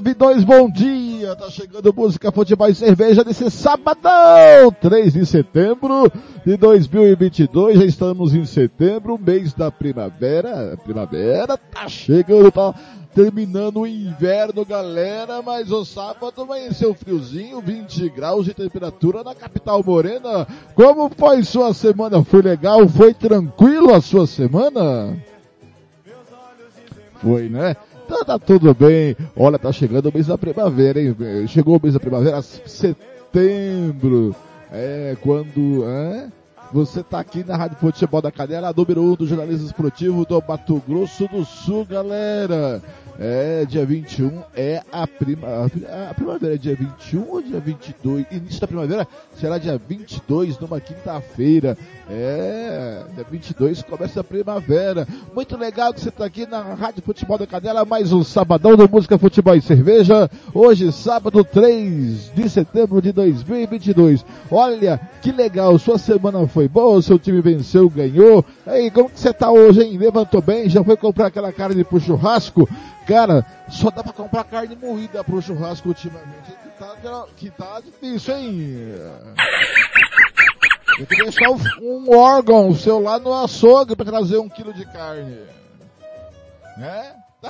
992, bom dia. Tá chegando música, futebol e cerveja desse sabadão, 3 de setembro de 2022. Já estamos em setembro, mês da primavera. A primavera tá chegando, tá terminando o inverno, galera. Mas o sábado vai ser um friozinho, 20 graus de temperatura na capital morena. Como foi sua semana? Foi legal? Foi tranquilo a sua semana? Foi, né? Então tá tudo bem. Olha, tá chegando o mês da primavera, hein? Chegou o mês da primavera, setembro. É, quando, é? Você tá aqui na Rádio Futebol da Canela, número 1 um do jornalismo esportivo do Mato Grosso do Sul, galera. É, dia 21 é a, prima, a, a primavera, é dia 21 ou dia 22? Início da primavera será dia 22, numa quinta-feira. É, dia 22 começa a primavera. Muito legal que você está aqui na Rádio Futebol da Canela, mais um sabadão do Música, Futebol e Cerveja. Hoje, sábado 3 de setembro de 2022. Olha, que legal, sua semana foi boa, seu time venceu, ganhou. Aí, como que você tá hoje, hein? Levantou bem? Já foi comprar aquela carne pro churrasco? Cara, só dá pra comprar carne moída pro churrasco ultimamente. Que tá, que tá difícil, hein? Tem que deixar um órgão seu lá no açougue pra trazer um quilo de carne. Né?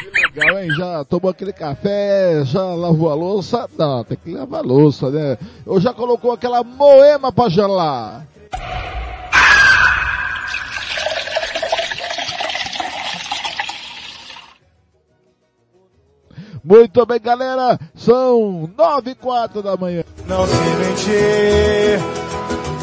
Que legal, hein? Já tomou aquele café, já lavou a louça? Não, tem que lavar a louça, né? Ou já colocou aquela moema pra gelar? Muito bem, galera. São nove e quatro da manhã. Não se mentir,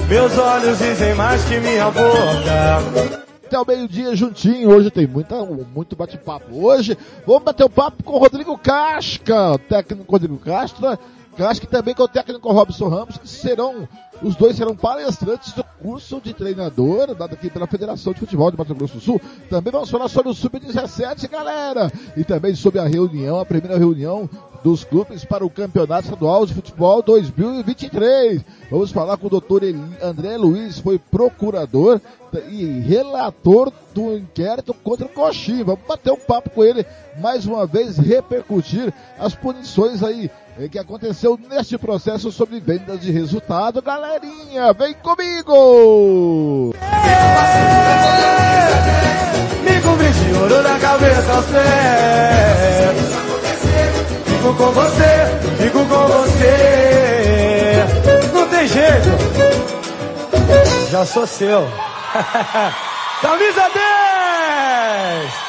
meus olhos dizem mais que minha boca. Até o meio-dia juntinho. Hoje tem muita, muito bate-papo. Hoje vamos bater o papo com o Rodrigo Casca, técnico Rodrigo Castro. Casca também com o técnico Robson Ramos, que serão os dois serão palestrantes do curso de treinador, dado aqui pela Federação de Futebol de Mato Grosso do Sul. Também vamos falar sobre o Sub-17, galera. E também sobre a reunião, a primeira reunião dos clubes para o Campeonato Estadual de Futebol 2023. Vamos falar com o doutor André Luiz, foi procurador e relator do inquérito contra o Coxim. Vamos bater um papo com ele mais uma vez, repercutir as punições aí que aconteceu neste processo sobre vendas de resultado. Galerinha, vem comigo! Me cobri de ouro da cabeça aos pés. Fico com você, fico com você. Não tem jeito, já sou seu. Camisa 10!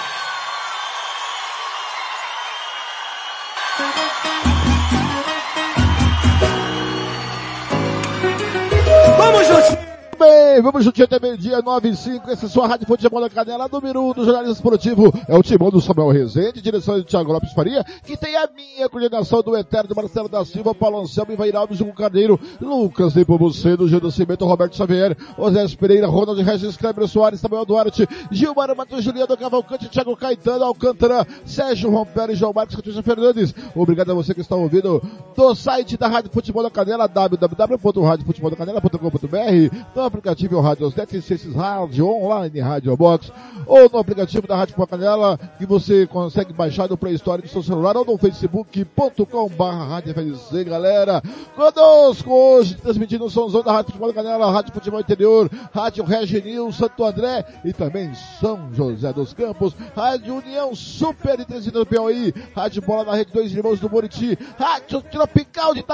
不休 bem, vamos juntinho até meio-dia, 9 e 5. Essa é a sua Rádio Futebol da Canela, número 1 um do jornalismo esportivo. É o timão do Samuel Rezende, direção de Thiago Lopes Faria, que tem a minha coordenação do Eterno Marcelo da Silva, Paulo Anselmo, Ivair Alves, Hugo Carneiro, Lucas Nepomuceno, Gil do Cimento, Roberto Xavier, José Pereira, Ronald Regis, Kleber Soares, Samuel Duarte, Gilmar Matheus Juliano Cavalcante, Thiago Caetano, Alcântara, Sérgio Rompero e João Marcos Catisha Fernandes. Obrigado a você que está ouvindo do site da Rádio Futebol da Canela, www.radiofuteboldacanela.com.br, aplicativo Rádio os deficiências rádio online, Rádio Box, ou no aplicativo da Rádio Canela, que você consegue baixar no Play Store do seu celular, ou no facebook.com Rádio FLC, galera. Conosco hoje, transmitindo o somzão da Rádio Futebol Canela, Rádio Futebol Interior, Rádio Reginil, Santo André e também São José dos Campos, Rádio União Super de Teresina do Piauí, Rádio Bola na Rede Dois Irmãos do Buriti, Rádio Tropical de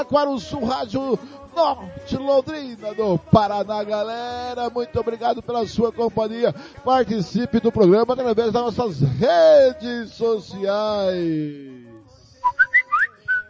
Sul, Rádio Norte Londrina do Paraná, galera. Muito obrigado pela sua companhia. Participe do programa através das nossas redes sociais.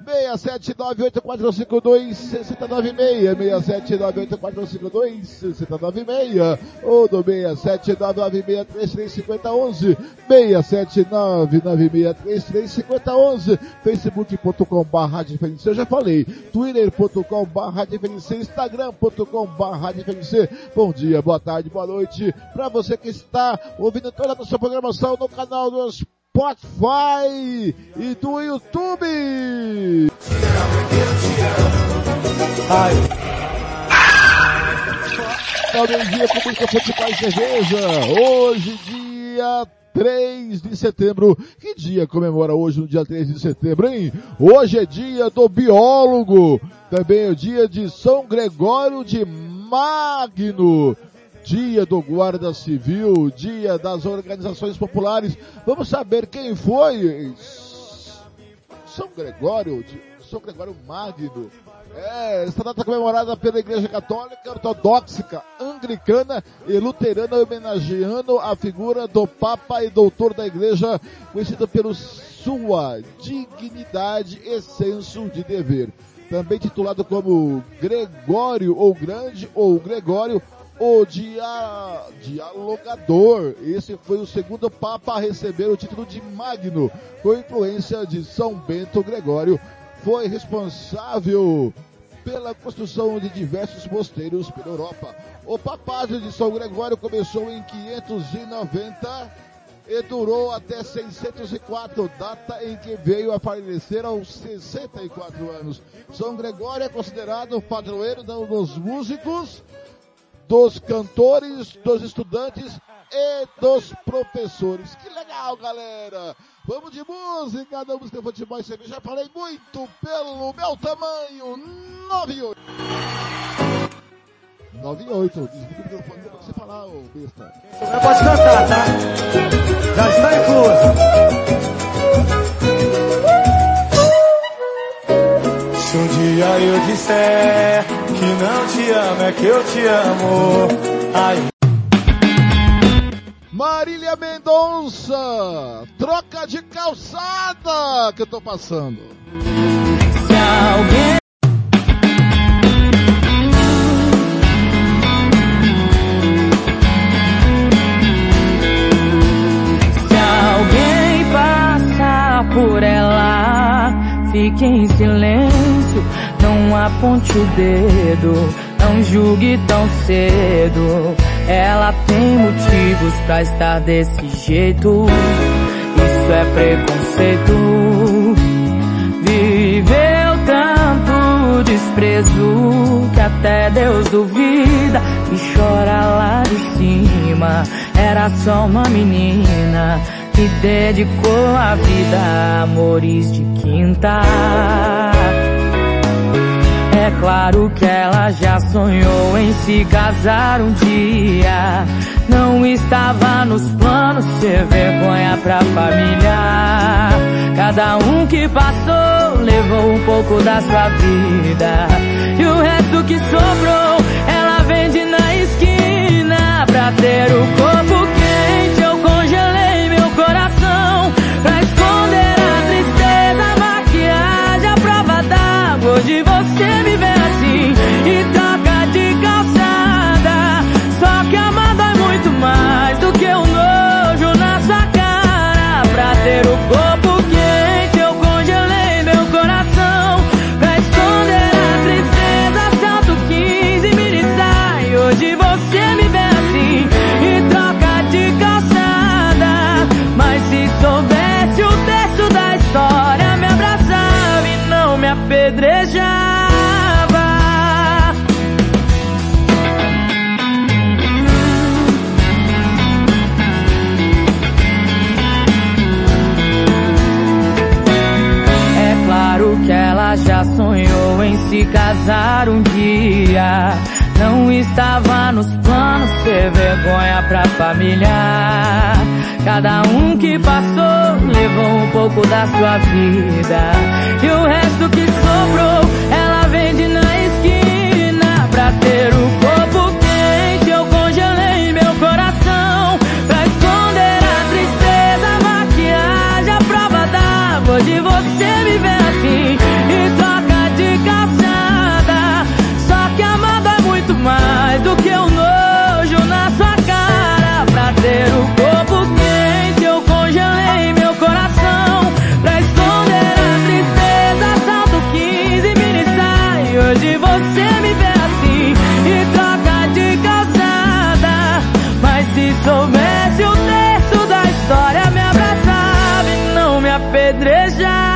6798452-6096, 6798452-6096, ou do 67996335011, 67996335011, facebook.com barra diferença, eu já falei, twitter.com barra diferença, instagram.com barra diferença, bom dia, boa tarde, boa noite, para você que está ouvindo toda a nossa programação no canal dos Spotify e do YouTube. Ai. Talvez dia com muita futebol e cerveja. Hoje, dia 3 de setembro. Que dia comemora hoje no dia 3 de setembro, hein? Hoje é dia do biólogo. Também é o dia de São Gregório de Magno dia do Guarda Civil, dia das organizações populares. Vamos saber quem foi São Gregório, São Gregório Magno. É, esta data comemorada pela Igreja Católica, Ortodoxa, Anglicana e Luterana, homenageando a figura do Papa e Doutor da Igreja, conhecido pelo sua dignidade e senso de dever. Também titulado como Gregório ou Grande ou Gregório o dia, dialogador. Esse foi o segundo Papa a receber o título de Magno, com influência de São Bento Gregório. Foi responsável pela construção de diversos mosteiros pela Europa. O papado de São Gregório começou em 590 e durou até 604, data em que veio a falecer aos 64 anos. São Gregório é considerado o padroeiro dos músicos dos cantores, dos estudantes e dos professores. Que legal, galera! Vamos de música, da música futebol e cerveja. Já falei muito pelo meu tamanho. 98. 98. Desliga o microfone pra você falar, ô besta. Você pode cantar, tá? Já está incluso. Se um dia eu disser que não te amo, é que eu te amo. Ai. Marília Mendonça, troca de calçada que eu tô passando. Se alguém por ela, fique em silêncio, não aponte o dedo, não julgue tão cedo. Ela tem motivos pra estar desse jeito, isso é preconceito. Viveu tanto desprezo que até Deus duvida e chora lá de cima. Era só uma menina que dedicou a vida a amores de quinta. Claro que ela já sonhou em se casar um dia. Não estava nos planos ser vergonha pra família. Cada um que passou levou um pouco da sua vida. E o resto que sobrou, ela vende na esquina. pra ter o corpo quente. D'água. Hoje você me vê assim e troca de calçada. Só que amar dói muito mais do que o nojo na sua cara pra ter o corpo se casar um dia. Não estava nos planos ser vergonha pra família. Cada um que passou levou um pouco da sua vida. E o resto que sobrou, ela vende na esquina pra ter o corpo quente. Eu congelei meu coração pra esconder a tristeza, maquiagem, a prova d'água. Hoje você vê assim mais do que o nojo na sua cara. Pra ter o corpo quente, eu congelei meu coração. Pra esconder a tristeza, salto 15 mini sai. Hoje você me vê assim e troca de calçada. Mas se soubesse o texto da história, me abraçava e não me apedrejava.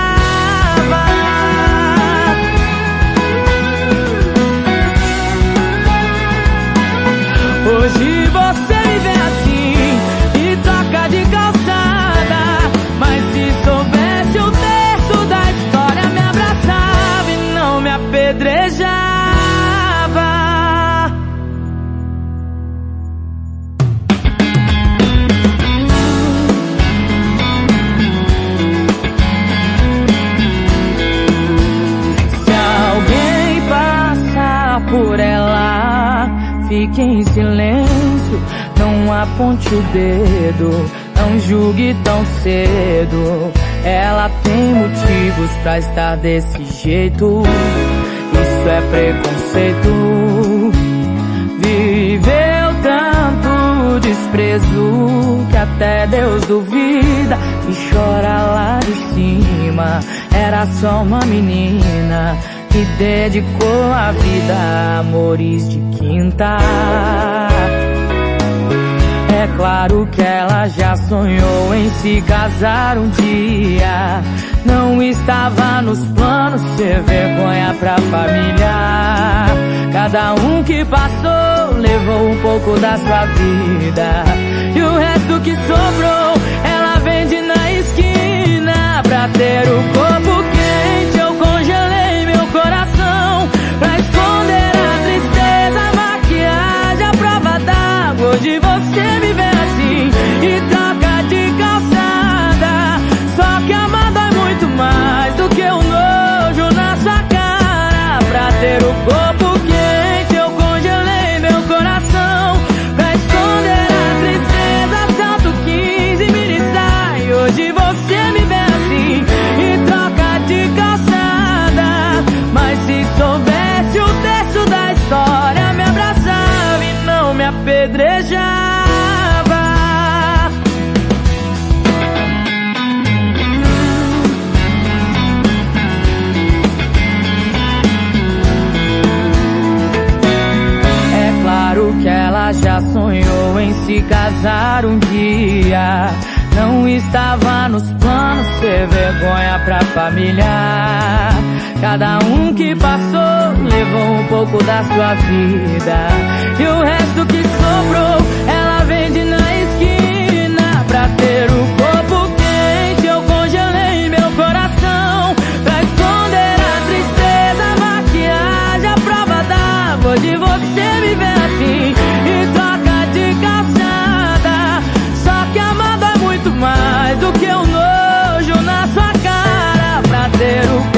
Hoje aponte o dedo, não julgue tão cedo. Ela tem motivos pra estar desse jeito, isso é preconceito. Viveu tanto desprezo que até Deus duvida e chora lá de cima. Era só uma menina que dedicou a vida a amores de quinta. Claro que ela já sonhou em se casar um dia. Não estava nos planos ser vergonha pra família. Cada um que passou levou um pouco da sua vida. E o resto que sobrou, ela vende na esquina pra ter o corpo quente. Hoje você me vê assim e troca de calçada. Só que amar dói muito mais do que o nojo na sua cara. Pra ter o corpo apedrejava. É claro que ela já sonhou em se casar um dia. Não estava nos planos ser vergonha pra família. Cada um que passou levou um pouco da sua vida. E o resto que sobrou, ela vende na esquina pra ter o corpo quente. Eu congelei meu coração pra esconder a tristeza, maquiagem, a prova d'água. De você me vê assim e troca de calçada. Só que amado é muito mais do que o nojo na sua cara. Pra ter o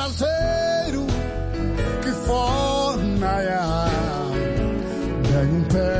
traseiro que forna é. Pega um pé.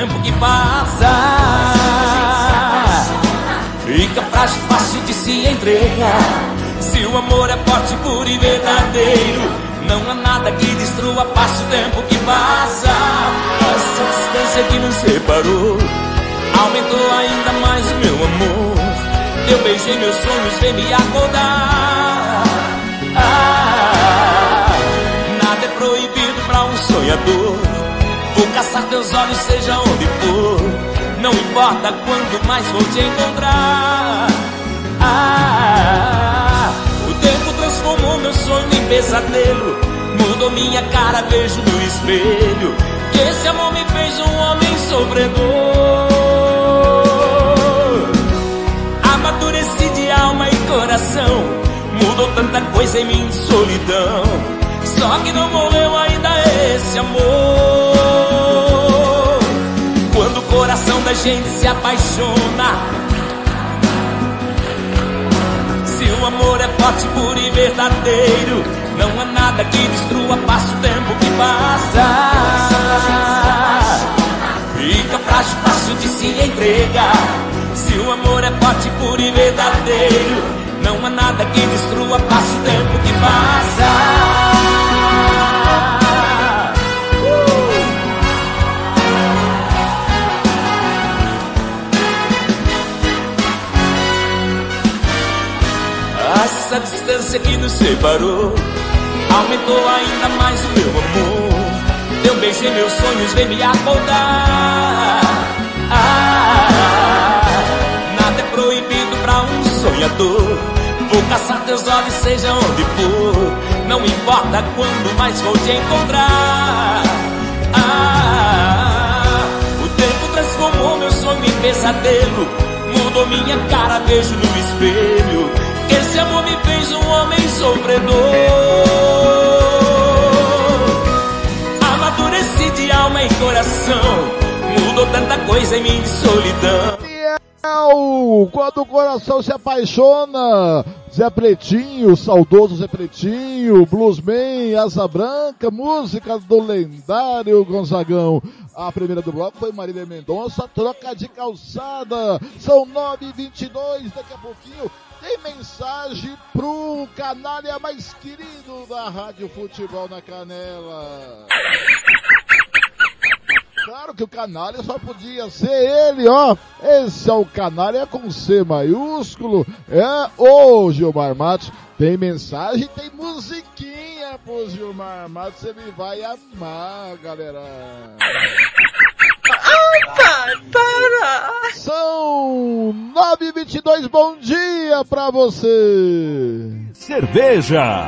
Tempo que passa. Fica frágil, fácil de se entregar. Se o amor é forte, puro e verdadeiro. Não há nada que destrua, passa o tempo que passa. Essa distância que nos separou aumentou ainda mais o meu amor. Eu beijei meus sonhos, vem me acordar. Ah, nada é proibido para um sonhador. Caçar teus olhos, seja onde for. Não importa quando mais vou te encontrar. Ah, o tempo transformou meu sonho em pesadelo. Mudou minha cara, vejo no espelho. Que esse amor me fez um homem sofredor. Amadureci de alma e coração. Mudou tanta coisa em minha solidão. Só que não morreu ainda esse amor coração da gente se apaixona. Se o amor é forte, puro e verdadeiro, não há nada que destrua, passa o tempo que passa. Fica frágil, fácil de se entrega. Se o amor é forte, puro e verdadeiro, não há nada que destrua, passa o tempo que passa. Essa distância que nos separou aumentou ainda mais o meu amor. Teu beijo meus sonhos vem me acordar. Ah, nada é proibido pra um sonhador. Vou caçar teus olhos, seja onde for. Não importa quando mais vou te encontrar. Ah, o tempo transformou meu sonho em pesadelo. Mudou minha cara, vejo no espelho. Amor me fez um homem sofredor. Amadureci de alma e coração. Mudou tanta coisa em mim de solidão. Quando o coração se apaixona, Zé Pretinho, saudoso Zé Pretinho, Bluesman, Asa Branca, música do lendário Gonzagão. A primeira do bloco foi Marília Mendonça, troca de calçada. São 9h22, daqui a pouquinho tem mensagem pro canalha mais querido da Rádio Futebol na Canela. Claro que o canalha só podia ser ele, ó. Esse é o canalha com C maiúsculo. É o Gilmar Matos. Tem mensagem, tem musiquinha pro Gilmar Matos. Ele vai amar, galera. Ai, pai, para! São 9h22, bom dia pra você! Cerveja!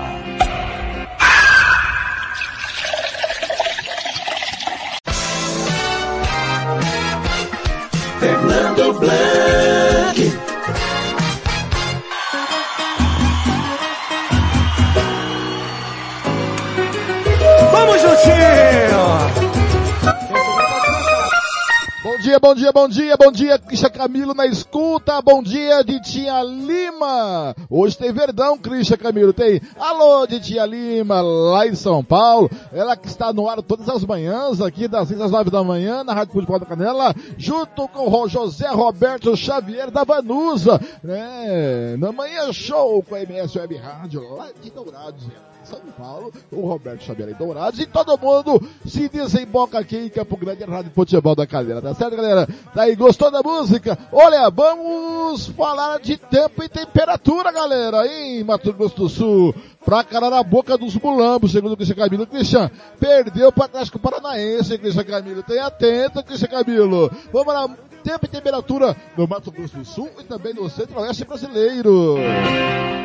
Fernando Blanc. Vamos juntinho! Dia, bom dia, bom dia, bom dia, Cristian Camilo na escuta, bom dia de Tia Lima. Hoje tem Verdão, Cristian Camilo, tem Alô de Tia Lima, lá em São Paulo. Ela que está no ar todas as manhãs, aqui das 6 às 9 da manhã, na Rádio Futebol da Canela, junto com o José Roberto Xavier da Vanusa, né? Na manhã show com a MS Web Rádio, lá de Dourados, são Paulo, o Roberto Xavier em Dourados e todo mundo se desemboca aqui em Campo Grande, Rádio Futebol da Caldeira, tá certo, galera? Daí, gostou da música? Olha, vamos falar de tempo e temperatura, galera, em Mato Grosso do Sul. Pra calar a boca dos mulambos, segundo o Cristian Camilo. Cristian, perdeu para Atlético Paranaense, Cristian Camilo. Tenha atento, Cristian Camilo. Vamos lá, tempo e temperatura no Mato Grosso do Sul e também no Centro-Oeste brasileiro.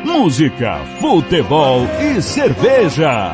Música, futebol e cerveja.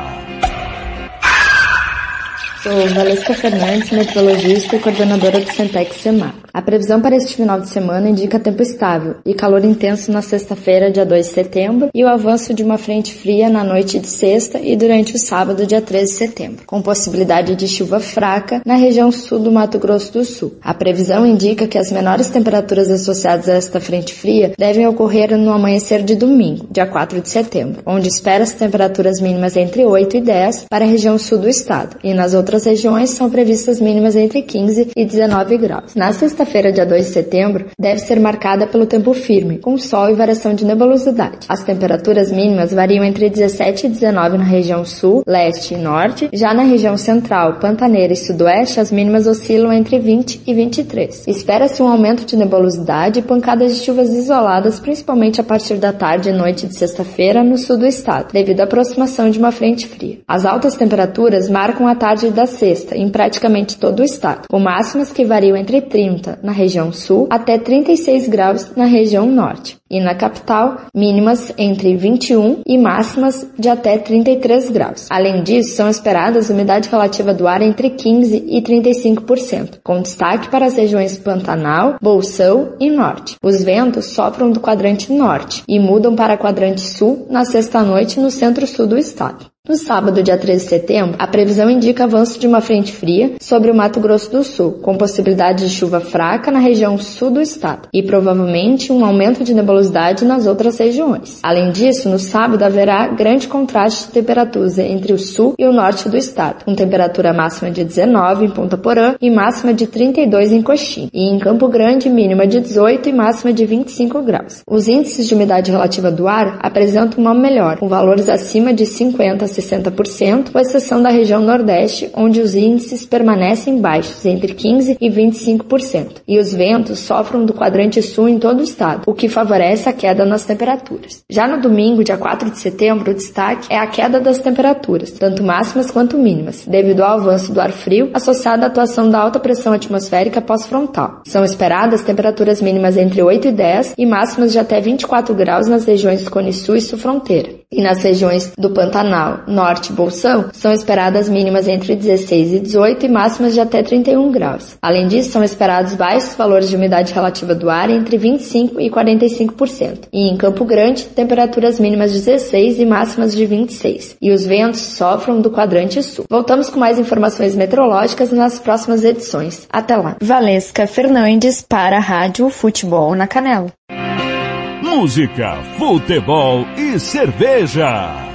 Sou Valesca Fernandes, meteorologista e coordenadora do Centex Semar. A previsão para este final de semana indica tempo estável e calor intenso na sexta-feira, dia 2 de setembro, e o avanço de uma frente fria na noite de sexta e durante o sábado, dia 13 de setembro, com possibilidade de chuva fraca na região sul do Mato Grosso do Sul. A previsão indica que as menores temperaturas associadas a esta frente fria devem ocorrer no amanhecer de domingo, dia 4 de setembro, onde espera-se temperaturas mínimas entre 8 e 10 para a região sul do estado, e nas outras regiões são previstas mínimas entre 15 e 19 graus. Na sexta-feira, dia 2 de setembro, deve ser marcada pelo tempo firme, com sol e variação de nebulosidade. As temperaturas mínimas variam entre 17 e 19 na região sul, leste e norte. Já na região central, pantaneira e sudoeste, as mínimas oscilam entre 20 e 23. Espera-se um aumento de nebulosidade e pancadas de chuvas isoladas, principalmente a partir da tarde e noite de sexta-feira no sul do estado, devido à aproximação de uma frente fria. As altas temperaturas marcam a tarde da sexta em praticamente todo o estado, com máximas que variam entre 30 na região sul até 36 graus na região norte. E na capital, mínimas entre 21 e máximas de até 33 graus. Além disso, são esperadas umidade relativa do ar entre 15 e 35%, com destaque para as regiões Pantanal, Bolsão e Norte. Os ventos sopram do quadrante norte e mudam para quadrante sul na sexta-noite no centro-sul do estado. No sábado, dia 13 de setembro, a previsão indica avanço de uma frente fria sobre o Mato Grosso do Sul, com possibilidade de chuva fraca na região sul do estado e provavelmente um aumento de nebulosidade nas outras regiões. Além disso, no sábado haverá grande contraste de temperaturas entre o sul e o norte do estado, com temperatura máxima de 19 em Ponta Porã e máxima de 32 em Coxim, e em Campo Grande mínima de 18 e máxima de 25 graus. Os índices de umidade relativa do ar apresentam uma melhor, com valores acima de 50 60%, com exceção da região Nordeste, onde os índices permanecem baixos, entre 15% e 25%, e os ventos sofrem do quadrante sul em todo o estado, o que favorece a queda nas temperaturas. Já no domingo, dia 4 de setembro, o destaque é a queda das temperaturas, tanto máximas quanto mínimas, devido ao avanço do ar frio associado à atuação da alta pressão atmosférica pós-frontal. São esperadas temperaturas mínimas entre 8 e 10 e máximas de até 24 graus nas regiões do Cone Sul e Sul Fronteira. E nas regiões do Pantanal, Norte e Bolsão, são esperadas mínimas entre 16 e 18 e máximas de até 31 graus. Além disso, são esperados baixos valores de umidade relativa do ar entre 25 e 45%. E em Campo Grande, temperaturas mínimas de 16 e máximas de 26. E os ventos sofrem do quadrante sul. Voltamos com mais informações meteorológicas nas próximas edições. Até lá. Valesca Fernandes para a Rádio Futebol na Canela. Música, futebol e cerveja.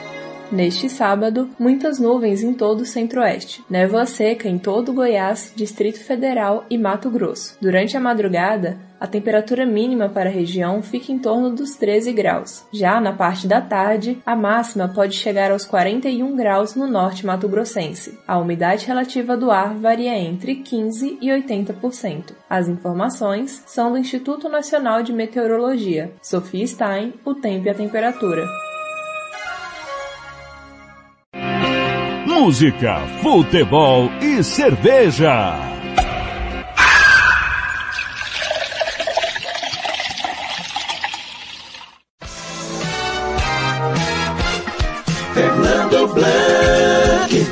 Neste sábado, muitas nuvens em todo o centro-oeste, névoa seca em todo Goiás, Distrito Federal e Mato Grosso. Durante a madrugada, a temperatura mínima para a região fica em torno dos 13 graus. Já na parte da tarde, a máxima pode chegar aos 41 graus no norte mato-grossense. A umidade relativa do ar varia entre 15 e 80%. As informações são do Instituto Nacional de Meteorologia. Sofia Stein, o tempo e a temperatura. Música, futebol e cerveja. Fernando Blanc.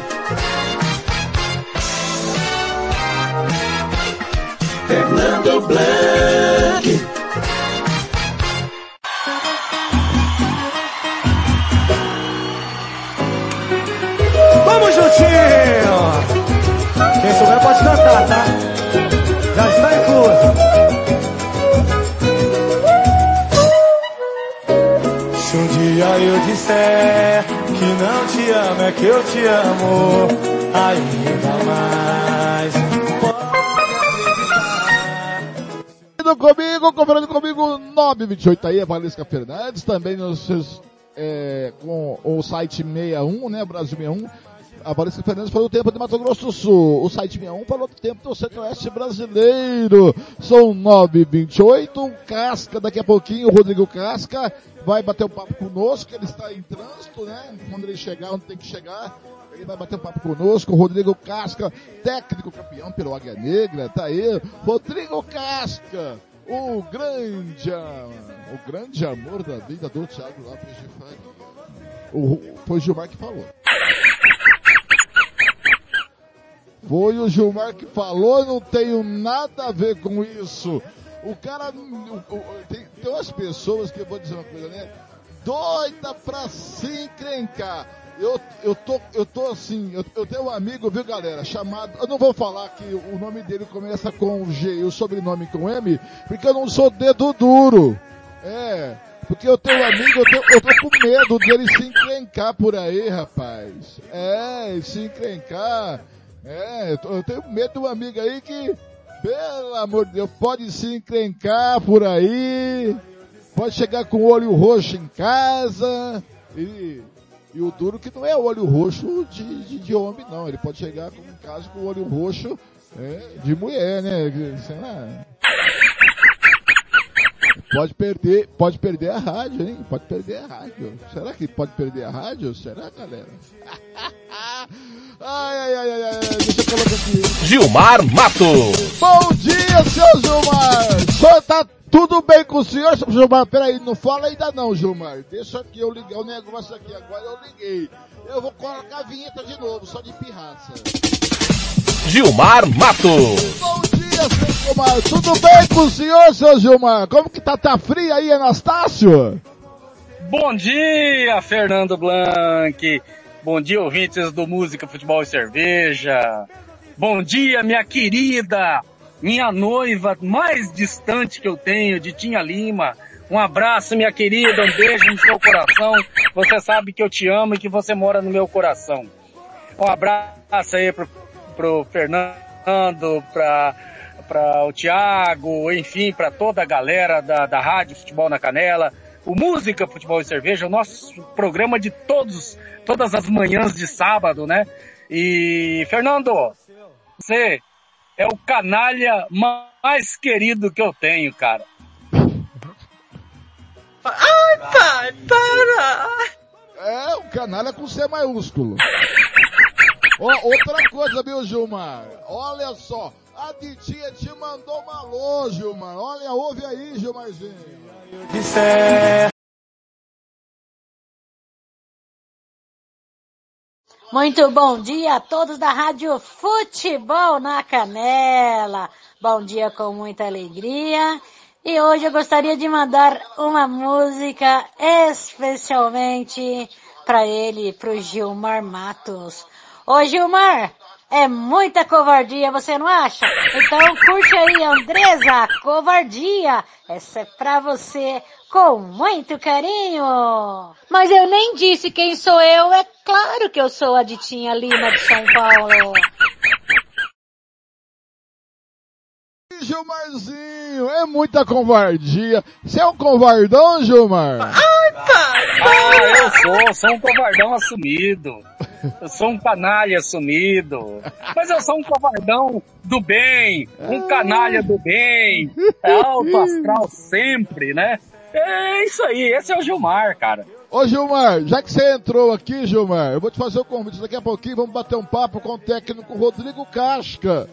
Fernando Blanc. Eu disser que não te amo, é que eu te amo ainda mais. Indo comigo, comprando comigo 928 aí, a Valesca Fernandes, também nos seus, é, com o site 61, né, Brasil 61. A Valesca Fernandes falou do tempo de Mato Grosso do Sul. O site 61 falou do tempo do Centro-Oeste brasileiro. São 9h28. Casca, daqui a pouquinho, o Rodrigo Casca vai bater um papo conosco. Ele está em trânsito, né? Quando ele chegar, onde tem que chegar, ele vai bater um papo conosco. O Rodrigo Casca, técnico campeão pelo Águia Negra, tá aí. Rodrigo Casca, o grande, o grande amor da vida do Thiago Lopes de Faria. O, foi o Gilmar que falou. Foi o Gilmar que falou, não tenho nada a ver com isso. O cara, o, o, tem, tem umas pessoas que eu vou dizer uma coisa, né? Doida pra se encrencar. Eu, eu, tô, eu tô assim, eu, eu tenho um amigo, viu galera, chamado, eu não vou falar que o nome dele começa com G e o sobrenome com M, porque eu não sou dedo duro. É, porque eu tenho um amigo, eu, eu tô com medo dele se encrencar por aí, rapaz. É, se encrencar. É, eu, tenho medo de um amigo aí que, pelo amor de Deus, pode se encrencar por aí, pode chegar com o olho roxo em casa, e, e o duro que não é olho roxo de, de, de homem, não. Ele pode chegar com, casa com o olho roxo é, de mulher, né? Sei lá. Pode perder, pode perder a rádio, hein? Pode perder a rádio. Será que pode perder a rádio? Será, galera? Ai, ai, ai, ai, ai, deixa eu colocar aqui. Gilmar Matos. Bom dia, seu Gilmar! O senhor tá tudo bem com o senhor, seu Gilmar? Peraí, não fala ainda não, Gilmar. Deixa aqui eu ligar o negócio aqui. Agora eu liguei. Eu vou colocar a vinheta de novo, só de pirraça. Gilmar Matos. Bom dia, seu Gilmar. Tudo bem com o senhor, seu Gilmar? Como que tá? Tá frio aí, Anastácio? Bom dia, Fernando Blanc. Bom dia, ouvintes do Música, Futebol e Cerveja. Bom dia, minha querida, minha noiva mais distante que eu tenho, de Tinha Lima. Um abraço, minha querida, um beijo no seu coração. Você sabe que eu te amo e que você mora no meu coração. Um abraço aí pro, pro Fernando, pra, pra o Thiago, enfim, para toda a galera da, da Rádio Futebol na Canela o Música, Futebol e Cerveja, o nosso programa de todos, todas as manhãs de sábado, né? E, Fernando, você é o canalha mais querido que eu tenho, cara. Ai, pai, para! É, o canalha com C maiúsculo. Ó, outra coisa, viu, Gilmar? Olha só, a Titia te mandou uma alô, Gilmar. Olha, ouve aí, Gilmarzinho. Muito bom dia a todos da Rádio Futebol na Canela. Bom dia com muita alegria. E hoje eu gostaria de mandar uma música especialmente para ele, para o Gilmar Matos. Ô Gilmar, é muita covardia, você não acha? Então curte aí, Andresa, covardia. Essa é pra você com muito carinho. Mas eu nem disse quem sou eu, é claro que eu sou a Ditinha Lima de São Paulo. Gilmarzinho, é muita covardia. Você é um covardão, Gilmar? Ai, pai! Ah, eu sou, sou um covardão assumido. Eu sou um canalha assumido. Mas eu sou um covardão do bem, um canalha do bem. É alto astral sempre, né? É isso aí, esse é o Gilmar, cara. Ô Gilmar, já que você entrou aqui, Gilmar, eu vou te fazer o um convite daqui a pouquinho, vamos bater um papo com o técnico Rodrigo Casca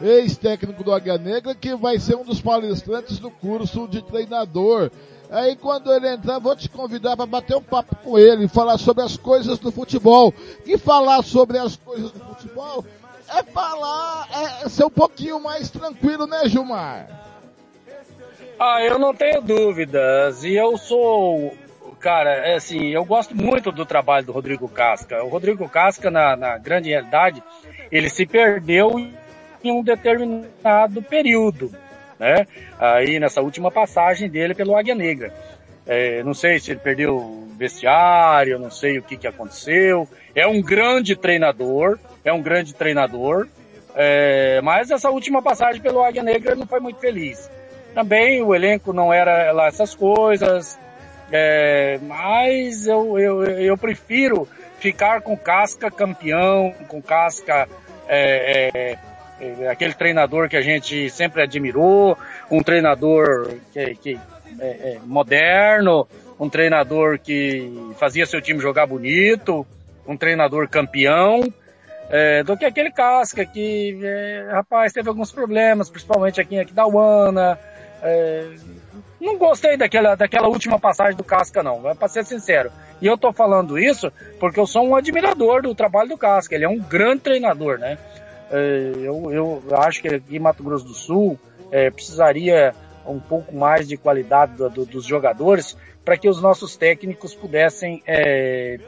ex-técnico do Águia Negra, que vai ser um dos palestrantes do curso de treinador. Aí quando ele entrar, vou te convidar para bater um papo com ele, falar sobre as coisas do futebol. E falar sobre as coisas do futebol é falar, é ser um pouquinho mais tranquilo, né, Gilmar? Ah, eu não tenho dúvidas. E eu sou, cara, é assim, eu gosto muito do trabalho do Rodrigo Casca. O Rodrigo Casca, na, na grande realidade, ele se perdeu em um determinado período, né? Aí nessa última passagem dele pelo Águia Negra. É, não sei se ele perdeu o vestiário, não sei o que, que aconteceu. É um grande treinador, é um grande treinador, é, mas essa última passagem pelo Águia Negra não foi muito feliz. Também o elenco não era lá essas coisas, é, mas eu, eu, eu prefiro ficar com casca campeão, com casca é, é, aquele treinador que a gente sempre admirou, um treinador que, que é, é, moderno, um treinador que fazia seu time jogar bonito, um treinador campeão, é, do que aquele casca que, é, rapaz, teve alguns problemas, principalmente aqui em Aquidauana. É, não gostei daquela, daquela última passagem do Casca, não, para ser sincero. E eu tô falando isso porque eu sou um admirador do trabalho do Casca. Ele é um grande treinador, né? É, eu, eu acho que aqui em Mato Grosso do Sul é, precisaria um pouco mais de qualidade do, do, dos jogadores para que os nossos técnicos pudessem é,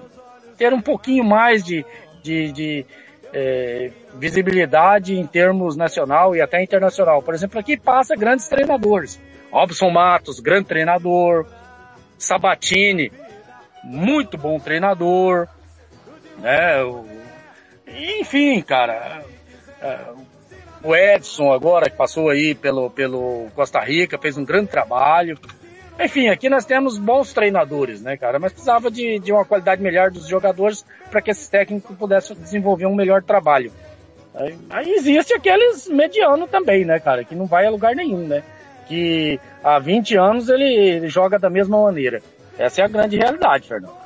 ter um pouquinho mais de, de, de é, visibilidade em termos nacional e até internacional. Por exemplo, aqui passa grandes treinadores. Robson Matos, grande treinador. Sabatini, muito bom treinador. Né? Enfim, cara, o Edson agora, que passou aí pelo, pelo Costa Rica, fez um grande trabalho. Enfim, aqui nós temos bons treinadores, né, cara? Mas precisava de, de uma qualidade melhor dos jogadores para que esses técnicos pudessem desenvolver um melhor trabalho. Aí, aí existe aqueles medianos também, né, cara? Que não vai a lugar nenhum, né? Que há 20 anos ele, ele joga da mesma maneira. Essa é a grande realidade, Fernando.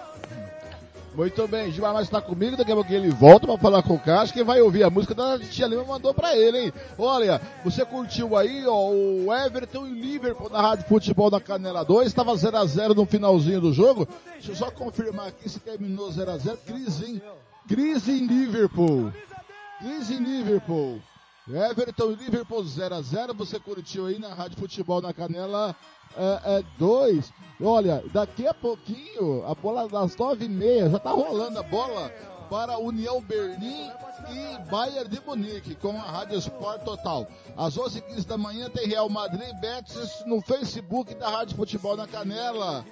Muito bem, Gilmar está comigo, daqui a pouco ele volta para falar com o Cássio, quem vai ouvir a música da Tia Lima mandou para ele, hein? Olha, você curtiu aí, ó, o Everton e o Liverpool na Rádio Futebol da Canela 2, estava 0x0 no finalzinho do jogo. Deixa eu só confirmar aqui se terminou 0x0. Crise, hein? Crise em Liverpool. Crise em Liverpool. Everton e Liverpool 0x0. Você curtiu aí na Rádio Futebol na Canela 2. É, é, Olha, daqui a pouquinho, a bola das 9h30, já tá rolando a bola para União Berlim e Bayern de Munique com a Rádio Sport Total. Às 11h15 da manhã tem Real Madrid Betis no Facebook da Rádio Futebol na Canela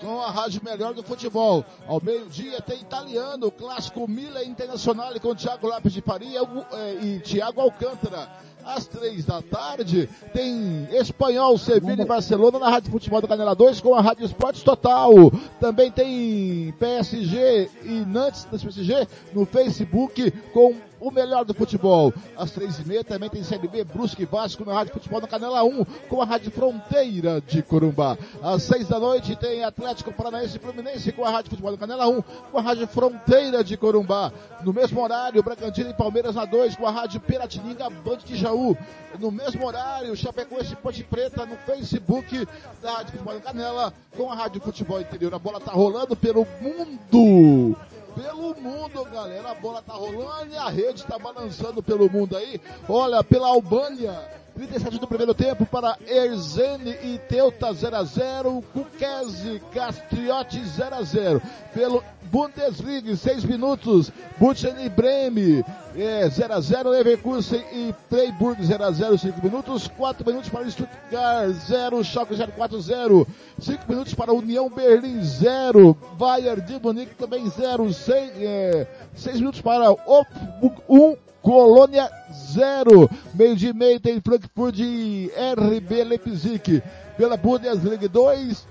com a rádio melhor do futebol. Ao meio-dia tem italiano, clássico Milan Internacional com Thiago Lopes de Faria é, e Thiago Alcântara. Às três da tarde tem Espanhol, Sevilha e Barcelona na Rádio Futebol da Canela 2 com a Rádio Esportes Total. Também tem PSG e Nantes do PSG no Facebook com o melhor do futebol. Às três e meia também tem Série B, Brusque Vasco na Rádio Futebol na Canela 1, com a Rádio Fronteira de Corumbá. Às seis da noite tem Atlético Paranaense e Fluminense com a Rádio Futebol na Canela 1, com a Rádio Fronteira de Corumbá. No mesmo horário, Bragantino e Palmeiras na 2, com a Rádio Piratininga Band de Jaú. No mesmo horário, Chapecoense e Ponte Preta no Facebook da Rádio Futebol na Canela, com a Rádio Futebol Interior. A bola tá rolando pelo mundo pelo mundo, galera. A bola tá rolando e a rede tá balançando pelo mundo aí. Olha, pela Albânia. 37 do primeiro tempo para Erzene e Teuta 0 a 0 Kukese Castriotti 0 a 0 Pelo Bundesliga, 6 minutos, Butchen e Breme é, 0 a 0 Leverkusen e Freiburg 0 a 0 5 minutos, 4 minutos para Stuttgart 0, Schalke 0 4 0 5 minutos para União Berlim 0, Bayern de Munique também 0, 6, é, 6 minutos para Wolfsburg 1, Colônia 0. Meio de meio tem Frankfurt e RB Leipzig. Pela Bundesliga 2,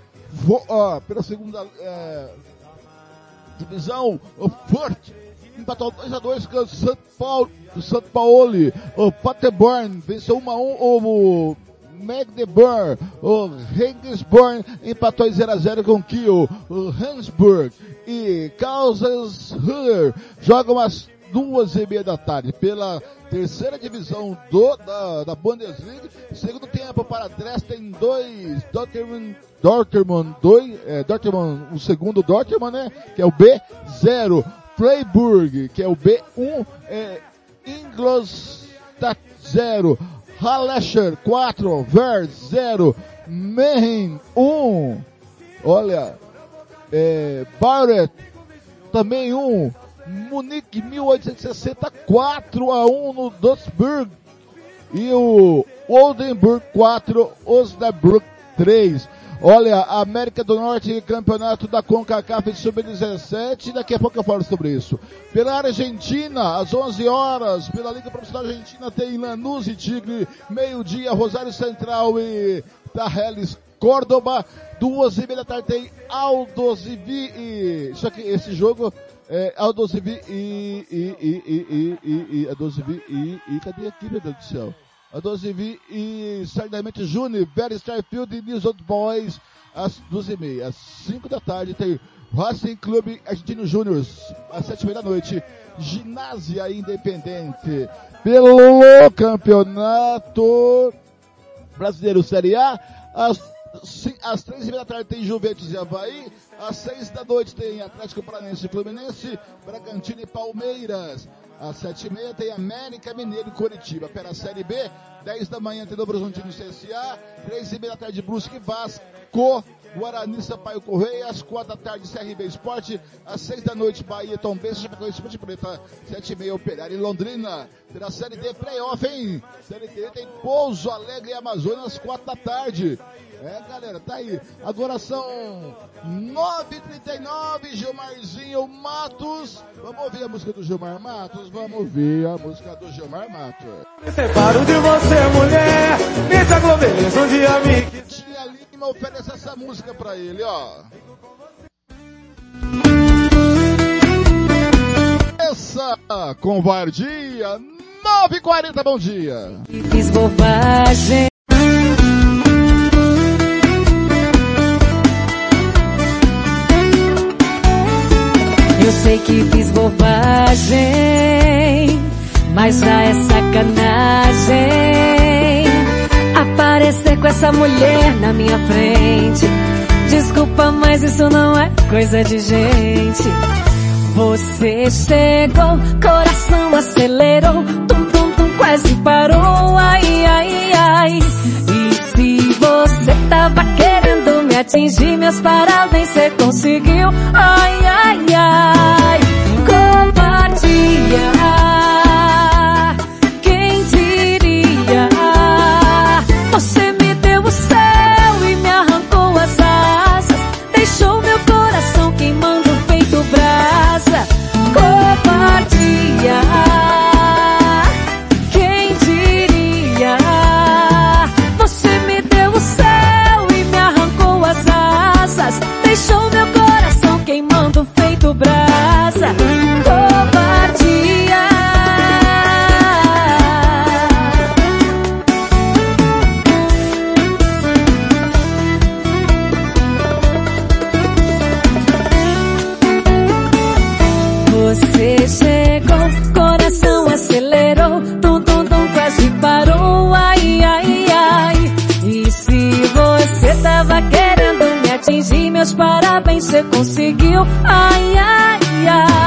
uh, pela segunda uh, divisão, Furt empatou 2 a 2 com o São Paulo, São Paulo, o Paderborn venceu 1 a 1 o Magdeburg, o Regensburg empatou 0 a 0 com o Kiel, o Hansburg e Karlsruhe jogam as duas e meia da tarde, pela terceira divisão do, da, da Bundesliga. Segundo tempo para Dresden 2, Dortmund, Dortmund 2, é, Dortmund, o segundo Dortmund, né? Que é o B, 0. Freiburg, que é o B1, é, Ingolstadt 0. Hallescher 4, Ver 0. Mehen 1. Olha, é, Barret também 1. Munique 1860 4 a 1 no Duisburg e o Oldenburg 4, Osnabrück 3. Olha, América do Norte, campeonato da CONCACAF de Sub-17, daqui a pouco eu falo sobre isso. Pela Argentina, às 11 horas, pela Liga Profissional Argentina tem Lanús e Tigre, meio-dia, Rosário Central e Tarreles Córdoba, duas e meia da tarde tem Aldos e Vi, e, só que esse jogo é, Aldo Civi e, e, e, e, e, e, Aldo Civi e, e, cadê aqui, meu Deus do céu? Aldo Civi e Certamente Júnior, Very Starfield e News Old Boys, às duas e meia. Às cinco da tarde tem Racing Clube Argentino Júnior, às sete e meia da noite, Ginásia Independente, pelo Campeonato Brasileiro Série A, às às três e meia da tarde tem Juventus e Havaí. Às seis da noite tem Atlético Paranaense e Fluminense, Bragantino e Palmeiras. Às sete e meia tem América Mineiro e Curitiba. Pela Série B, dez da manhã tem Novo Horizontino e CSA. Três e meia da tarde Brusque e Vasco. Guarani, Sampaio Correia, às quatro da tarde, CRB Esporte, às seis da noite, Bahia, Tom Benção, Chapecoense, Ponte Preta, sete e meia, Operário e Londrina, pela Série D, playoff, hein? Série D tem Pouso Alegre e Amazonas, quatro da tarde. É, galera, tá aí. Agora são 9h39, Gilmarzinho Matos. Vamos ouvir a música do Gilmar Matos? Vamos ouvir a música do Gilmar Matos. Me separo de você, mulher. Me aglomerei um dia me... Tia Lima oferece essa música pra ele, ó. Essa covardia 9h40, bom dia. Fiz bobagem. Eu sei que fiz bobagem, mas já é sacanagem aparecer com essa mulher na minha frente. Desculpa, mas isso não é coisa de gente. Você chegou, coração acelerou, tum tum tum quase parou, ai ai ai. E se você tava querendo atingir, meus parabéns, você conseguiu. Ai, ai, ai, compartilha. meus parabéns, você conseguiu. Ai, ai, ai.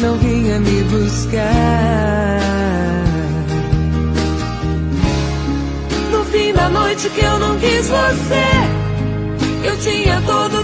não vinha me buscar. No fim da noite que eu não quis você, eu tinha todo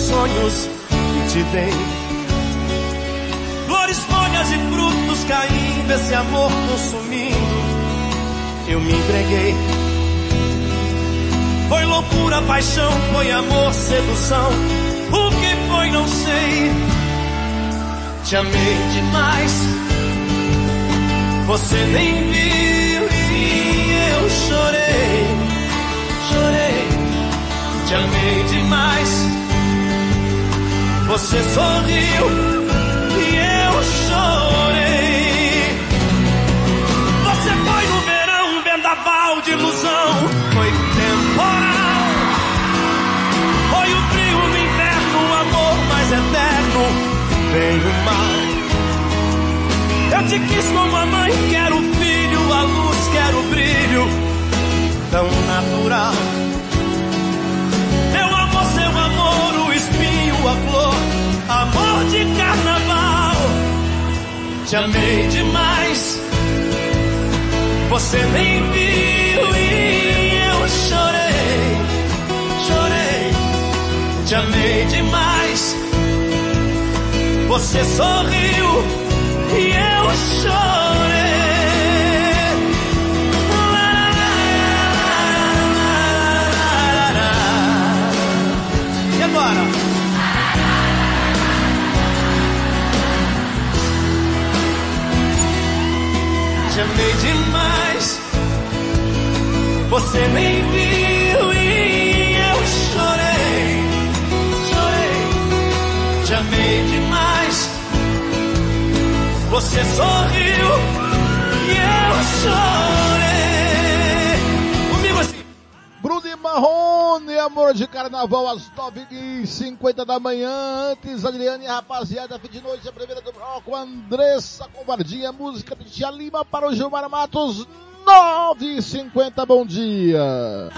Sonhos e te dei. Flores, folhas e frutos caindo, esse amor consumindo. Eu me entreguei. Foi loucura, paixão, foi amor, sedução. O que foi, não sei. Te amei demais. Você nem viu e eu chorei, chorei, te amei demais. Você sorriu e eu chorei. Você foi no verão, vendaval de ilusão, foi temporal. Foi o frio no inverno, o amor mais eterno, veio mal. Eu te quis como a mãe, quero filho, a luz, quero brilho, tão natural. Te amei demais, você nem viu e eu chorei, chorei. Te amei demais, você sorriu e eu chorei. Te amei demais, você nem viu e eu chorei, chorei. Te amei demais. Você sorriu e eu chorei. Comigo assim. Bruno e Marrone, amor de carnaval, às 9h50 da manhã. Antes, Adriane rapaziada, fim de noite, a primeira do bloco. Andressa Covardia, música Lima para o Gilmar Matos. 9h50, bom dia.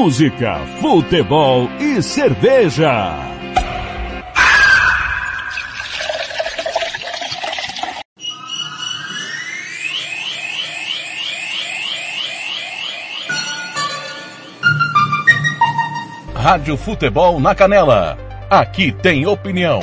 música, futebol e cerveja. Rádio Futebol na Canela. Aqui tem opinião.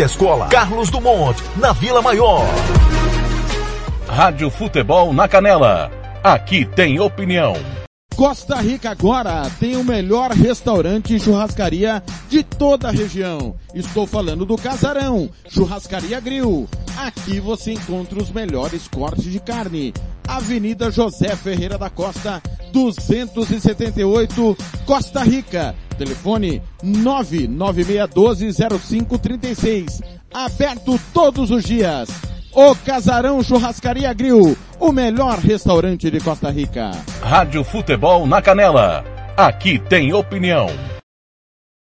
à escola Carlos Dumont, na Vila Maior. Rádio Futebol na Canela. Aqui tem opinião. Costa Rica agora tem o melhor restaurante e churrascaria de toda a região. Estou falando do Casarão, Churrascaria Grill. Aqui você encontra os melhores cortes de carne. Avenida José Ferreira da Costa, 278, Costa Rica. Telefone 996120536. Aberto todos os dias. O Casarão Churrascaria Grill, o melhor restaurante de Costa Rica. Rádio Futebol na Canela. Aqui tem opinião.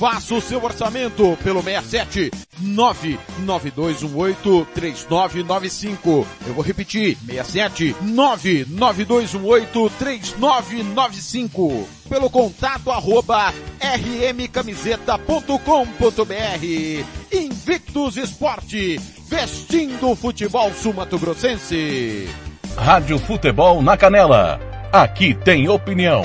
Faça o seu orçamento pelo 67 99218 3995. Eu vou repetir, 67 99218 3995. Pelo contato arroba rmcamiseta.com.br. Invictus Esporte, vestindo o futebol sul-mato-grossense. Rádio Futebol na Canela. Aqui tem opinião.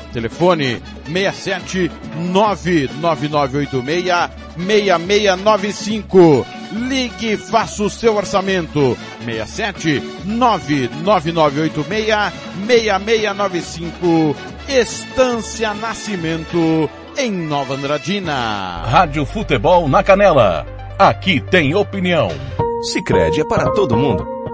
Telefone 67 99986 6695. Ligue e faça o seu orçamento. 67 99986 6695. Estância Nascimento em Nova Andradina. Rádio Futebol na Canela. Aqui tem opinião. Sicredi é para todo mundo.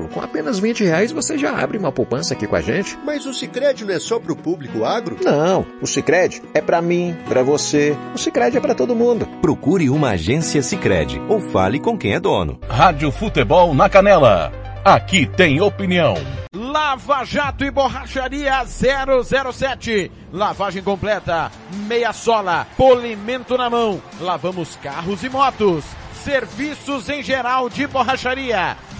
Com apenas 20 reais você já abre uma poupança aqui com a gente. Mas o Sicredi não é só para o público agro? Não, o Sicredi é para mim, para você. O Sicredi é para todo mundo. Procure uma agência Sicredi ou fale com quem é dono. Rádio Futebol na Canela. Aqui tem opinião. Lava Jato e Borracharia 007. Lavagem completa, meia sola, polimento na mão. Lavamos carros e motos. Serviços em geral de borracharia.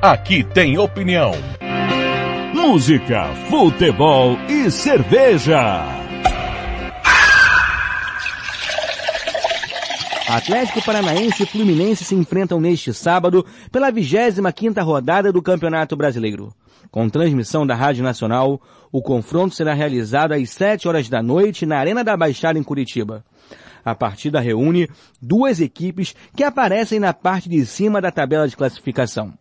Aqui tem opinião. Música, futebol e cerveja. Atlético Paranaense e Fluminense se enfrentam neste sábado pela 25ª rodada do Campeonato Brasileiro. Com transmissão da Rádio Nacional, o confronto será realizado às 7 horas da noite na Arena da Baixada em Curitiba. A partida reúne duas equipes que aparecem na parte de cima da tabela de classificação.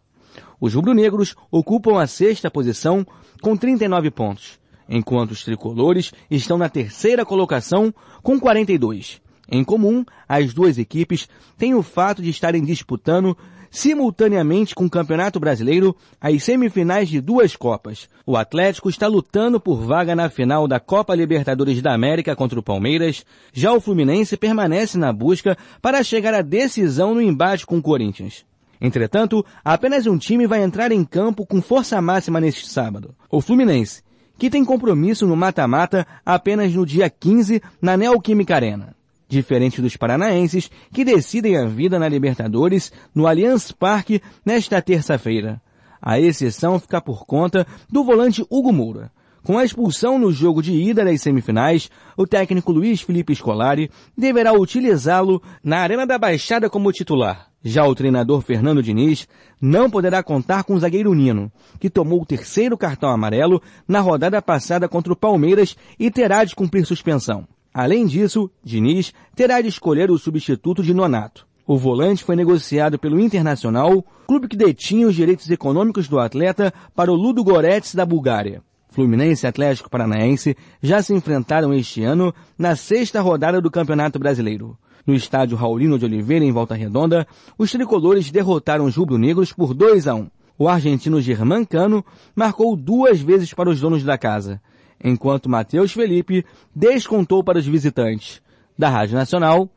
Os rubro-negros ocupam a sexta posição com 39 pontos, enquanto os tricolores estão na terceira colocação com 42. Em comum, as duas equipes têm o fato de estarem disputando simultaneamente com o Campeonato Brasileiro as semifinais de duas Copas. O Atlético está lutando por vaga na final da Copa Libertadores da América contra o Palmeiras, já o Fluminense permanece na busca para chegar à decisão no embate com o Corinthians. Entretanto, apenas um time vai entrar em campo com força máxima neste sábado. O Fluminense, que tem compromisso no mata-mata apenas no dia 15 na Neoquímica Arena diferente dos paranaenses que decidem a vida na Libertadores no Allianz Parque nesta terça-feira. A exceção fica por conta do volante Hugo Moura. Com a expulsão no jogo de ida das semifinais, o técnico Luiz Felipe Scolari deverá utilizá-lo na Arena da Baixada como titular. Já o treinador Fernando Diniz não poderá contar com o zagueiro Nino, que tomou o terceiro cartão amarelo na rodada passada contra o Palmeiras e terá de cumprir suspensão. Além disso, Diniz terá de escolher o substituto de Nonato. O volante foi negociado pelo Internacional, clube que detinha os direitos econômicos do atleta para o Ludo Goretz da Bulgária. Fluminense e Atlético Paranaense já se enfrentaram este ano na sexta rodada do Campeonato Brasileiro. No estádio Raulino de Oliveira, em Volta Redonda, os tricolores derrotaram os rubro-negros por 2 a 1. O argentino Germán Cano marcou duas vezes para os donos da casa enquanto Matheus Felipe descontou para os visitantes. Da Rádio Nacional,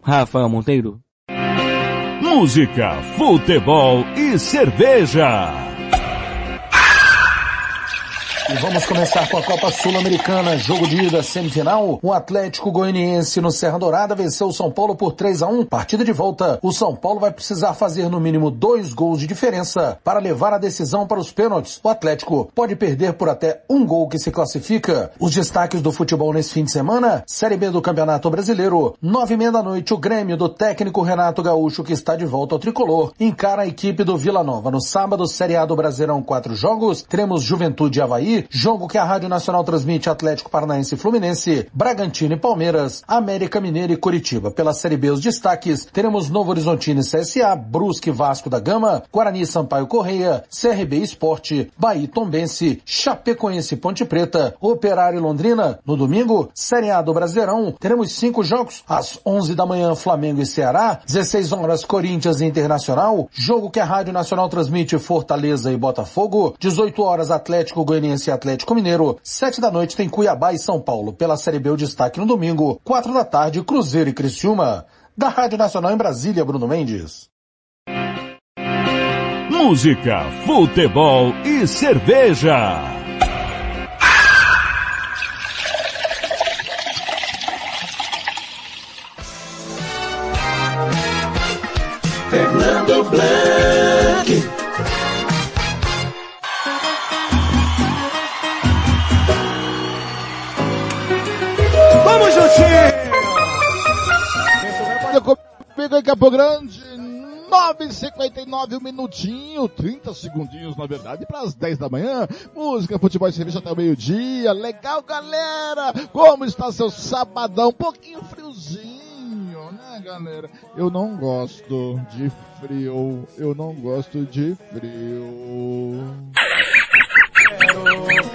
Rafael Monteiro. Música, futebol e cerveja. E vamos começar com a Copa Sul-Americana, jogo de ida semifinal. O Atlético Goianiense no Serra Dourada venceu o São Paulo por 3 a 1. Partida de volta. O São Paulo vai precisar fazer no mínimo dois gols de diferença para levar a decisão para os pênaltis. O Atlético pode perder por até um gol que se classifica. Os destaques do futebol nesse fim de semana: Série B do Campeonato Brasileiro. Nove e meia da noite, o Grêmio do técnico Renato Gaúcho, que está de volta ao tricolor, encara a equipe do Vila Nova. No sábado, Série A do Brasileirão, quatro jogos. Teremos Juventude e Havaí jogo que a Rádio Nacional transmite Atlético Paranaense e Fluminense, Bragantino e Palmeiras, América Mineira e Curitiba. Pela Série B os destaques, teremos Novo Horizontino e CSA, Brusque Vasco da Gama, Guarani Sampaio Correia, CRB Esporte, Bahia Tombense, Chapecoense Ponte Preta, Operário Londrina. No domingo, Série A do Brasileirão, teremos cinco jogos, às 11 da manhã Flamengo e Ceará, 16 horas Corinthians e Internacional, jogo que a Rádio Nacional transmite Fortaleza e Botafogo, 18 horas Atlético Goianiense e Atlético Mineiro. Sete da noite tem Cuiabá e São Paulo. Pela Série B o destaque no domingo. Quatro da tarde, Cruzeiro e Criciúma. Da Rádio Nacional em Brasília, Bruno Mendes. Música, futebol e cerveja. Fernando Blanc. Vamos! Comigo em Campo Grande, 9h59, um minutinho, 30 segundinhos na verdade, para as 10 da manhã. Música, futebol e cerveja até o meio-dia. Legal, galera! Como está seu sabadão? Um pouquinho friozinho, né, galera? Eu não gosto de frio. Eu não gosto de frio. Quero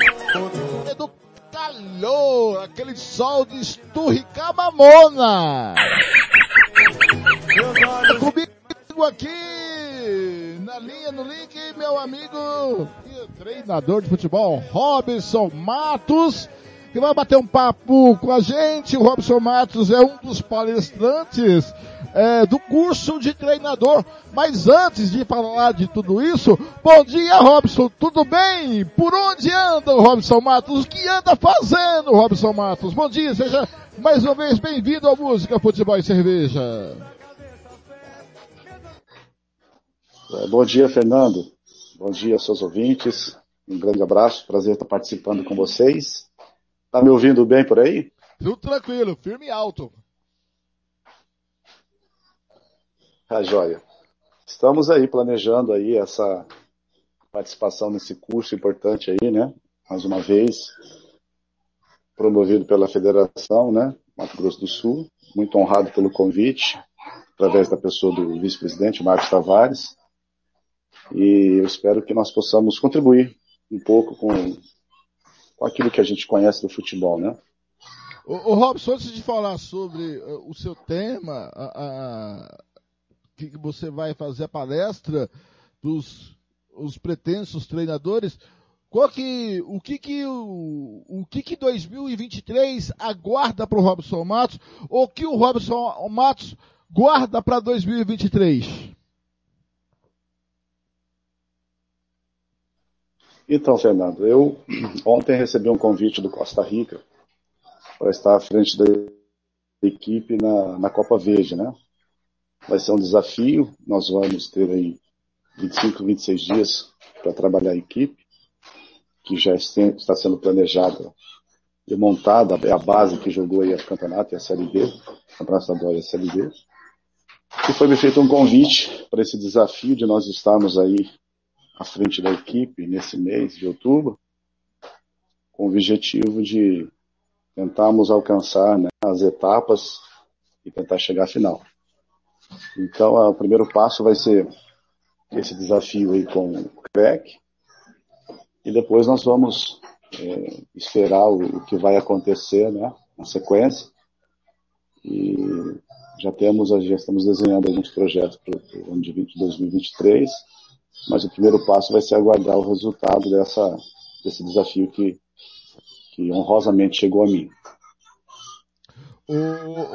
aquele sol de esturricar mamona. Comigo aqui, na linha, no link, meu amigo treinador de futebol, Robson Matos, que vai bater um papo com a gente. O Robson Matos é um dos palestrantes é, do curso de treinador. Mas antes de falar de tudo isso, bom dia Robson, tudo bem? Por onde anda o Robson Matos? O que anda fazendo Robson Matos? Bom dia, seja mais uma vez bem-vindo ao Música, Futebol e Cerveja. É, bom dia, Fernando. Bom dia, seus ouvintes. Um grande abraço, prazer estar participando com vocês. Tá me ouvindo bem por aí? Tudo tranquilo, firme e alto. Tá joia. Estamos aí planejando aí essa participação nesse curso importante aí, né? Mais uma vez, promovido pela Federação, né? Mato Grosso do Sul. Muito honrado pelo convite, através da pessoa do vice-presidente, Marcos Tavares. E eu espero que nós possamos contribuir um pouco com, com aquilo que a gente conhece do futebol, né? O, Robson, antes de falar sobre uh, o seu tema, a, a, que você vai fazer a palestra dos os pretensos treinadores, qual que, o que que o, o que que 2023 aguarda para o Robson Matos, ou que o Robson Matos guarda para 2023? Então, Fernando, eu ontem recebi um convite do Costa Rica para estar à frente da equipe na, na Copa Verde, né? Vai ser um desafio, nós vamos ter aí 25, 26 dias para trabalhar a equipe, que já está sendo planejada e montada, é a base que jogou aí o campeonato e a Série B, o Campeonato Estadual e a Série B. E foi me feito um convite para esse desafio de nós estarmos aí à frente da equipe nesse mês de outubro, com o objetivo de tentarmos alcançar né, as etapas e tentar chegar à final. Então, o primeiro passo vai ser esse desafio aí com o CREC, e depois nós vamos é, esperar o, o, que vai acontecer, né, na sequência, e já temos, já estamos desenhando alguns projetos para o ano de 20, 2023, mas o primeiro passo vai ser aguardar o resultado dessa, desse desafio que, que honrosamente chegou a mim. O,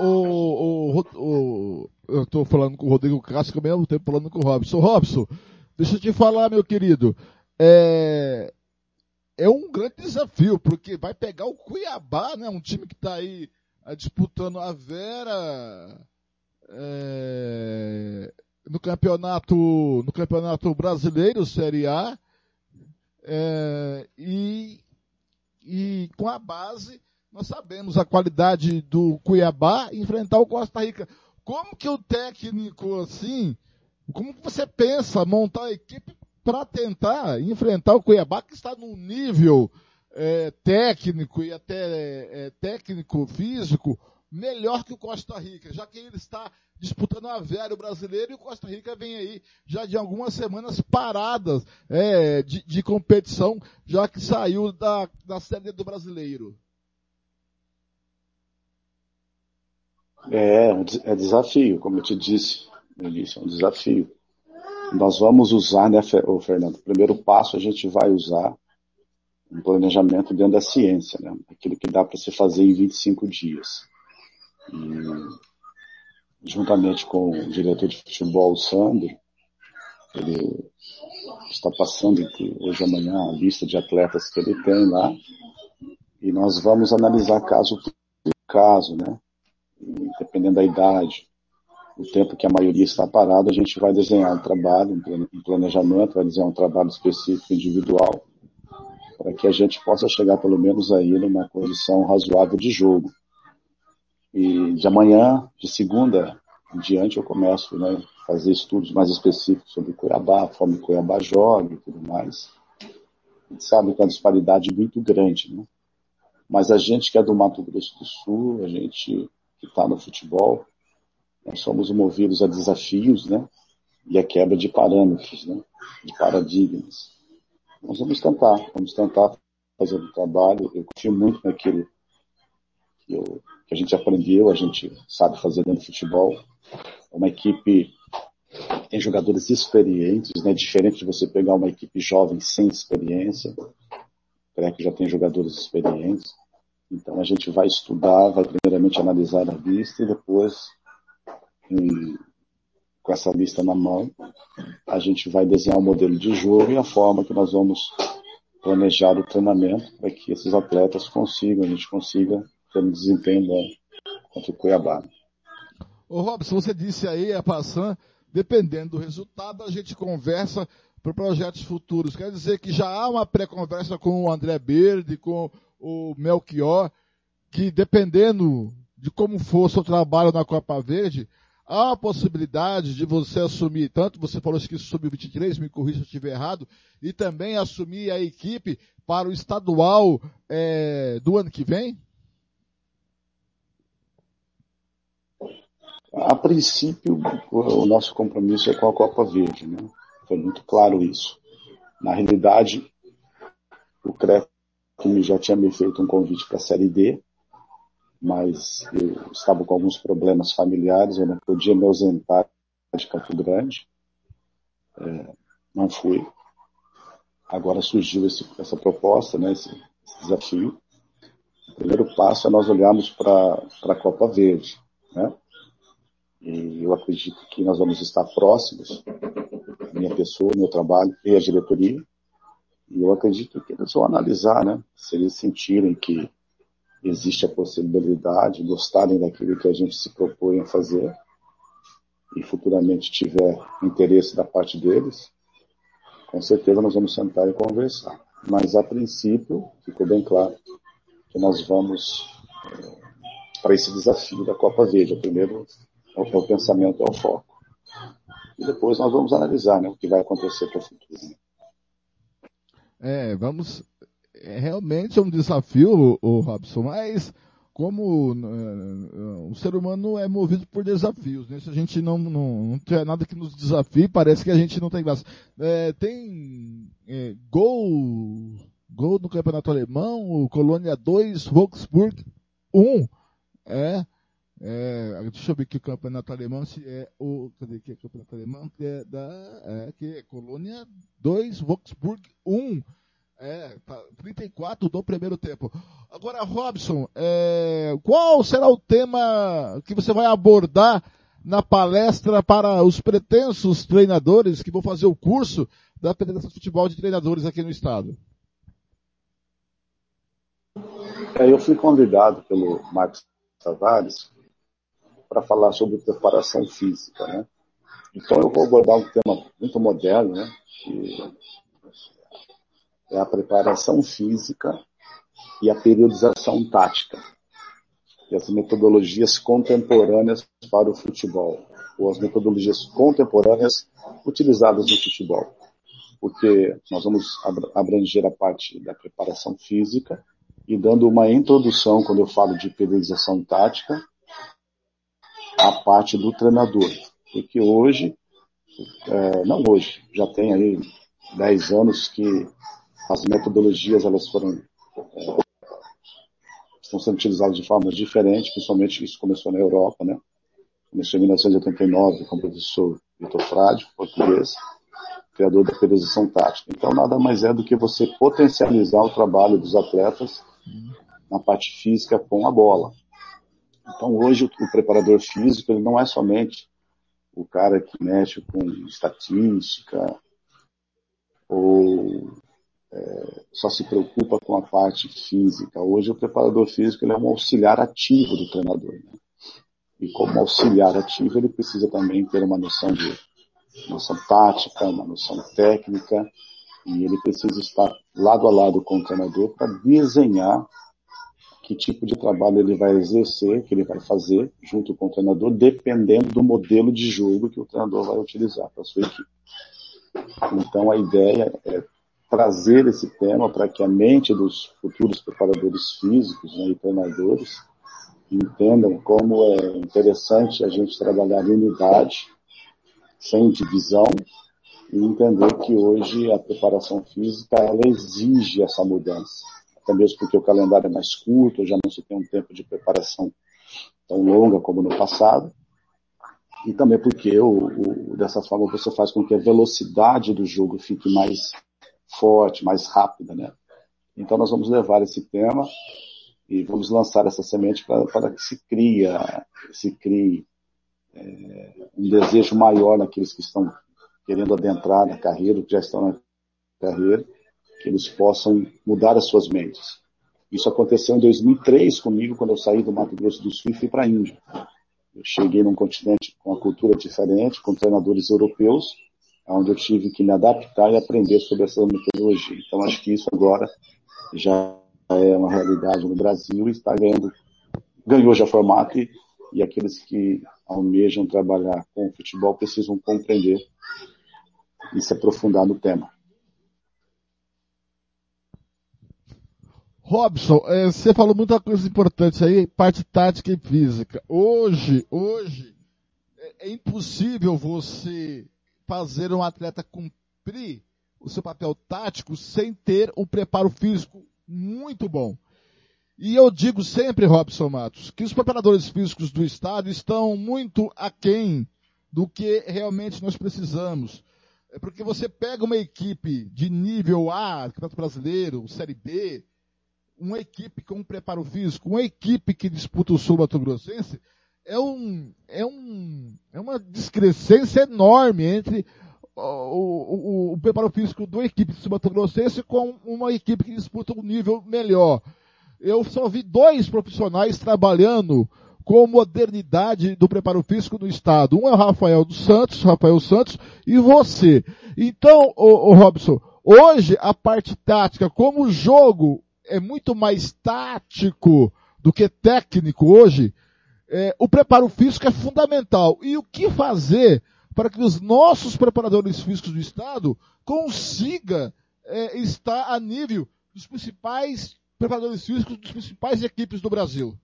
o, o, o, eu estou falando com o Rodrigo Castro, ao mesmo tempo falando com o Robson. Robson, deixa eu te falar, meu querido. É, é um grande desafio, porque vai pegar o Cuiabá, né? Um time que está aí é, disputando a Vera é, no campeonato no campeonato brasileiro Série A é, e, e com a base nós sabemos a qualidade do Cuiabá enfrentar o Costa Rica. Como que o técnico, assim, como que você pensa montar a equipe para tentar enfrentar o Cuiabá que está num nível é, técnico e até é, técnico físico melhor que o Costa Rica, já que ele está disputando a velho brasileiro e o Costa Rica vem aí já de algumas semanas paradas é, de, de, competição, já que saiu da, da série do brasileiro. É, é desafio, como eu te disse no início, é um desafio. Nós vamos usar, né, Fernando? O primeiro passo a gente vai usar um planejamento dentro da ciência, né? Aquilo que dá para se fazer em 25 dias. E, juntamente com o diretor de futebol, o Sandro, ele está passando hoje e amanhã a lista de atletas que ele tem lá, e nós vamos analisar caso por caso, né? Dependendo da idade, o tempo que a maioria está parada, a gente vai desenhar um trabalho, um planejamento, vai desenhar um trabalho específico individual, para que a gente possa chegar pelo menos aí numa condição razoável de jogo. E de amanhã, de segunda em diante, eu começo a né, fazer estudos mais específicos sobre Cuiabá, a forma que Cuiabá joga e tudo mais. A gente sabe que é uma disparidade muito grande, né? Mas a gente que é do Mato Grosso do Sul, a gente que está no futebol. Nós somos movidos a desafios, né? E a quebra de parâmetros, né? De paradigmas. Nós vamos tentar, vamos tentar fazer o trabalho. Eu confio muito naquilo que, eu, que a gente aprendeu, a gente sabe fazer dentro do futebol. É uma equipe que tem jogadores experientes, né? Diferente de você pegar uma equipe jovem sem experiência. Creio que já tem jogadores experientes. Então a gente vai estudar, vai primeiramente analisar a lista e depois, em, com essa lista na mão, a gente vai desenhar o um modelo de jogo e a forma que nós vamos planejar o treinamento para que esses atletas consigam, a gente consiga ter um desempenho bom contra o Cuiabá. Ô Robson, você disse aí, a Passan, dependendo do resultado, a gente conversa para projetos futuros. Quer dizer que já há uma pré-conversa com o André Berde, com o Melchior, que dependendo de como for seu trabalho na Copa Verde, há a possibilidade de você assumir, tanto você falou que subiu 23, me corrija se eu estiver errado, e também assumir a equipe para o estadual é, do ano que vem? A princípio, o nosso compromisso é com a Copa Verde, né? Foi muito claro isso. Na realidade, o CREF já tinha me feito um convite para a Série D, mas eu estava com alguns problemas familiares, eu não podia me ausentar de Campo Grande. É, não fui. Agora surgiu esse, essa proposta, né, esse, esse, desafio. O primeiro passo é nós olharmos para a Copa Verde. Né? E eu acredito que nós vamos estar próximos, minha pessoa, meu trabalho e a diretoria. E eu acredito que eles vão analisar, né? Se eles sentirem que existe a possibilidade, gostarem daquilo que a gente se propõe a fazer e futuramente tiver interesse da parte deles, com certeza nós vamos sentar e conversar. Mas a princípio, ficou bem claro que nós vamos é, para esse desafio da Copa Verde. O primeiro é o, é o pensamento, é o foco. E depois nós vamos analisar né, o que vai acontecer para o futuro. É, vamos. É, realmente é um desafio, o Robson, mas como uh, o ser humano é movido por desafios, né? Se a gente não, não, não tiver nada que nos desafie, parece que a gente não tem graça. É, tem é, gol, gol no campeonato alemão, o Colônia 2, Wolfsburg 1. É, é, deixa eu ver aqui o campeonato alemão, é o. Cadê que é o campeonato alemão? Que é da. É, que é Colônia 2, Wolfsburg 1. É, tá, 34 do primeiro tempo. Agora, Robson, é, qual será o tema que você vai abordar na palestra para os pretensos treinadores que vão fazer o curso da Federação de Futebol de Treinadores aqui no estado? É, eu fui convidado pelo Marcos Tavares para falar sobre preparação física, né? Então eu vou abordar um tema muito moderno, né? Que é a preparação física e a periodização tática. E as metodologias contemporâneas para o futebol, ou as metodologias contemporâneas utilizadas no futebol. Porque nós vamos abranger a parte da preparação física e dando uma introdução, quando eu falo de periodização tática, a parte do treinador. Porque hoje, é, não hoje, já tem aí 10 anos que as metodologias elas foram é, estão sendo utilizadas de formas diferentes, principalmente isso começou na Europa, né? Começou em 1989 com o professor Vitor Frade, português, criador da periodização tática. Então nada mais é do que você potencializar o trabalho dos atletas na parte física com a bola. Então hoje o, preparador físico ele não é somente o cara que mexe com estatística ou é, só se preocupa com a parte física. Hoje o preparador físico ele é um auxiliar ativo do treinador. Né? E como auxiliar ativo ele precisa também ter uma noção de noção tática, uma noção técnica e ele precisa estar lado a lado com o treinador para desenhar que tipo de trabalho ele vai exercer, que ele vai fazer junto com o treinador, dependendo do modelo de jogo que o treinador vai utilizar para sua equipe. Então a ideia é trazer esse tema para que a mente dos futuros preparadores físicos né, e treinadores entendam como é interessante a gente trabalhar em unidade, sem divisão, e entender que hoje a preparação física ela exige essa mudança até mesmo porque o calendário é mais curto, já não se tem um tempo de preparação tão longa como no passado, e também porque o, o, dessa forma você faz com que a velocidade do jogo fique mais forte, mais rápida, né? Então nós vamos levar esse tema e vamos lançar essa semente para que se cria, se crie é, um desejo maior naqueles que estão querendo adentrar na carreira, que já estão na carreira, que eles possam mudar as suas mentes. Isso aconteceu em 2003 comigo, quando eu saí do Mato Grosso do Sul e fui para a Índia. Eu cheguei num continente com uma cultura diferente, com treinadores europeus, onde eu tive que me adaptar e aprender sobre essa metodologia. Então acho que isso agora já é uma realidade no Brasil e está ganhando, ganhou já formato e, e aqueles que almejam trabalhar com o futebol precisam compreender e se aprofundar no tema. Robson, é, você falou muita coisa importante aí, parte tática e física. Hoje, hoje, é, é impossível você fazer um atleta cumprir o seu papel tático sem ter um preparo físico muito bom. E eu digo sempre, Robson Matos, que os preparadores físicos do Estado estão muito aquém do que realmente nós precisamos. É porque você pega uma equipe de nível A, Campeonato Brasileiro, Série B, uma equipe com um preparo físico, uma equipe que disputa o Sul Mato Grossense, é um, é um, é uma discrepância enorme entre o, o, o, preparo físico da equipe de Mato Grossense com uma equipe que disputa um nível melhor. Eu só vi dois profissionais trabalhando com modernidade do preparo físico no estado. Um é o Rafael dos Santos, Rafael Santos, e você. Então, o Robson, hoje a parte tática, como o jogo é muito mais tático do que técnico hoje, é, o preparo físico é fundamental. E o que fazer para que os nossos preparadores físicos do Estado consiga é, estar a nível dos principais preparadores físicos dos principais equipes do Brasil?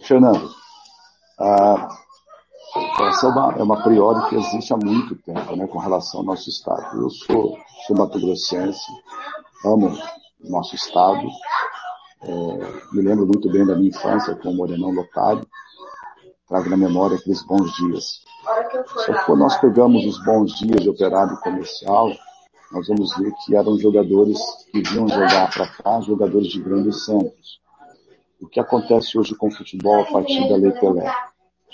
Fernando, ah, essa é uma, é uma priori que existe há muito tempo, né, com relação ao nosso estado. Eu sou, sou mato-grossense, amo o nosso estado, é, me lembro muito bem da minha infância com o Morenão lotado, trago na memória aqueles bons dias. Só que quando nós pegamos os bons dias de operário comercial, nós vamos ver que eram jogadores que vinham jogar para cá, jogadores de grandes centros. O que acontece hoje com o futebol a partir da Lei Pelé?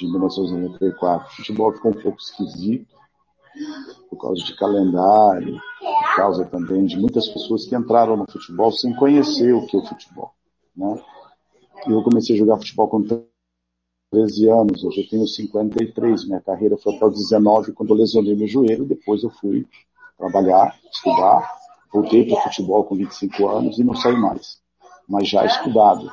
De 1994. O futebol ficou um pouco esquisito por causa de calendário, por causa também de muitas pessoas que entraram no futebol sem conhecer o que é o futebol. Né? Eu comecei a jogar futebol com 13 anos, hoje eu tenho 53, minha carreira foi até os 19 quando eu lesionei meu joelho, depois eu fui trabalhar, estudar, voltei para o futebol com 25 anos e não saí mais, mas já estudado.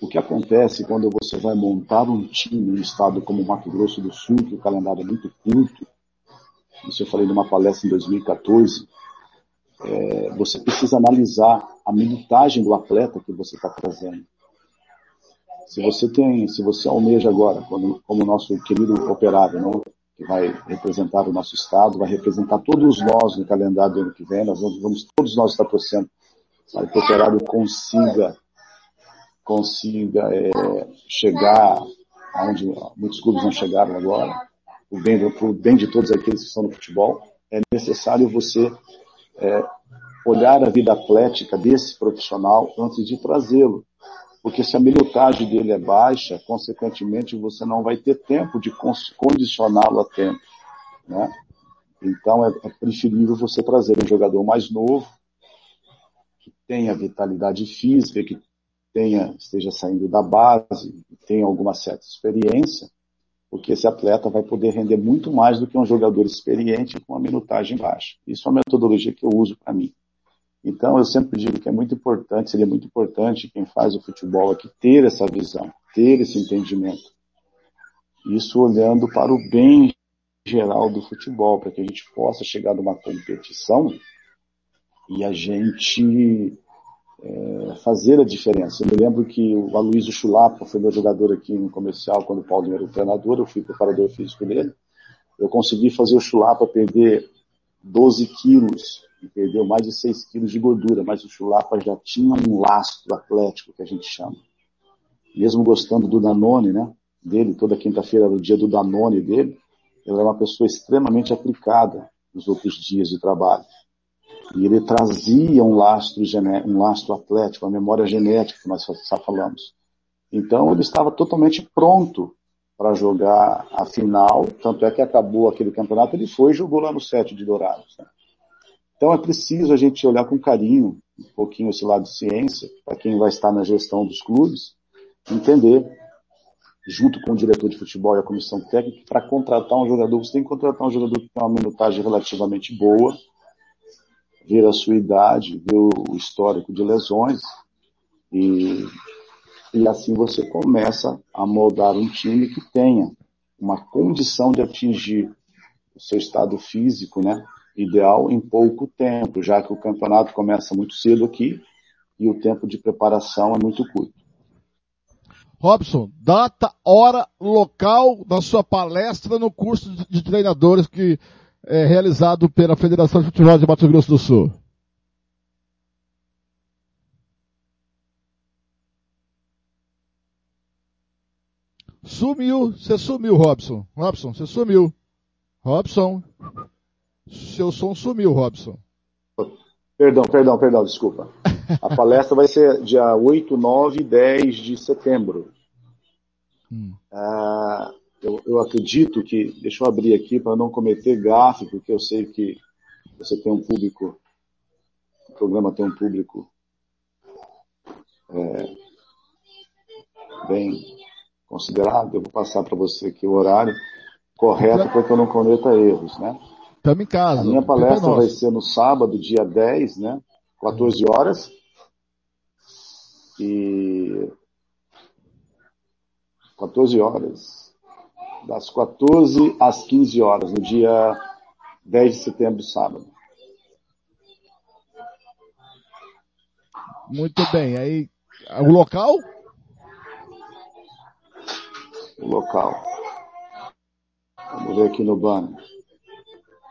O que acontece quando você vai montar um time em um estado como Mato Grosso do Sul, que o calendário é muito curto, isso eu falei numa palestra em 2014, é, você precisa analisar a minutagem do atleta que você está trazendo. Se você tem, se você almeja agora, como, como nosso querido operário, né, que vai representar o nosso estado, vai representar todos nós no calendário do ano que vem, nós vamos, vamos todos nós estar torcendo para que o operário consiga consiga é, chegar aonde muitos clubes não chegaram agora, o bem, o bem de todos aqueles que estão no futebol, é necessário você é, olhar a vida atlética desse profissional antes de trazê-lo. Porque se a minutagem dele é baixa, consequentemente você não vai ter tempo de condicioná-lo a tempo. Né? Então é, é preferível você trazer um jogador mais novo, que tenha vitalidade física, que tenha, esteja saindo da base, tenha alguma certa experiência, porque esse atleta vai poder render muito mais do que um jogador experiente com uma minutagem baixa. Isso é uma metodologia que eu uso para mim. Então, eu sempre digo que é muito importante, seria muito importante quem faz o futebol aqui ter essa visão, ter esse entendimento. Isso olhando para o bem geral do futebol, para que a gente possa chegar numa competição e a gente é, fazer a diferença. Eu me lembro que o Aloysio Chulapa foi meu jogador aqui no comercial quando o Paulo era o treinador, eu fui preparador físico dele. Eu consegui fazer o Chulapa perder 12 quilos, e perdeu mais de 6 quilos de gordura, mas o Chulapa já tinha um lastro atlético, que a gente chama. Mesmo gostando do Danone, né, dele, toda quinta-feira era o dia do Danone dele, ele era uma pessoa extremamente aplicada nos outros dias de trabalho. E ele trazia um lastro, um lastro atlético, a memória genética que nós já falamos. Então ele estava totalmente pronto para jogar a final, tanto é que acabou aquele campeonato, ele foi e jogou lá no sete de Dourados. Né? Então é preciso a gente olhar com carinho um pouquinho esse lado de ciência, para quem vai estar na gestão dos clubes, entender, junto com o diretor de futebol e a comissão técnica, para contratar um jogador, você tem que contratar um jogador que tem uma minutagem relativamente boa, ver a sua idade, ver o histórico de lesões e, e assim você começa a moldar um time que tenha uma condição de atingir o seu estado físico, né, ideal em pouco tempo, já que o campeonato começa muito cedo aqui e o tempo de preparação é muito curto. Robson, data, hora, local da sua palestra no curso de treinadores que é realizado pela Federação de Futebol de Mato Grosso do Sul. Sumiu, você sumiu, Robson. Robson, você sumiu. Robson. Seu som sumiu, Robson. Perdão, perdão, perdão, desculpa. A palestra vai ser dia 8, 9 e 10 de setembro. Hum. Ah, eu, eu, acredito que, deixa eu abrir aqui para não cometer gafe, porque eu sei que você tem um público, o programa tem um público é, bem considerável. Eu vou passar para você aqui o horário correto para que eu não cometa erros, né? Estamos em casa. A minha palestra vai ser no sábado, dia 10, né? 14 horas. E 14 horas. Das 14 às 15 horas, no dia 10 de setembro, sábado. Muito bem. Aí, o local? O local. Vamos ver aqui no banner.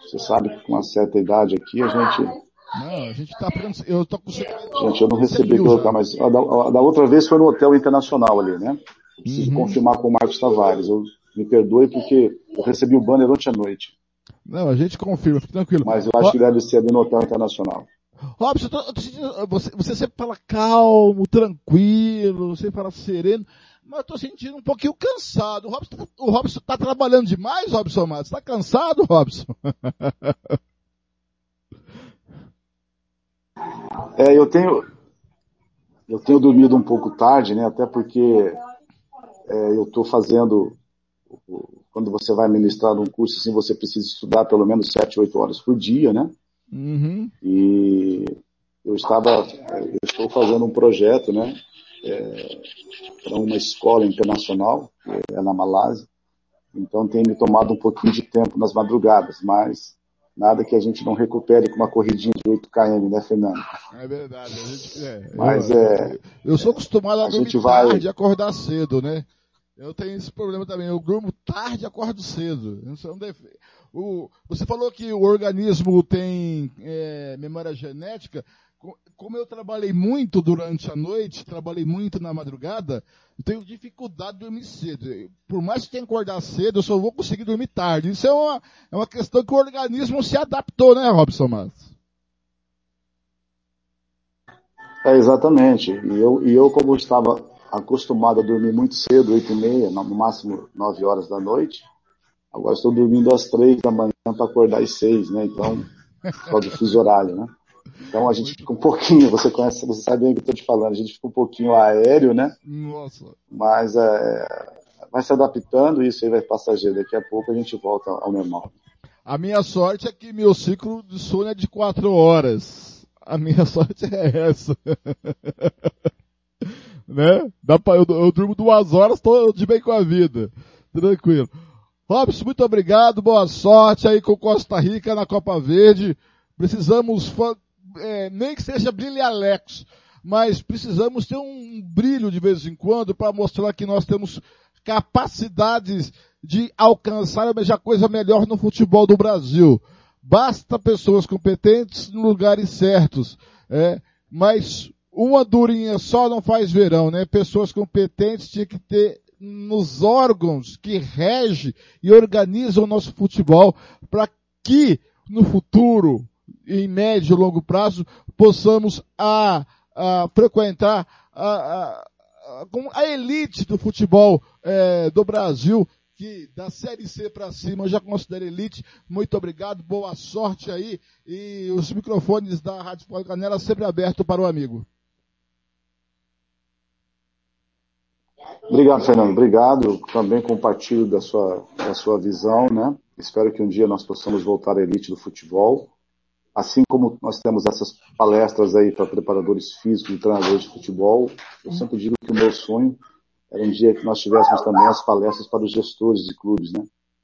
Você sabe que com uma certa idade aqui a gente. Não, a gente tá Eu tô com Gente, eu não recebi local, mas da, da, outra vez foi no Hotel Internacional ali, né? Preciso uhum. confirmar com o Marcos Tavares. Eu, me perdoe porque eu recebi o banner ontem à noite. Não, a gente confirma, fique tranquilo. Mas eu acho que deve ser ali no Hotel Internacional. Robson, eu tô, eu tô sentindo, você, você sempre fala calmo, tranquilo, você fala sereno mas eu tô sentindo um pouquinho cansado. O Robson, tá, o Robson tá trabalhando demais, Robson Matos? Tá cansado, Robson? é, eu tenho, eu tenho dormido um pouco tarde, né? Até porque é, eu estou fazendo, quando você vai ministrar um curso assim, você precisa estudar pelo menos 7, 8 horas por dia, né? Uhum. E eu estava, eu estou fazendo um projeto, né? é, para uma escola internacional, que é na Malásia. Então tem me tomado um pouquinho de tempo nas madrugadas, mas nada que a gente não recupere com uma corridinha de 8 km, né, Fernando? É verdade. A gente, é, mas eu, é. Eu sou acostumado a, a dormir vai... tarde e acordar cedo, né? Eu tenho esse problema também. Eu durmo tarde e acordo cedo. É o, você falou que o organismo tem é, memória genética como eu trabalhei muito durante a noite, trabalhei muito na madrugada, eu tenho dificuldade de dormir cedo. Por mais que tenha que acordar cedo, eu só vou conseguir dormir tarde. Isso é uma, é uma questão que o organismo se adaptou, né, Robson Matos? É, exatamente. E eu, e eu, como estava acostumado a dormir muito cedo, oito e meia, no máximo nove horas da noite, agora estou dormindo às três da manhã para acordar às seis, né? Então, causa do fuso horário, né? Então a gente fica um pouquinho, você conhece, você sabe bem o que eu estou te falando, a gente fica um pouquinho aéreo, né? Nossa. Mas é, vai se adaptando, isso aí vai passageiro. Daqui a pouco a gente volta ao normal. A minha sorte é que meu ciclo de sono é de quatro horas. A minha sorte é essa. Né? Dá pra, eu, eu durmo duas horas, tô de bem com a vida. Tranquilo. Robson, muito obrigado, boa sorte aí com Costa Rica na Copa Verde. Precisamos é, nem que seja brilhalecos, mas precisamos ter um brilho de vez em quando para mostrar que nós temos capacidades de alcançar a coisa melhor no futebol do Brasil. Basta pessoas competentes nos lugares certos, é, mas uma durinha só não faz verão, né? Pessoas competentes tinha que ter nos órgãos que regem e organizam o nosso futebol para que no futuro em médio e longo prazo, possamos a, a frequentar a, a, a, elite do futebol é, do Brasil, que da Série C para cima já considera elite. Muito obrigado, boa sorte aí e os microfones da Rádio Canela sempre abertos para o amigo. Obrigado, Fernando. Obrigado. Também compartilho da sua, da sua visão, né? Espero que um dia nós possamos voltar à elite do futebol. Assim como nós temos essas palestras aí para preparadores físicos e treinadores de futebol, eu sempre digo que o meu sonho era um dia que nós tivéssemos também as palestras para os gestores de clubes, né?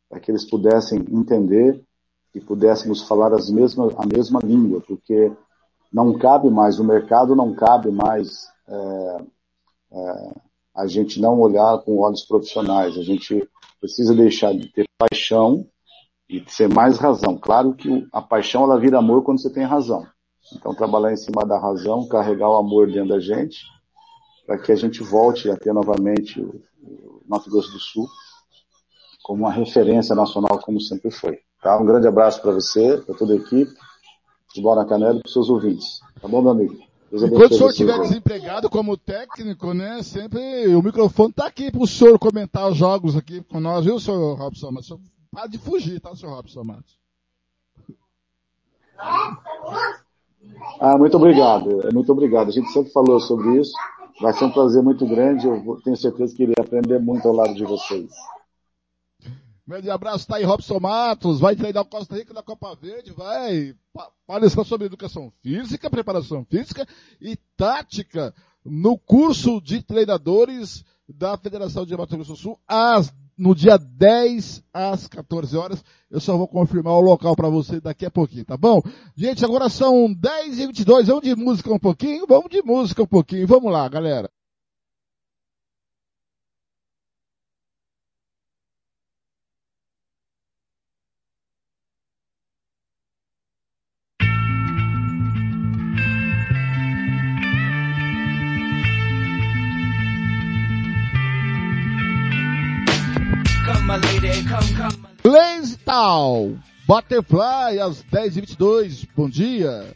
Para que eles pudessem entender e pudéssemos falar as mesmas, a mesma língua, porque não cabe mais, o mercado não cabe mais é, é, a gente não olhar com olhos profissionais. A gente precisa deixar de ter paixão e ser mais razão. Claro que a paixão ela vira amor quando você tem razão. Então trabalhar em cima da razão, carregar o amor dentro da gente, para que a gente volte a ter novamente o, Mato Grosso do Sul como uma referência nacional, como sempre foi. Tá? Um grande abraço para você, para toda a equipe, Futebol na Canela e para os seus ouvintes. Tá bom, meu amigo? Enquanto o senhor estiver desempregado como técnico, né, sempre o microfone está aqui para o senhor comentar os jogos aqui com nós, viu, senhor Robson? O senhor para de fugir, tá, senhor Robson Matos? Ah, muito obrigado. Muito obrigado. A gente sempre falou sobre isso. Vai ser um prazer muito grande. Eu tenho certeza que irei aprender muito ao lado de vocês. Grande abraço, tá aí Robson Matos, vai treinar o Costa Rica na Copa Verde, vai palestrar sobre educação física, preparação física e tática no curso de treinadores da Federação de Mato Grosso do Sul às, no dia 10 às 14 horas. Eu só vou confirmar o local para você daqui a pouquinho, tá bom? Gente, agora são 10 e 22 vamos de música um pouquinho? Vamos de música um pouquinho, vamos lá, galera. Lazy Tal, Butterfly às 10h22. Bom dia.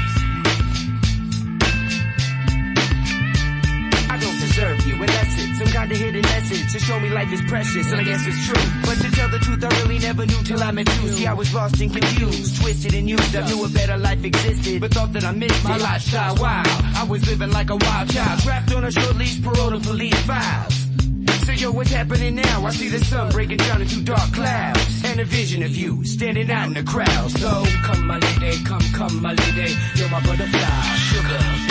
Deserve you. Unless it's some kind of hidden message to show me life is precious, and I guess it's true. But to tell the truth, I really never knew till I met you. See, I was lost and confused, twisted and used. I knew a better life existed, but thought that I missed my lifestyle. Wow, I was living like a wild child, trapped on a short leash, parole to police files. So yo, what's happening now? I see the sun breaking down into dark clouds And a vision of you standing out in the crowd So come my lady, come, come my lady You're my butterfly, sugar,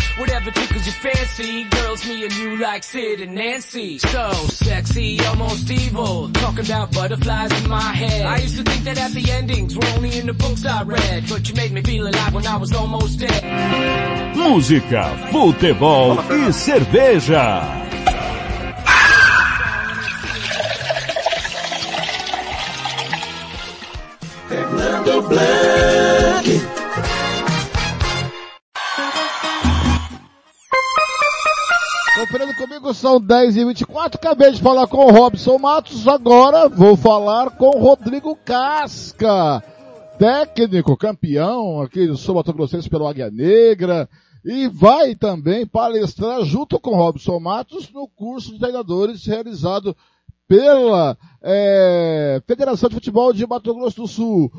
Whatever tickles your fancy, girls, me and you like Sid and Nancy. So sexy, almost evil, talking about butterflies in my head. I used to think that happy endings were only in the books I read, but you made me feel alive when I was almost dead. Música, futebol e cerveja. Fernando Blanc. Conferendo comigo são 10 e 24 Acabei de falar com o Robson Matos. Agora vou falar com o Rodrigo Casca, técnico, campeão aqui do Sul Mato Grossense pelo Águia Negra. E vai também palestrar junto com Robson Matos no curso de treinadores realizado pela é, Federação de Futebol de Mato Grosso do Sul.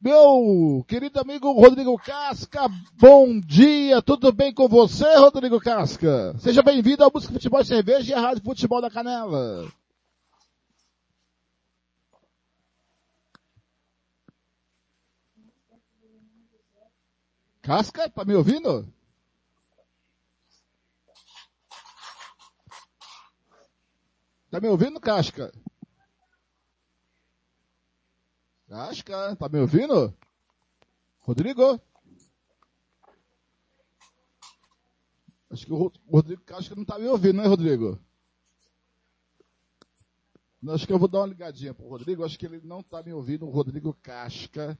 Meu querido amigo Rodrigo Casca, bom dia, tudo bem com você, Rodrigo Casca? Seja bem-vindo ao Música Futebol e Cerveja e à Rádio Futebol da Canela. Casca, tá me ouvindo? Tá me ouvindo, Casca? Casca, tá me ouvindo? Rodrigo? Acho que o Rodrigo Casca não tá me ouvindo, né, Rodrigo? Acho que eu vou dar uma ligadinha pro Rodrigo. Acho que ele não tá me ouvindo, o Rodrigo Casca.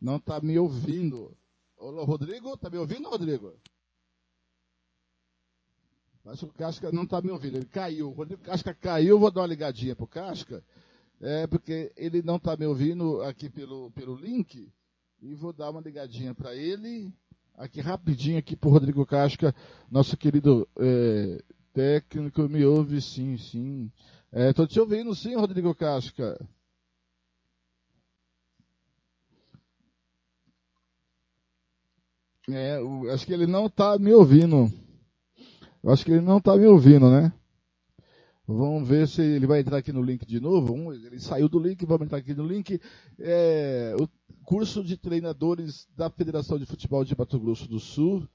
não está me ouvindo. Olá, Rodrigo, tá me ouvindo, Rodrigo? Acho que o Casca não está me ouvindo. Ele caiu. O Rodrigo Casca caiu, vou dar uma ligadinha pro Casca. É, porque ele não está me ouvindo aqui pelo, pelo link. E vou dar uma ligadinha para ele. Aqui rapidinho aqui pro Rodrigo Casca, nosso querido é, técnico, me ouve sim, sim. Estou é, te ouvindo sim, Rodrigo Casca. É, acho que ele não está me ouvindo. Eu acho que ele não está me ouvindo, né? Vamos ver se ele vai entrar aqui no link de novo. Ele saiu do link, vamos entrar aqui no link. É, o curso de treinadores da Federação de Futebol de Mato Grosso do Sul,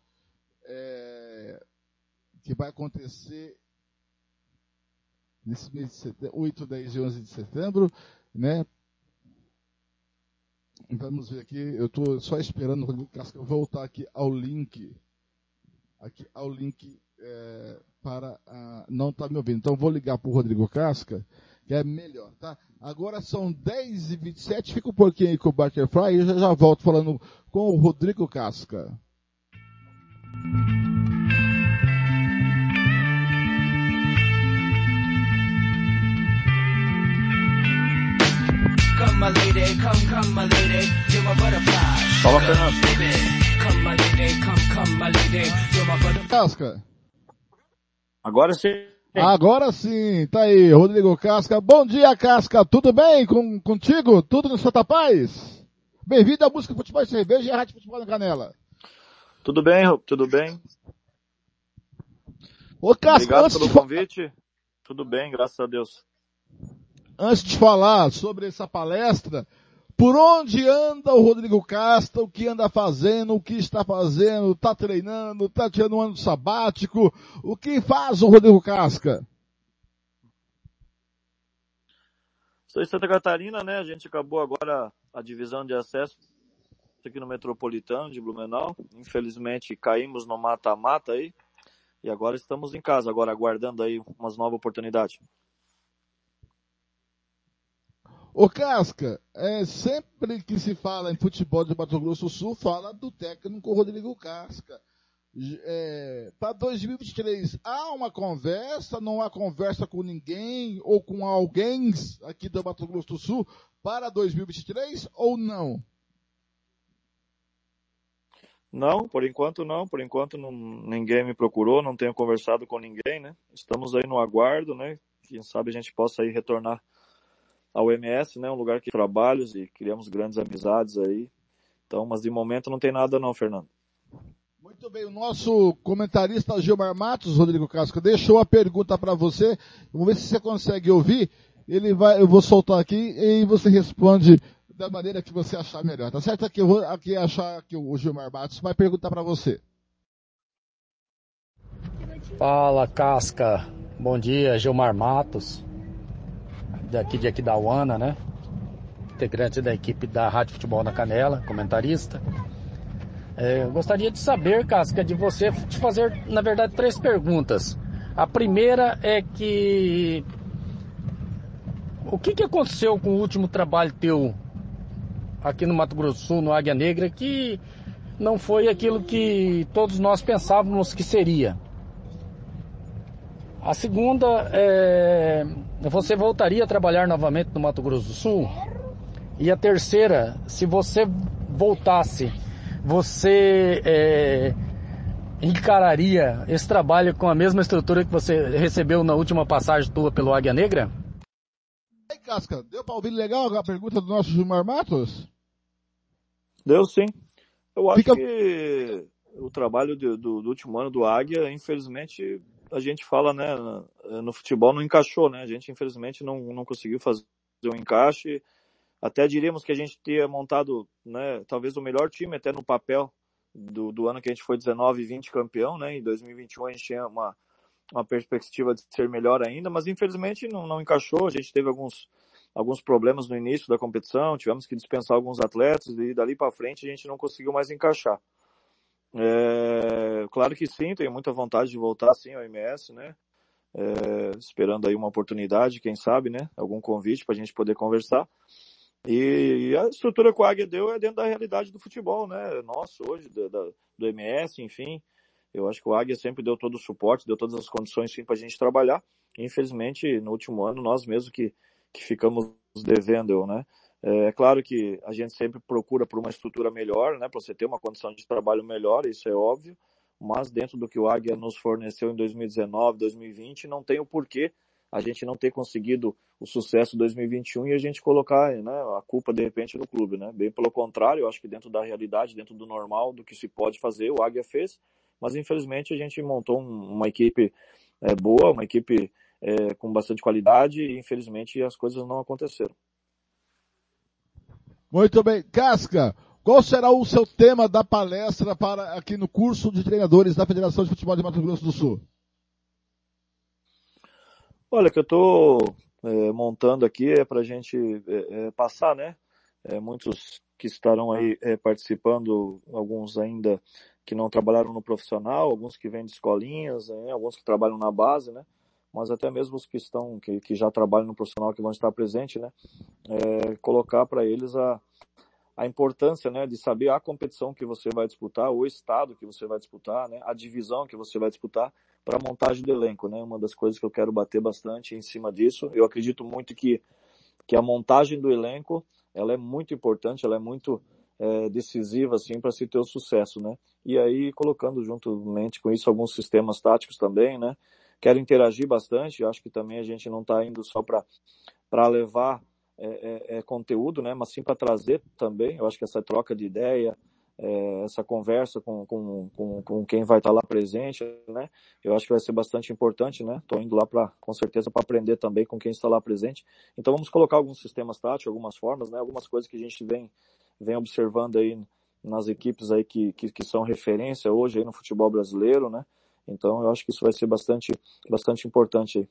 é, que vai acontecer nesse mês de setembro, 8, 10 e 11 de setembro, né? Vamos ver aqui, eu estou só esperando o Rodrigo Casca voltar aqui ao link. Aqui ao link é, para a, não estar tá me ouvindo. Então vou ligar para o Rodrigo Casca, que é melhor, tá? Agora são 10 e 27 fica um pouquinho aí com o Butterfly e eu já, já volto falando com o Rodrigo Casca. Come my lady, come, come my lady, you're my butterfly. Fala, Fernando. Come my lady, come, come my lady, you're my butterfly. Casca. Agora sim. Agora sim, tá aí, Rodrigo Casca. Bom dia, Casca. Tudo bem com, contigo? Tudo no Santa Paz? Bem-vindo à Música Futebol e Cerveja e a Rádio Futebol na Canela. Tudo bem, tudo bem. Ô, Casca, Obrigado pelo convite. Tudo bem, graças a Deus antes de falar sobre essa palestra, por onde anda o Rodrigo Casta, o que anda fazendo, o que está fazendo, está treinando, está tirando um ano sabático, o que faz o Rodrigo Casca? Sou em Santa Catarina, né? A gente acabou agora a divisão de acesso aqui no Metropolitano de Blumenau. Infelizmente caímos no mata-mata aí. E agora estamos em casa, agora aguardando aí umas novas oportunidades. Ô Casca, é, sempre que se fala em futebol de Mato Grosso do Sul, fala do técnico Rodrigo Casca. É, para 2023, há uma conversa, não há conversa com ninguém ou com alguém aqui do Mato Grosso do Sul para 2023 ou não? Não, por enquanto não, por enquanto não, ninguém me procurou, não tenho conversado com ninguém, né? Estamos aí no aguardo, né? Quem sabe a gente possa aí retornar ao MS, né? Um lugar que trabalhos e criamos grandes amizades aí. Então, mas de momento não tem nada não, Fernando. Muito bem, o nosso comentarista Gilmar Matos, Rodrigo Casca, deixou a pergunta para você. Vamos ver se você consegue ouvir. Ele vai, eu vou soltar aqui e você responde da maneira que você achar melhor. Tá certo? Aqui eu vou aqui achar que o Gilmar Matos vai perguntar para você. Fala, Casca. Bom dia, Gilmar Matos daqui de aqui da UANA, né? Integrante da equipe da Rádio Futebol na Canela, comentarista. É, gostaria de saber, Casca, de você te fazer, na verdade, três perguntas. A primeira é que o que, que aconteceu com o último trabalho teu aqui no Mato Grosso Sul, no Águia Negra, que não foi aquilo que todos nós pensávamos que seria? A segunda é. Você voltaria a trabalhar novamente no Mato Grosso do Sul? E a terceira, se você voltasse, você é, encararia esse trabalho com a mesma estrutura que você recebeu na última passagem tua pelo Águia Negra? Aí, Casca, deu para ouvir legal a pergunta do nosso Gilmar Matos? Deu sim. Eu acho Fica... que o trabalho do, do, do último ano do Águia, infelizmente, a gente fala, né, no futebol não encaixou, né? A gente infelizmente não, não conseguiu fazer um encaixe. Até diríamos que a gente tinha montado, né, talvez o melhor time até no papel do, do ano que a gente foi 19 e 20 campeão, né? Em 2021 a gente tinha uma, uma perspectiva de ser melhor ainda, mas infelizmente não, não encaixou. A gente teve alguns, alguns problemas no início da competição, tivemos que dispensar alguns atletas e dali para frente a gente não conseguiu mais encaixar. É, claro que sim, tenho muita vontade de voltar sim ao MS, né? É, esperando aí uma oportunidade, quem sabe, né? Algum convite para a gente poder conversar. E a estrutura que o Águia deu é dentro da realidade do futebol, né? Nosso hoje, do, do MS, enfim. Eu acho que o Águia sempre deu todo o suporte, deu todas as condições sim para a gente trabalhar. Infelizmente, no último ano, nós mesmos que, que ficamos devendo, né? É claro que a gente sempre procura por uma estrutura melhor, né? Para você ter uma condição de trabalho melhor, isso é óbvio. Mas dentro do que o Águia nos forneceu em 2019, 2020, não tem o porquê a gente não ter conseguido o sucesso 2021 e a gente colocar né, a culpa de repente no clube, né? Bem pelo contrário, eu acho que dentro da realidade, dentro do normal, do que se pode fazer, o Águia fez, mas infelizmente a gente montou um, uma equipe é, boa, uma equipe é, com bastante qualidade e infelizmente as coisas não aconteceram. Muito bem, Casca. Qual será o seu tema da palestra para aqui no curso de treinadores da Federação de Futebol de Mato Grosso do Sul? Olha, que eu estou é, montando aqui é para a gente é, é, passar, né? É, muitos que estarão aí é, participando, alguns ainda que não trabalharam no profissional, alguns que vêm de escolinhas, né? alguns que trabalham na base, né? Mas até mesmo os que estão, que, que já trabalham no profissional, que vão estar presentes, né? É, colocar para eles a, a importância né, de saber a competição que você vai disputar, o estado que você vai disputar, né, a divisão que você vai disputar, para montagem do elenco, né? Uma das coisas que eu quero bater bastante em cima disso. Eu acredito muito que, que a montagem do elenco, ela é muito importante, ela é muito é, decisiva, assim, para se ter o sucesso, né? E aí, colocando juntamente com isso alguns sistemas táticos também, né? Quero interagir bastante, acho que também a gente não está indo só para levar é, é, é, conteúdo, né? Mas sim para trazer também, eu acho que essa troca de ideia, é, essa conversa com, com, com, com quem vai estar lá presente, né? Eu acho que vai ser bastante importante, né? Estou indo lá para, com certeza, para aprender também com quem está lá presente. Então vamos colocar alguns sistemas táticos, algumas formas, né? Algumas coisas que a gente vem, vem observando aí nas equipes aí que, que, que são referência hoje aí no futebol brasileiro, né? Então eu acho que isso vai ser bastante, bastante importante aí.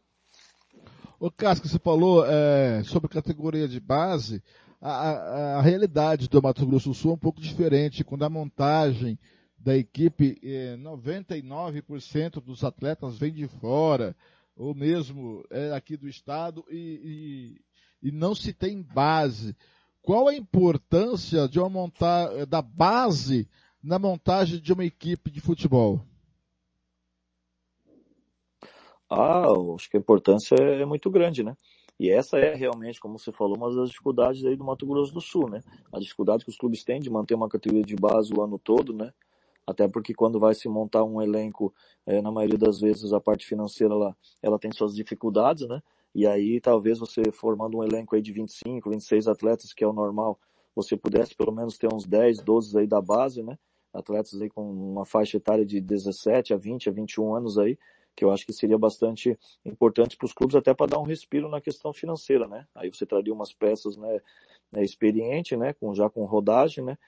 O Casca, você falou é, sobre categoria de base a, a, realidade do Mato Grosso do Sul é um pouco diferente. Quando a montagem da equipe, eh, 99% dos atletas vêm de fora, ou mesmo é aqui do estado, e, e, e não se tem base. Qual a importância de uma montar, da base na montagem de uma equipe de futebol? Ah, acho que a importância é muito grande, né? E essa é realmente, como você falou, uma das dificuldades aí do Mato Grosso do Sul, né? A dificuldade que os clubes têm de manter uma categoria de base o ano todo, né? Até porque quando vai se montar um elenco, é, na maioria das vezes a parte financeira ela, ela tem suas dificuldades, né? E aí talvez você formando um elenco aí de 25, 26 atletas, que é o normal, você pudesse pelo menos ter uns 10, 12 aí da base, né? Atletas aí com uma faixa etária de 17 a 20, a 21 anos aí, que eu acho que seria bastante importante para os clubes até para dar um respiro na questão financeira, né? Aí você traria umas peças, né, né experiente, né, com já com rodagem, né?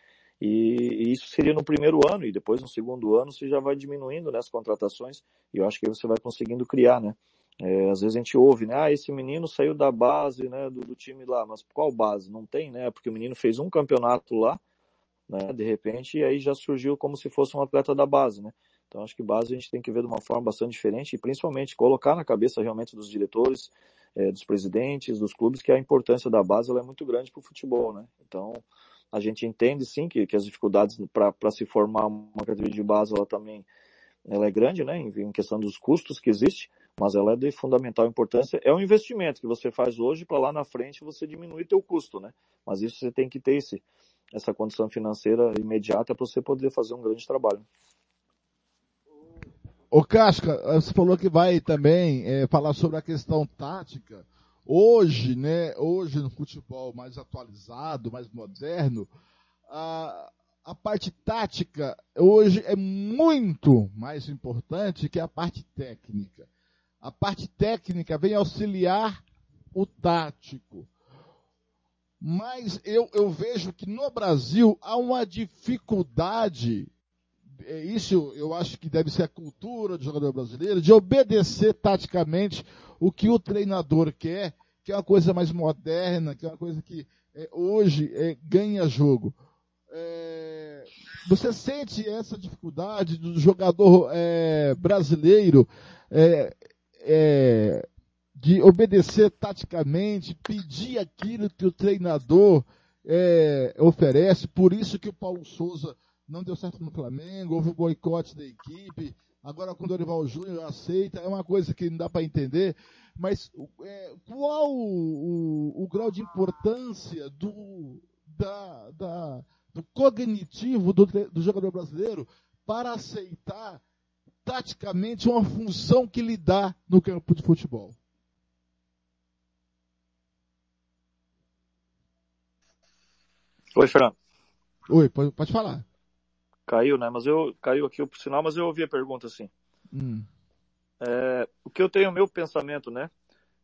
E, e, isso seria no primeiro ano e depois no segundo ano você já vai diminuindo né, as contratações e eu acho que você vai conseguindo criar, né? É, às vezes a gente ouve, né? Ah, esse menino saiu da base, né, do, do time lá, mas qual base? Não tem, né? Porque o menino fez um campeonato lá, né? De repente e aí já surgiu como se fosse um atleta da base, né? Então, acho que base a gente tem que ver de uma forma bastante diferente e principalmente colocar na cabeça realmente dos diretores, é, dos presidentes, dos clubes, que a importância da base é muito grande para o futebol, né? Então, a gente entende sim que, que as dificuldades para se formar uma categoria de base, ela também ela é grande, né? Em, em questão dos custos que existe, mas ela é de fundamental importância. É um investimento que você faz hoje para lá na frente você diminuir teu custo, né? Mas isso você tem que ter esse, essa condição financeira imediata para você poder fazer um grande trabalho. O Casca, você falou que vai também é, falar sobre a questão tática. Hoje, né, hoje no futebol mais atualizado, mais moderno, a, a parte tática hoje é muito mais importante que a parte técnica. A parte técnica vem auxiliar o tático. Mas eu, eu vejo que no Brasil há uma dificuldade isso eu acho que deve ser a cultura do jogador brasileiro, de obedecer taticamente o que o treinador quer, que é uma coisa mais moderna, que é uma coisa que é, hoje é, ganha jogo. É, você sente essa dificuldade do jogador é, brasileiro é, é, de obedecer taticamente, pedir aquilo que o treinador é, oferece. Por isso que o Paulo Souza não deu certo no Flamengo, houve o boicote da equipe. Agora com o Dorival Júnior aceita, é uma coisa que não dá para entender. Mas é, qual o, o, o, grau de importância do, da, da, do cognitivo do, do jogador brasileiro para aceitar taticamente uma função que lhe dá no campo de futebol? Oi, Fernando. Oi, pode, pode falar. Caiu, né? Mas eu caiu aqui por sinal, mas eu ouvi a pergunta assim. Hum. É, o que eu tenho meu pensamento, né?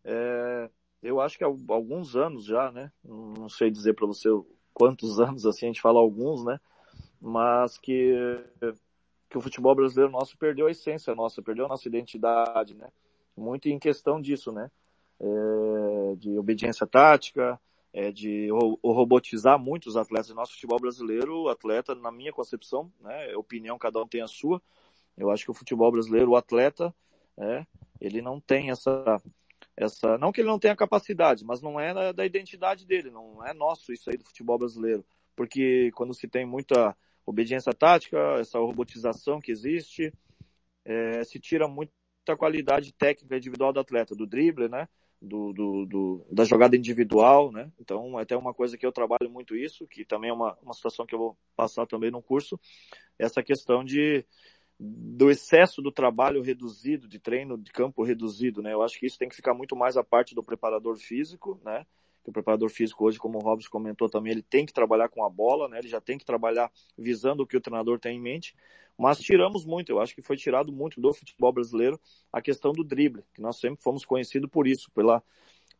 É, eu acho que há alguns anos já, né? Não sei dizer para você quantos anos assim a gente fala alguns, né? Mas que que o futebol brasileiro nosso perdeu a essência nossa, perdeu a nossa identidade, né? Muito em questão disso, né? É, de obediência tática, é, de robotizar muito os atletas. Nosso futebol brasileiro, o atleta, na minha concepção, né, é opinião, cada um tem a sua. Eu acho que o futebol brasileiro, o atleta, é, ele não tem essa, essa, não que ele não tenha capacidade, mas não é da, da identidade dele, não é nosso isso aí do futebol brasileiro. Porque quando se tem muita obediência tática, essa robotização que existe, é, se tira muita qualidade técnica individual do atleta, do drible, né? Do, do, do, da jogada individual, né? Então, é até uma coisa que eu trabalho muito isso, que também é uma, uma situação que eu vou passar também no curso, essa questão de do excesso do trabalho reduzido, de treino de campo reduzido, né? Eu acho que isso tem que ficar muito mais a parte do preparador físico, né? Que o preparador físico hoje, como o Robson comentou também, ele tem que trabalhar com a bola, né? Ele já tem que trabalhar visando o que o treinador tem em mente. Mas tiramos muito, eu acho que foi tirado muito do futebol brasileiro a questão do drible, que nós sempre fomos conhecidos por isso, pela,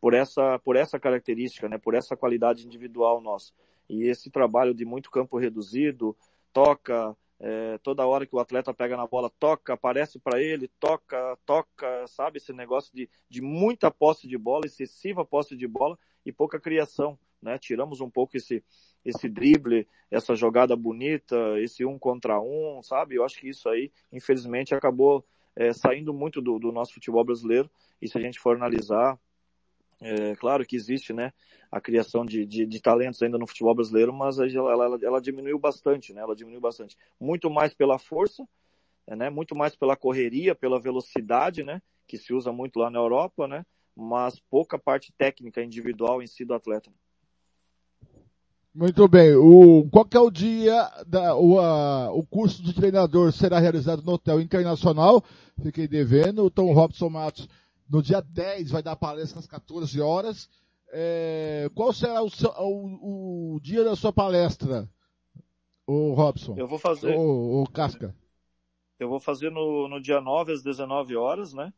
por essa, por essa característica, né, por essa qualidade individual nossa. E esse trabalho de muito campo reduzido, toca, é, toda hora que o atleta pega na bola, toca, aparece para ele, toca, toca, sabe? Esse negócio de, de muita posse de bola, excessiva posse de bola e pouca criação, né? Tiramos um pouco esse, esse drible, essa jogada bonita, esse um contra um, sabe? Eu acho que isso aí, infelizmente, acabou é, saindo muito do, do, nosso futebol brasileiro. E se a gente for analisar, é, claro que existe, né, a criação de, de, de talentos ainda no futebol brasileiro, mas ela, ela, ela, diminuiu bastante, né? Ela diminuiu bastante. Muito mais pela força, né? Muito mais pela correria, pela velocidade, né? Que se usa muito lá na Europa, né? Mas pouca parte técnica individual em si do atleta. Muito bem. O, qual é o dia da, o, a, o curso de treinador será realizado no Hotel Internacional. Fiquei devendo. O Tom Robson Matos, no dia 10, vai dar palestra às 14 horas. É, qual será o, seu, o, o, dia da sua palestra, o Robson? Eu vou fazer. O, o Casca. Eu vou fazer no, no dia 9 às 19 horas, né?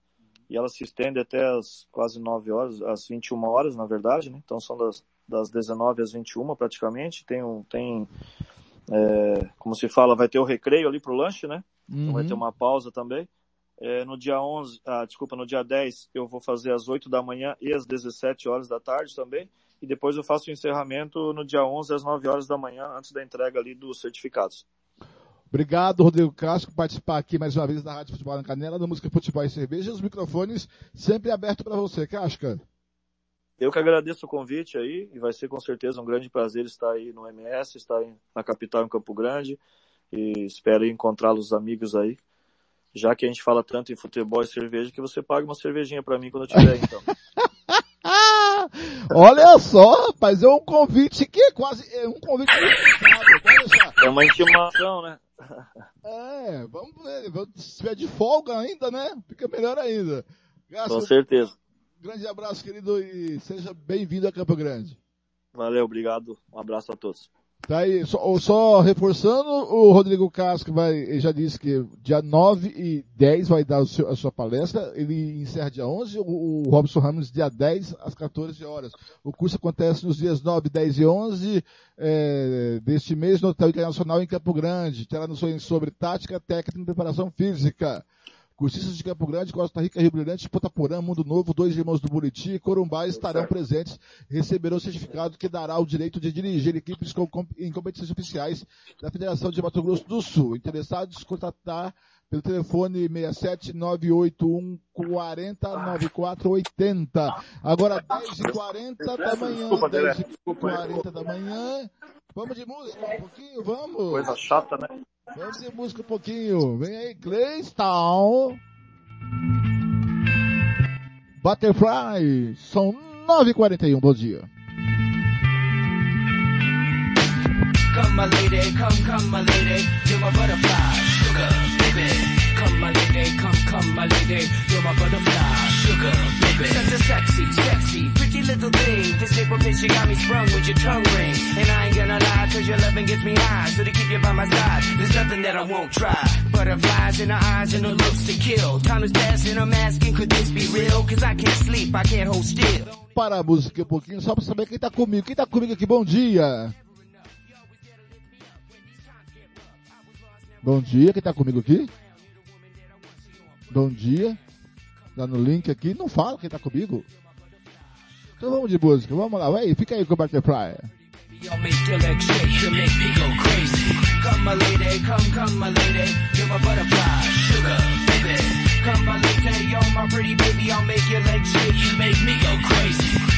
E ela se estende até as quase 9 horas, às 21 horas, na verdade, né? Então são das das 19 às 21 praticamente. Tem, um, tem é, como se fala, vai ter o recreio ali pro lanche, né? Uhum. Então vai ter uhum. uma pausa também. É, no dia 11, ah, desculpa, no dia 10 eu vou fazer às 8 da manhã e às 17 horas da tarde também. E depois eu faço o encerramento no dia 11 às 9 horas da manhã, antes da entrega ali dos certificados. Obrigado, Rodrigo Castro, por participar aqui mais uma vez da Rádio Futebol na Canela, da Música Futebol e Cerveja. Os microfones sempre abertos para você, Casca. Eu que agradeço o convite aí e vai ser com certeza um grande prazer estar aí no MS, estar na capital em Campo Grande e espero encontrá-los amigos aí. Já que a gente fala tanto em futebol e cerveja, que você pague uma cervejinha para mim quando eu tiver então. Olha só, rapaz, é um convite que é quase, é um convite É uma intimação, né? É, vamos ver, se tiver de folga ainda, né? Fica melhor ainda. Graças Com certeza. Grande abraço, querido, e seja bem-vindo a Campo Grande. Valeu, obrigado. Um abraço a todos. Tá aí, só, só reforçando, o Rodrigo Casco vai, já disse que dia 9 e 10 vai dar seu, a sua palestra, ele encerra dia 11, o, o, Robson Ramos dia 10 às 14 horas. O curso acontece nos dias 9, 10 e 11 é, deste mês no Hotel Internacional em Campo Grande. Terá noções sobre tática, técnica e preparação física. Cursistas de Campo Grande, Costa Rica, Rio Brilhante, Potaporã, Mundo Novo, Dois Irmãos do Buriti e Corumbá estarão presentes receberão o certificado que dará o direito de dirigir equipes com, em competições oficiais da Federação de Mato Grosso do Sul. Interessados, contatar pelo telefone 67981 409480. Agora 10h40 da manhã. 10h40 da manhã. Vamos de música um pouquinho, vamos? Coisa chata, né? Vamos de música um pouquinho. Vem aí, Claystown. Butterfly. São 9h41, bom dia. Come my lady, come, come my lady, you're my butterfly, baby. Come my lady, come, come my lady, you're my butterfly, sugar, baby. Such a sexy, sexy, pretty little thing. This April bitch, you got me sprung with your tongue ring. And I ain't gonna lie, cause your loving gets me high. So to keep you by my side, there's nothing that I won't try. Butterflies in her eyes and her looks to kill. Time is passing, I'm asking, could this be real? Cause I can't sleep, I can't hold still. Para a música um pouquinho, só pra saber quem tá comigo. Quem tá comigo aqui, bom dia. Bom dia, quem tá comigo aqui? Bom dia. Tá no link aqui, não fala quem tá comigo. Então vamos de música, vamos lá, vai, fica aí com o Butterfly. You'll make your legs shake, you make me go crazy. Come my lady, come, come my lady, you're my butterfly, sugar, baby. Come my lady, you're my pretty baby, I'll make your legs shake, you make me go crazy.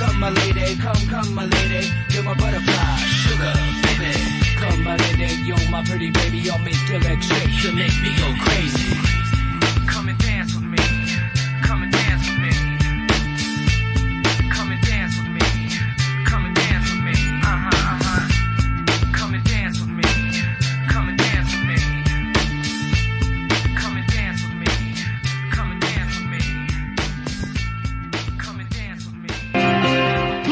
Come my lady, come, come my lady. You're my butterfly, sugar, baby. Come my lady, you're my pretty baby. I'll make your legs shake, you make me go crazy. Come and dance with me. Come and dance with me.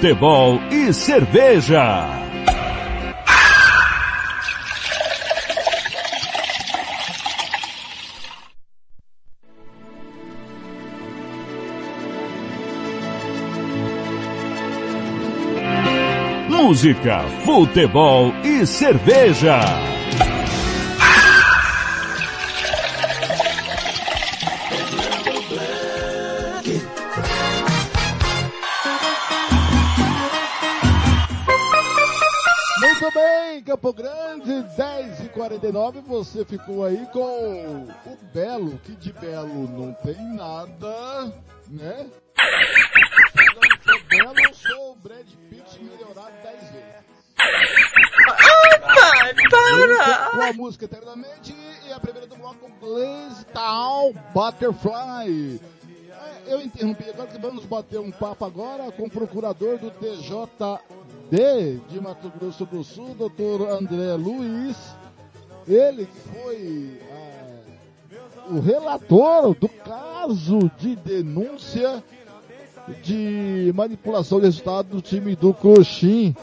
Futebol e cerveja. Música, futebol e cerveja. 49 você ficou aí com o Belo, que de Belo não tem nada, né? Se eu Belo, eu sou o Brad Pitt melhorado 10 vezes. pai, para! Com a música Eternamente e a primeira do bloco Blaze Town Butterfly. É, Eu interrompi agora que vamos bater um papo agora com o procurador do TJD de Mato Grosso do Sul, doutor André Luiz. Ele foi ah, o relator do caso de denúncia de manipulação de resultado do time do Coxim.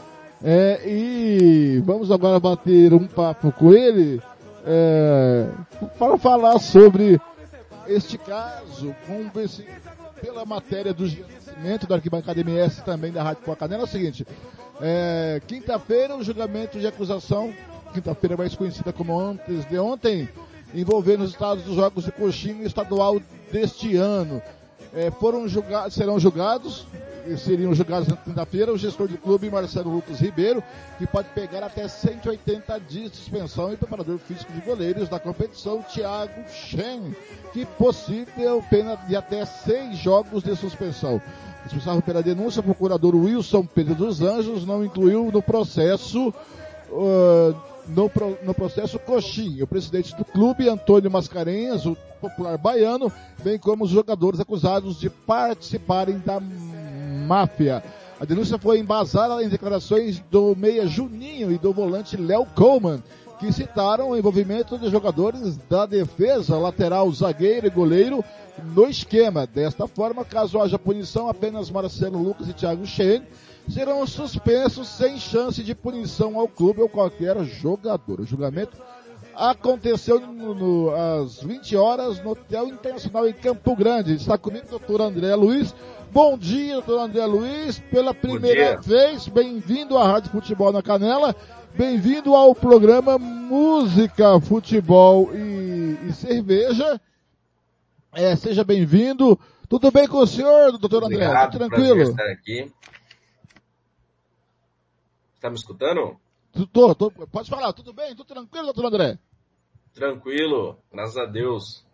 É, e vamos agora bater um papo com ele é, para falar sobre este caso, com esse, pela matéria do gerenciamento da Arquibancada MS também da Rádio Canela. É o seguinte, é, quinta-feira o julgamento de acusação, quinta-feira mais conhecida como antes de ontem, envolvendo os estados dos jogos de coxinha estadual deste ano. É, foram julgados, serão julgados seriam julgados na quinta-feira, o gestor de clube Marcelo Lucas Ribeiro, que pode pegar até 180 dias de suspensão e preparador físico de goleiros da competição, Thiago Shen, que possível pena de até seis jogos de suspensão. Responsável pela denúncia, o procurador Wilson Pedro dos Anjos não incluiu no processo uh, no, no, processo Coxim, o presidente do clube, Antônio Mascarenhas, o popular baiano, bem como os jogadores acusados de participarem da máfia. A denúncia foi embasada em declarações do meia Juninho e do volante Léo Coleman, que citaram o envolvimento de jogadores da defesa, lateral, zagueiro e goleiro no esquema. Desta forma, caso haja punição, apenas Marcelo Lucas e Thiago Chen serão suspensos sem chance de punição ao clube ou qualquer jogador. O julgamento aconteceu no, no, às 20 horas no Hotel Internacional em Campo Grande. Está comigo o doutor André Luiz. Bom dia, doutor André Luiz. Pela primeira vez, bem-vindo à Rádio Futebol na Canela. Bem-vindo ao programa Música, Futebol e, e Cerveja. É, seja bem-vindo. Tudo bem com o senhor, doutor André? Obrigado, Tudo tranquilo? estar aqui. Está me escutando? Tô, tô, pode falar, tudo bem? Tudo tranquilo, doutor André? Tranquilo, graças a Deus.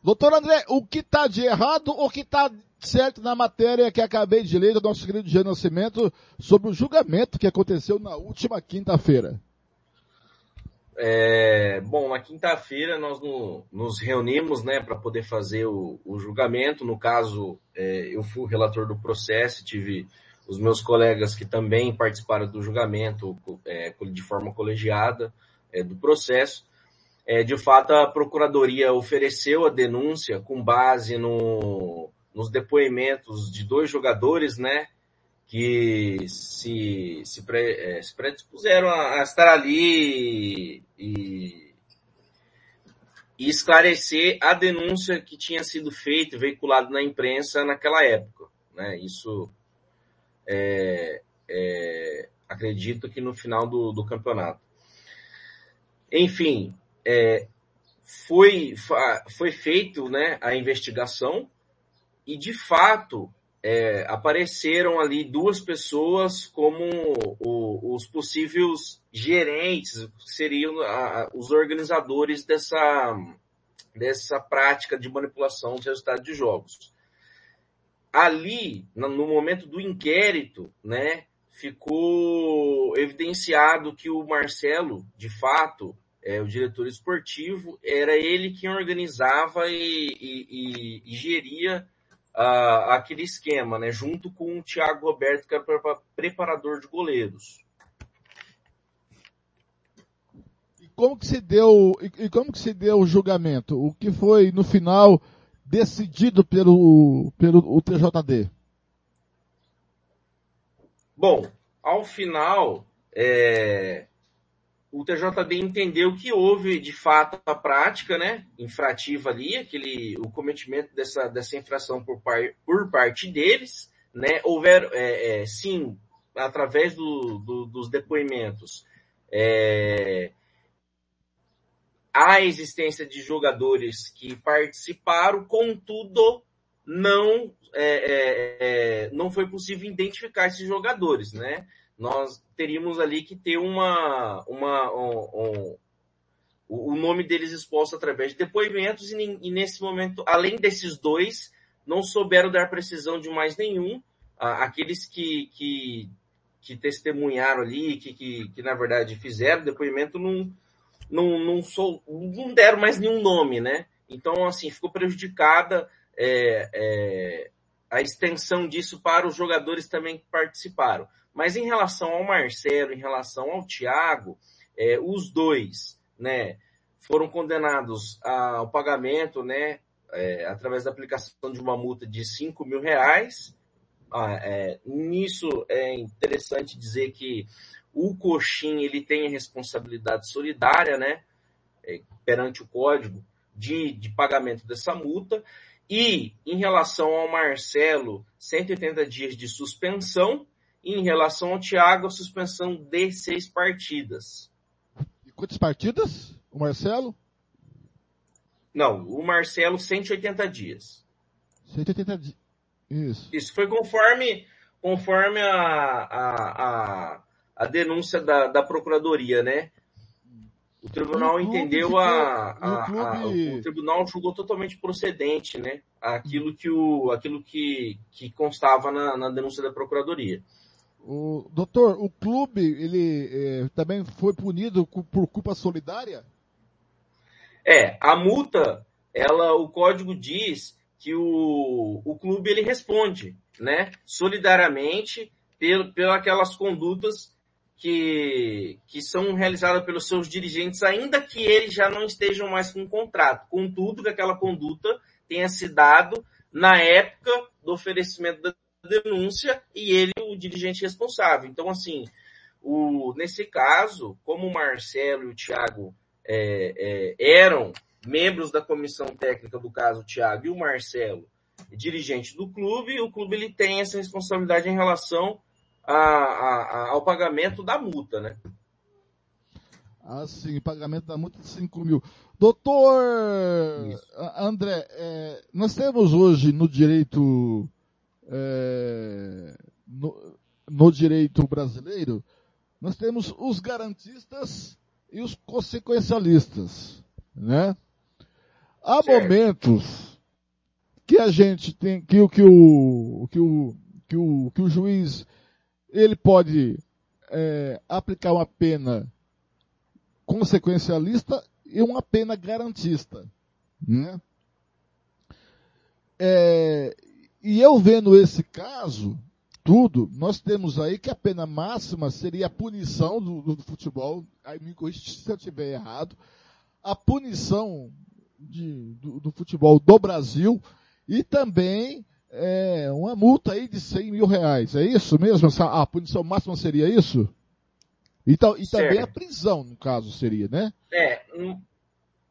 Doutor André, o que está de errado ou o que está certo na matéria que acabei de ler do nosso querido Jean Nascimento sobre o julgamento que aconteceu na última quinta-feira? É, bom, na quinta-feira nós no, nos reunimos né, para poder fazer o, o, julgamento. No caso, é, eu fui o relator do processo, tive os meus colegas que também participaram do julgamento é, de forma colegiada é, do processo. É, de fato, a Procuradoria ofereceu a denúncia com base no, nos depoimentos de dois jogadores, né, que se, se, pre, é, se predispuseram a, a, estar ali e, e esclarecer a denúncia que tinha sido feita e veiculada na imprensa naquela época. Né? Isso é, é, acredito que no final do, do campeonato. Enfim, é, foi, foi feito né, a investigação e, de fato, é, apareceram ali duas pessoas como o, os possíveis gerentes, seriam a, os organizadores dessa, dessa prática de manipulação dos resultados de jogos ali, no momento do inquérito, né, ficou evidenciado que o Marcelo, de fato, é, o diretor esportivo, era ele quem organizava e, e, e, e geria uh, aquele esquema, né, junto com o Thiago Roberto, que era preparador de goleiros. E como que se deu, e como que se deu o julgamento? O que foi no final decidido pelo, pelo o TJD? Bom, ao final, é, o TJD entendeu que houve de fato a prática, né, infrativa ali, aquele, o cometimento dessa, dessa infração por, par, por parte deles, né, houver, é, é, sim, através do, do, dos depoimentos, é, a existência de jogadores que participaram, contudo, não, é, é, é, não foi possível identificar esses jogadores, né? Nós teríamos ali que ter uma, uma um, um, o nome deles exposto através de depoimentos e, e, nesse momento, além desses dois, não souberam dar precisão de mais nenhum. Aqueles que, que, que testemunharam ali, que, que, que na verdade fizeram depoimento, não, não, não, sou, não deram mais nenhum nome, né? Então, assim, ficou prejudicada é, é, a extensão disso para os jogadores também que participaram. Mas em relação ao Marcelo, em relação ao Thiago, é, os dois, né, foram condenados ao pagamento, né, é, através da aplicação de uma multa de 5 mil reais. Ah, é, nisso é interessante dizer que o coxim ele tem a responsabilidade solidária, né, é, perante o código de, de pagamento dessa multa. E em relação ao Marcelo, 180 dias de suspensão. E em relação ao Thiago, a suspensão de seis partidas. E quantas partidas? O Marcelo? Não, o Marcelo, 180 dias. 180 dias. Isso. Isso foi conforme, conforme a, a, a, a denúncia da, da Procuradoria, né? O tribunal entendeu a, o a- a- o tribunal julgou totalmente procedente, né? Aquilo que o aquilo que, que constava na, na denúncia da procuradoria. O, doutor, o clube, ele eh, também foi punido por culpa solidária? É, a multa, ela, o código diz que o, o clube ele responde, né? Solidariamente pelo, pelas condutas que, que são realizadas pelos seus dirigentes, ainda que eles já não estejam mais com contrato. Contudo, que aquela conduta tenha se dado na época do oferecimento da denúncia e ele o dirigente responsável. Então, assim, o, nesse caso, como o Marcelo e o Thiago é, é, eram membros da comissão técnica do caso, o e o Marcelo, dirigente do clube, o clube ele tem essa responsabilidade em relação a, a- ao pagamento da multa, né? Assim, pagamento da multa de 5 mil. Doutor A- André, eh, nós temos hoje no direito eh, no, no direito brasileiro, nós temos os garantistas e os consequencialistas, né? Há momentos que a gente tem que que o que o que o que o juiz ele pode eh, aplicar uma pena consequencialista e uma pena garantista, né? É, e eu vendo esse caso, tudo, nós temos aí que a pena máxima seria a punição do, do futebol, aí me corrija se eu estiver errado, a punição de- do, do futebol do Brasil e também é, uma multa aí de 100 mil reais. É isso mesmo? A punição máxima seria isso? E, tal- e também a Certo. prisão, no caso, seria, né? É,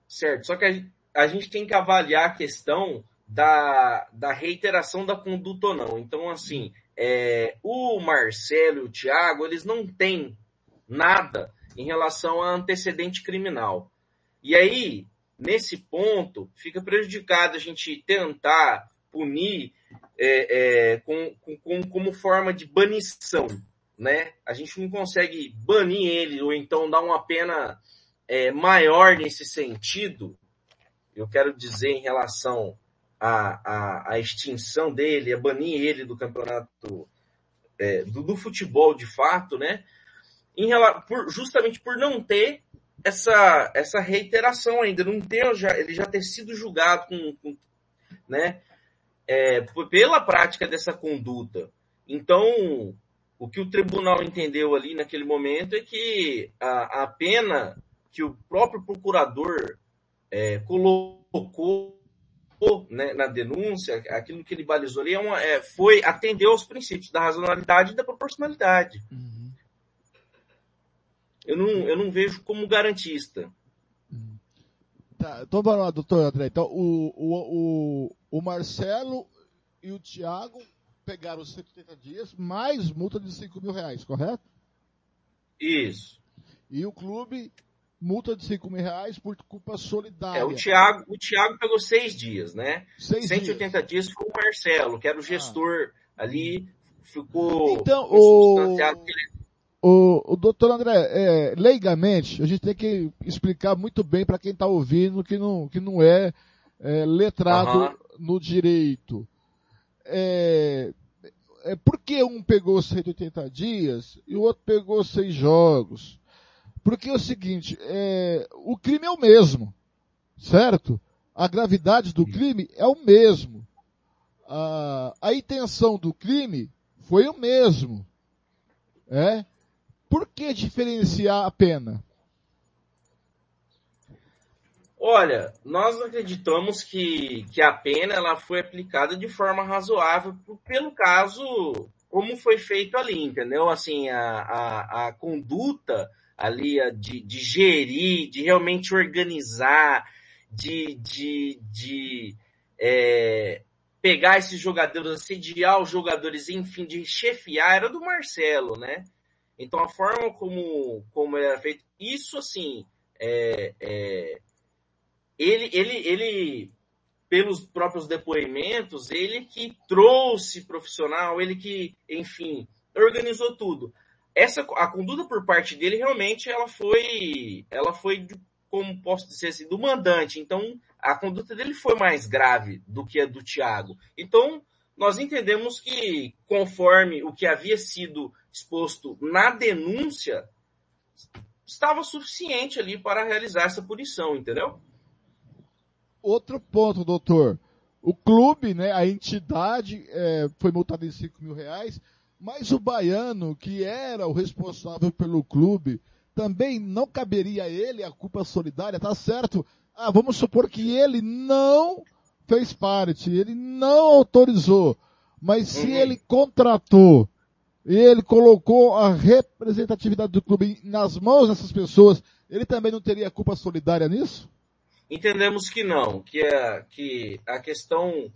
certo. Só que a, a gente tem que avaliar a questão da, da reiteração da conduta ou não. Então, assim, é, o Marcelo e o Thiago, eles não têm nada em relação a antecedente criminal. E aí, nesse ponto, fica prejudicado a gente tentar punir é, é, com, com- com- como forma de banição, né? A gente não consegue banir ele ou então dar uma pena é, maior nesse sentido. Eu quero dizer em relação à, extinção dele, a banir ele do campeonato é, do, do futebol de fato, né? Em por- justamente por não ter essa, essa reiteração ainda, não ter já, ele já ter sido julgado com, com- né, é, pela prática dessa conduta. Então, o que o tribunal entendeu ali naquele momento é que a, a pena que o próprio procurador é, colocou né, na denúncia, aquilo que ele balizou ali, é uma, é, foi atender aos princípios da racionalidade e da proporcionalidade. Eu, não, eu não vejo como garantista. Tá, então vamos lá, doutor André. Então, o, o, o, o Marcelo e o Thiago pegaram os 180 dias, mais multa de 5 mil reais, correto? Isso. E o clube, multa de 5 mil reais por culpa solidária. É, o Thiago, o Thiago pegou seis dias, né? Seis 180 dias. foi o Marcelo, que era o gestor ali, ficou Então, consubstanciado que ele O, o doutor André, é, leigamente, a gente tem que explicar muito bem para quem está ouvindo que não, que não é, é, letrado Aham. no direito. É, é, por que um pegou 180 dias e o outro pegou seis jogos? Porque é o seguinte, é, o crime é o mesmo, certo? A gravidade do crime é o mesmo. A, a intenção do crime foi o mesmo. É? Por que diferenciar a pena? Olha, nós acreditamos que, que a pena ela foi aplicada de forma razoável pelo caso como foi feito ali, entendeu? Assim, a, a, a conduta ali de, de gerir, de realmente organizar, de, de, de é, pegar esses jogadores, assediar os jogadores, enfim, de chefiar, era do Marcelo, né? Então a forma como, como era feito, isso assim, é, é, ele, ele, ele pelos próprios depoimentos, ele que trouxe profissional, ele que, enfim, organizou tudo. Essa a conduta por parte dele realmente ela foi, ela foi como posso dizer assim, do mandante. Então, a conduta dele foi mais grave do que a do Thiago. Então, nós entendemos que, conforme o que havia sido exposto na denúncia, estava suficiente ali para realizar essa punição, entendeu? Outro ponto, doutor. O clube, né, a entidade é, foi multada em 5 mil reais, mas o baiano, que era o responsável pelo clube, também não caberia a ele a culpa solidária, tá certo? Ah, vamos supor que ele não fez parte, ele não autorizou, mas se uhum. ele contratou, ele colocou a representatividade do clube nas mãos dessas pessoas, ele também não teria culpa solidária nisso? Entendemos que não, que, é, que a questão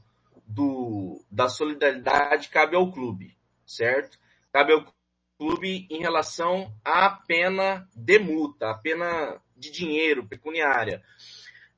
do, da solidariedade cabe ao clube, certo? Cabe ao clube em relação à pena de multa, a pena de dinheiro, pecuniária.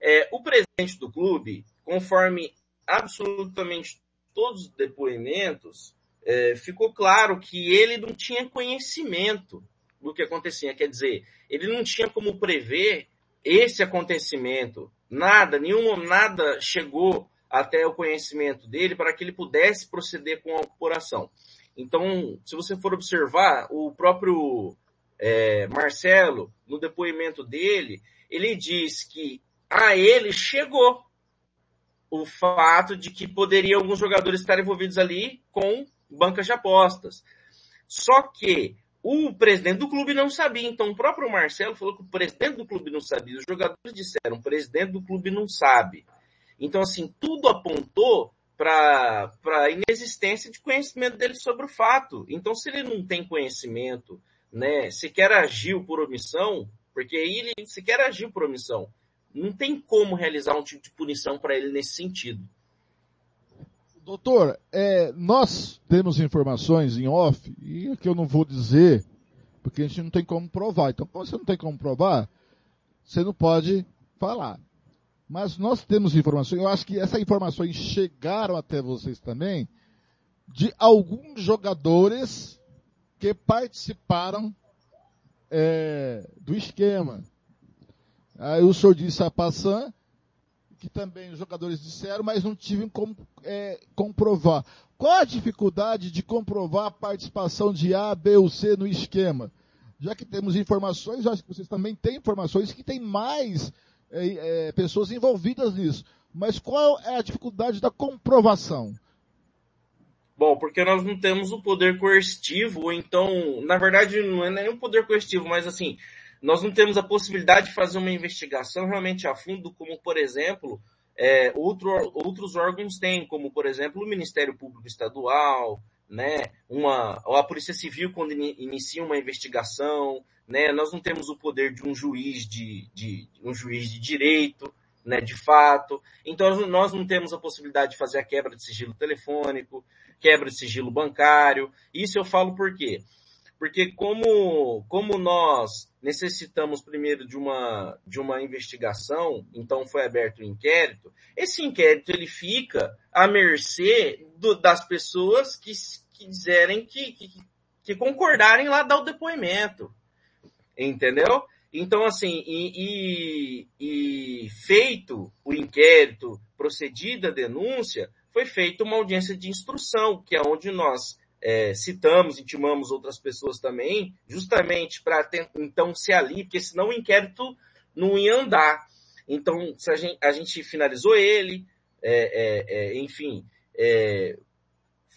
É, o presidente do clube, conforme absolutamente todos os depoimentos, é, ficou claro que ele não tinha conhecimento do que acontecia. Quer dizer, ele não tinha como prever esse acontecimento. Nada, nenhum, nada chegou até o conhecimento dele para que ele pudesse proceder com a apuração. Então, se você for observar, o próprio é, Marcelo, no depoimento dele, ele diz que a ele chegou o fato de que poderiam alguns jogadores estar envolvidos ali com bancas de apostas. Só que o presidente do clube não sabia. Então, o próprio Marcelo falou que o presidente do clube não sabia. Os jogadores disseram, o presidente do clube não sabe. Então, assim, tudo apontou para a inexistência de conhecimento dele sobre o fato. Então, se ele não tem conhecimento, né, sequer agiu por omissão, porque aí ele sequer agiu por omissão, não tem como realizar um tipo de punição para ele nesse sentido. Doutor, é, nós temos informações em off, e aqui eu não vou dizer, porque a gente não tem como provar. Então, quando você não tem como provar, você não pode falar. Mas nós temos informações, eu acho que essas informações chegaram até vocês também, de alguns jogadores que participaram é, do esquema. Aí o senhor disse a Passan, que também os jogadores disseram, mas não tive como é, comprovar. Qual a dificuldade de comprovar a participação de A, B ou C no esquema? Já que temos informações, acho que vocês também têm informações que tem mais é, é, pessoas envolvidas nisso. Mas qual é a dificuldade da comprovação? Bom, porque nós não temos o poder coercitivo, então, na verdade, não é o poder coercitivo, mas assim, nós não temos a possibilidade de fazer uma investigação realmente a fundo, como, por exemplo, é, outro, outros órgãos têm, como, por exemplo, o Ministério Público Estadual, né, uma, a Polícia Civil quando inicia uma investigação, né, nós não temos o poder de um juiz de, de um juiz de direito, né, de fato. Então nós não temos a possibilidade de fazer a quebra de sigilo telefônico, quebra de sigilo bancário. Isso eu falo por quê? Porque como, como nós necessitamos primeiro de uma, de uma investigação, então foi aberto o um inquérito, esse inquérito ele fica à mercê do, das pessoas que, que dizerem que, que, que concordarem lá dar o depoimento. Entendeu? Então, assim, e, e, e feito o inquérito, procedida a denúncia, foi feita uma audiência de instrução, que é onde nós é, citamos, intimamos outras pessoas também, justamente para então se ali, porque senão o inquérito não ia andar. Então, a gente, a gente finalizou ele, é, é, é enfim, é,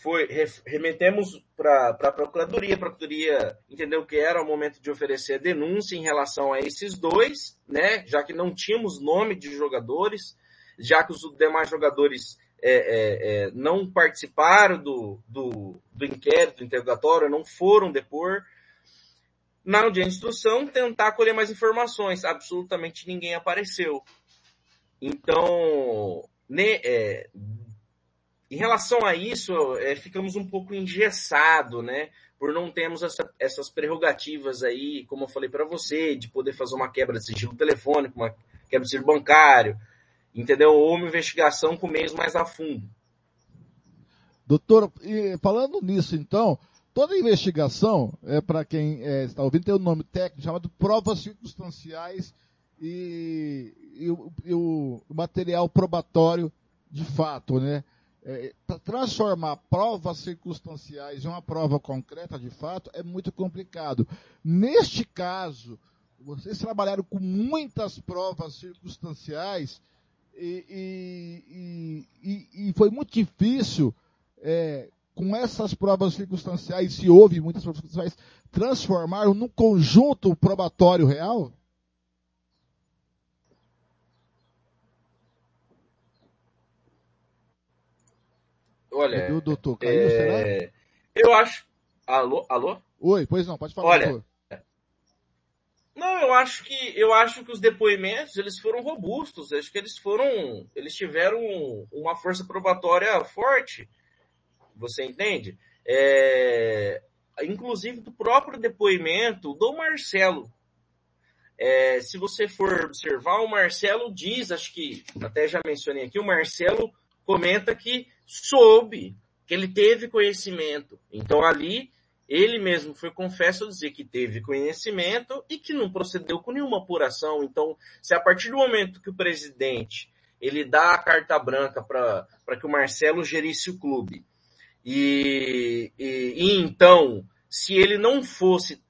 foi, remetemos para a Procuradoria, a Procuradoria entendeu que era o momento de oferecer a denúncia em relação a esses dois, né, já que não tínhamos nome de jogadores, já que os demais jogadores é, é, é, não participaram do, do, do inquérito, do interrogatório, não foram depor. Na audiência de instrução, tentar colher mais informações. Absolutamente ninguém apareceu. Então, né, é, em relação a isso, é, ficamos um pouco engessados, né? Por não termos essa, essas prerrogativas aí, como eu falei para você, de poder fazer uma quebra de sigilo telefônico, uma quebra de sigilo bancário, entendeu? Ou uma investigação com meios mais a fundo. Doutor, falando nisso então, toda investigação, é, para quem é, está ouvindo, tem um nome técnico chamado provas circunstanciais e, e, o, e o material probatório de fato, né? É, transformar provas circunstanciais em uma prova concreta de fato é muito complicado. Neste caso, vocês trabalharam com muitas provas circunstanciais e, e, e, e foi muito difícil, é, com essas provas circunstanciais, se houve muitas provas circunstanciais, transformar num conjunto probatório real? Olha, o doutor caiu, é... Eu acho. Alô, alô? Oi, pois não, pode falar. Olha, doutor. Não, eu acho que eu acho que os depoimentos eles foram robustos. Acho que eles foram, eles tiveram uma força probatória forte. Você entende? É, inclusive do próprio depoimento do Marcelo. É, se você for observar, o Marcelo diz, acho que até já mencionei aqui, o Marcelo comenta que soube, que ele teve conhecimento. Então ali ele mesmo foi confesso dizer que teve conhecimento e que não procedeu com nenhuma apuração. Então, se a partir do momento que o presidente ele dá a carta branca para que o Marcelo gerisse o clube e, e, e então, se ele não fosse,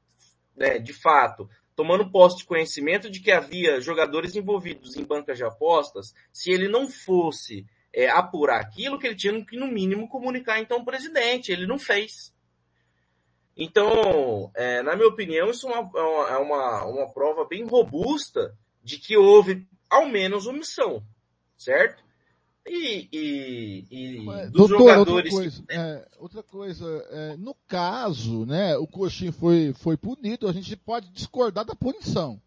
né, de fato, tomando posse de conhecimento de que havia jogadores envolvidos em bancas de apostas, se ele não fosse é, apurar aquilo que ele tinha que, no mínimo, comunicar então ao presidente. Ele não fez. Então, é, na minha opinião, isso é uma, é uma, uma prova bem robusta de que houve, ao menos, omissão, certo? E, e, e dos Doutor, jogadores... Outra coisa, é, outra coisa é, no caso, né, o Coxinho foi, foi punido, a gente pode discordar da punição.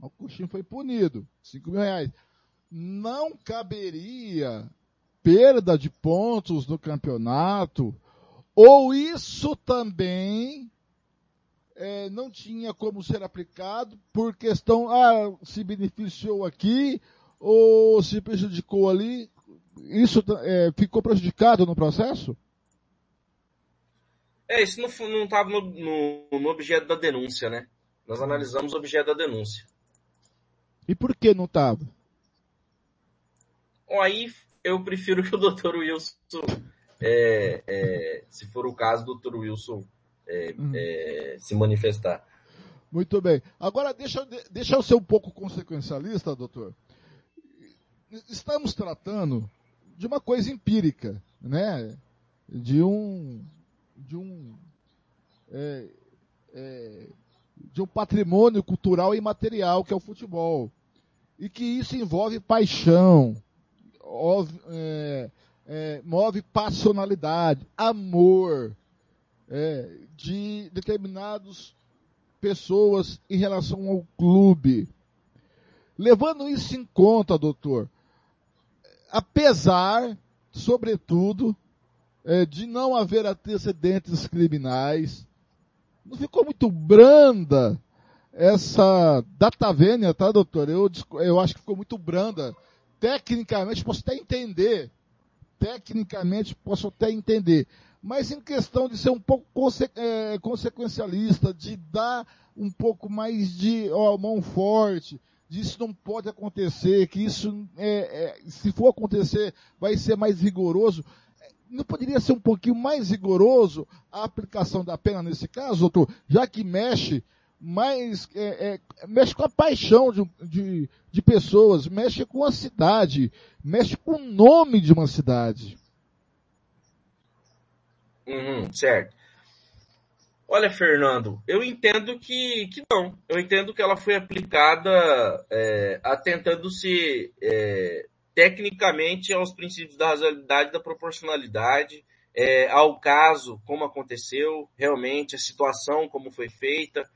O Coxinho foi punido, 5 mil reais não caberia perda de pontos no campeonato, ou isso também é, não tinha como ser aplicado por questão, ah, se beneficiou aqui ou se prejudicou ali, isso é, ficou prejudicado no processo? É, isso não estava no, no, no objeto da denúncia, né? Nós analisamos o objeto da denúncia. E por que não estava? aí eu prefiro que o Dr. Wilson, é, é, se for o caso, o Dr. Wilson é, hum. se manifestar. Muito bem. Agora, deixa, deixa eu ser um pouco consequencialista, doutor. Estamos tratando de uma coisa empírica, né? De um, de um, é, é, de um patrimônio cultural e material que é o futebol. E que isso envolve paixão, é, é, move passionalidade, amor é, de determinadas pessoas em relação ao clube. Levando isso em conta, doutor, apesar, sobretudo, é, de não haver antecedentes criminais, não ficou muito branda essa data vênia, tá, doutor? Eu, eu acho que ficou muito branda tecnicamente posso até entender, tecnicamente posso até entender, mas em questão de ser um pouco conse é, consequencialista, de dar um pouco mais de ó, mão forte, de isso não pode acontecer, que isso, é, é, se for acontecer, vai ser mais rigoroso. Não poderia ser um pouquinho mais rigoroso a aplicação da pena nesse caso, doutor, já que mexe mais é, é, mexe com a paixão de, de, de, pessoas, mexe com a cidade, mexe com o nome de uma cidade. Uhum, certo. Olha, Fernando, eu entendo que, que não. Eu entendo que ela foi aplicada é, atentando-se é, tecnicamente aos princípios da razoabilidade e da proporcionalidade, é, ao caso, como aconteceu, realmente, a situação, como foi feita.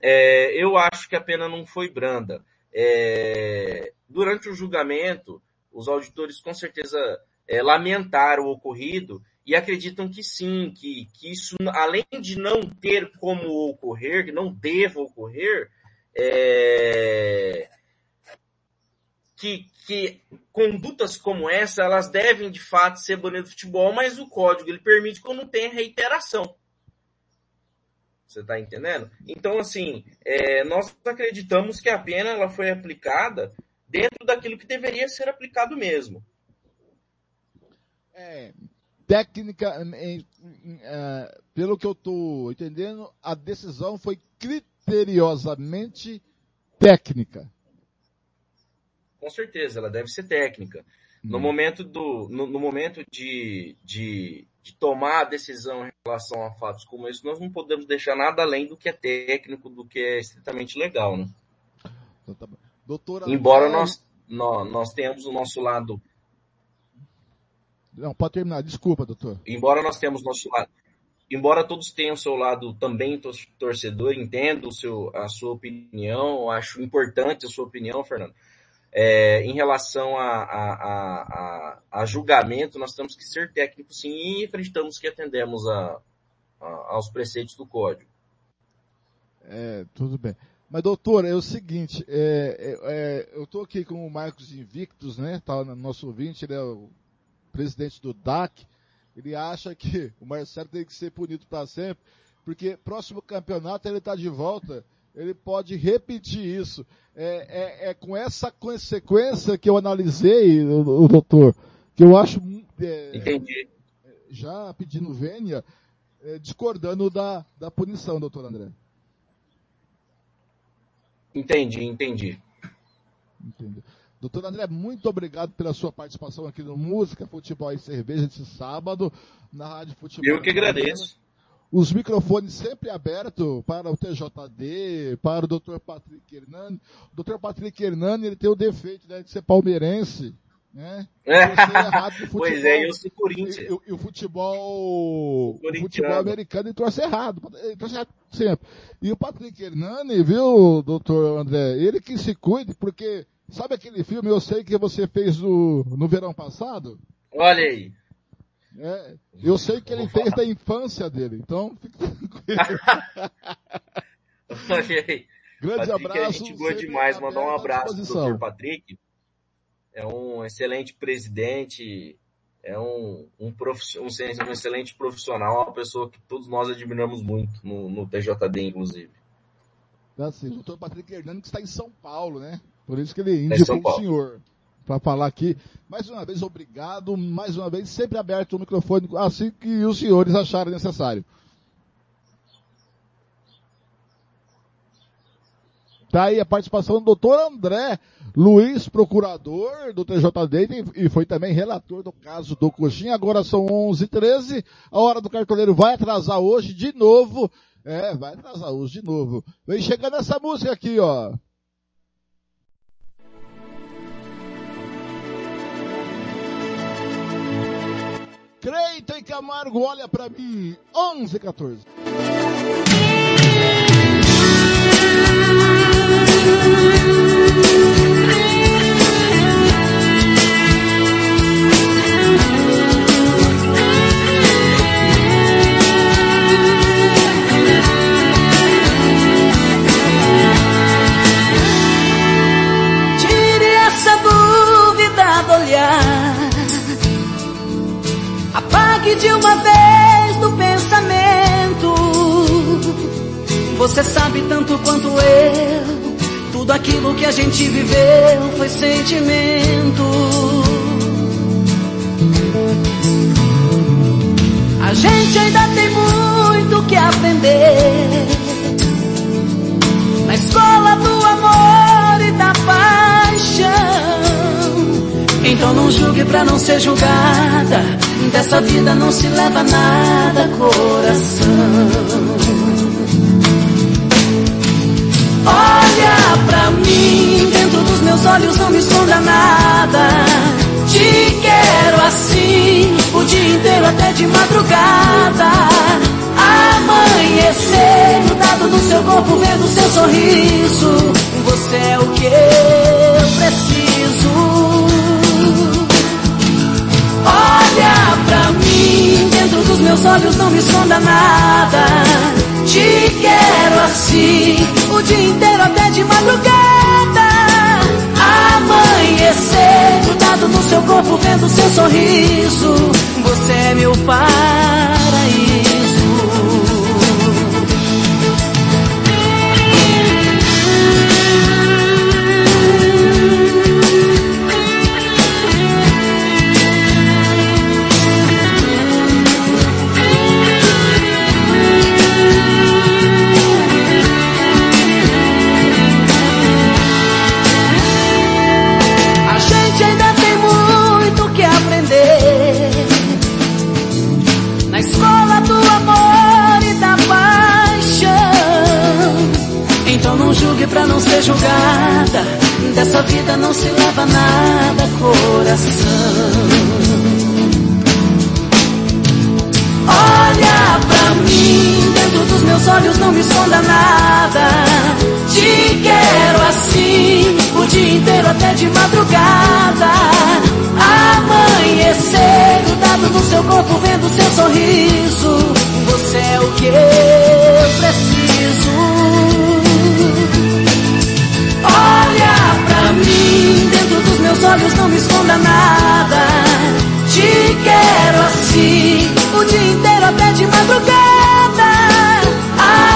É, eu acho que a pena não foi branda. É, durante o julgamento, os auditores com certeza é, lamentaram o ocorrido e acreditam que sim, que, que isso, além de não ter como ocorrer, que não deva ocorrer, é, que, que condutas como essa, elas devem de fato ser banidas do futebol, mas o código ele permite quando tem reiteração. Você está entendendo? Então, assim, é, nós acreditamos que a pena ela foi aplicada dentro daquilo que deveria ser aplicado mesmo. É, técnica, em, é, pelo que eu estou entendendo, a decisão foi criteriosamente técnica. Com certeza, ela deve ser técnica. No hum. momento, do, no, no momento de, de, de, tomar a decisão em relação a fatos como esse, nós não podemos deixar nada além do que é técnico, do que é estritamente legal. Né? Doutora, Embora nós, nós, nós tenhamos o nosso lado. Não, pode terminar, desculpa, doutor. Embora nós tenhamos nosso lado. Embora todos tenham o seu lado também torcedor, entendo o seu, a sua opinião, acho importante a sua opinião, Fernando é, em relação a, a, a, a, julgamento, nós temos que ser técnicos sim e acreditamos que atendemos aos preceitos do código. É, tudo bem. Mas, doutor, é o seguinte, é, é, é eu estou aqui com o Marcos Invictus, né? Tá no nosso ouvinte, ele é o presidente do DAC. Ele acha que o Marcelo tem que ser punido para sempre, porque próximo campeonato ele está de volta ele pode repetir isso. É, é, é, com essa consequência que eu analisei, o, o doutor, que eu acho. É, Entendi. Já pedindo vênia, é, discordando da, da punição, doutor André. Entendi, entendi. Entendi. Doutor André, muito obrigado pela sua participação aqui no Música, Futebol e Cerveja esse sábado, na Rádio Futebol. Eu que agradeço os microfones sempre abertos para o TJD, para o Dr. Patrick Hernani. O Dr. Patrick Hernani ele tem o defeito né, de ser palmeirense. Né? É. pois é, eu sou Corinthians. E, e, e o futebol, o futebol americano ele trouxe errado. Ele trouxe errado sempre. E o Patrick Hernani, viu, doutor André, ele que se cuide, porque sabe aquele filme Eu Sei Que Você Fez no, no verão passado? Olha aí. É, eu sei que ele fez da infância dele, então fica tranquilo. Grande Patrick, abraço. A gente boa demais, mandar um abraço pro Dr. Patrick. É um excelente presidente, é um, um, prof, um, um, excelente profissional, uma pessoa que todos nós admiramos muito no, no TJD, inclusive. Tá sim, o Dr. Patrick Hernandes está em São Paulo, né? Por isso que ele indicou é o senhor para falar aqui. Mais uma vez, obrigado. Mais uma vez, sempre aberto o microfone assim que os senhores acharem necessário. Tá aí a participação do doutor André Luiz, procurador do TJD e foi também relator do caso do Coxinha. Agora são 11h13, a hora do cartoleiro vai atrasar hoje de novo. É, vai atrasar hoje de novo. Vem chegando essa música aqui, ó. Creito e Camargo, olha para mim. 11 14. De uma vez do pensamento. Você sabe tanto quanto eu. Tudo aquilo que a gente viveu foi sentimento. A gente ainda tem muito que aprender. Na escola do amor e da paixão. Então não julgue pra não ser julgada. Dessa vida não se leva nada, coração. Olha pra mim, dentro dos meus olhos não me esconda nada. Te quero assim, o dia inteiro até de madrugada. Amanhecer, grudado no seu corpo, vendo seu sorriso. Você é o que eu preciso. Olha pra mim, dentro dos meus olhos não me esconda nada. Te quero assim, o dia inteiro até de madrugada. Amanhecer corpo vendo seu sorriso. Você é meu paraíso. Ser julgada. Dessa vida não se leva nada, coração. Olha pra mim, dentro dos meus olhos não me esconda nada. Te quero assim, o dia inteiro até de madrugada. Amanhecer, grudado no seu corpo, vendo seu sorriso. Você é o que eu preciso. Meus olhos não me esconda nada. Te quero assim, o dia inteiro até de madrugada.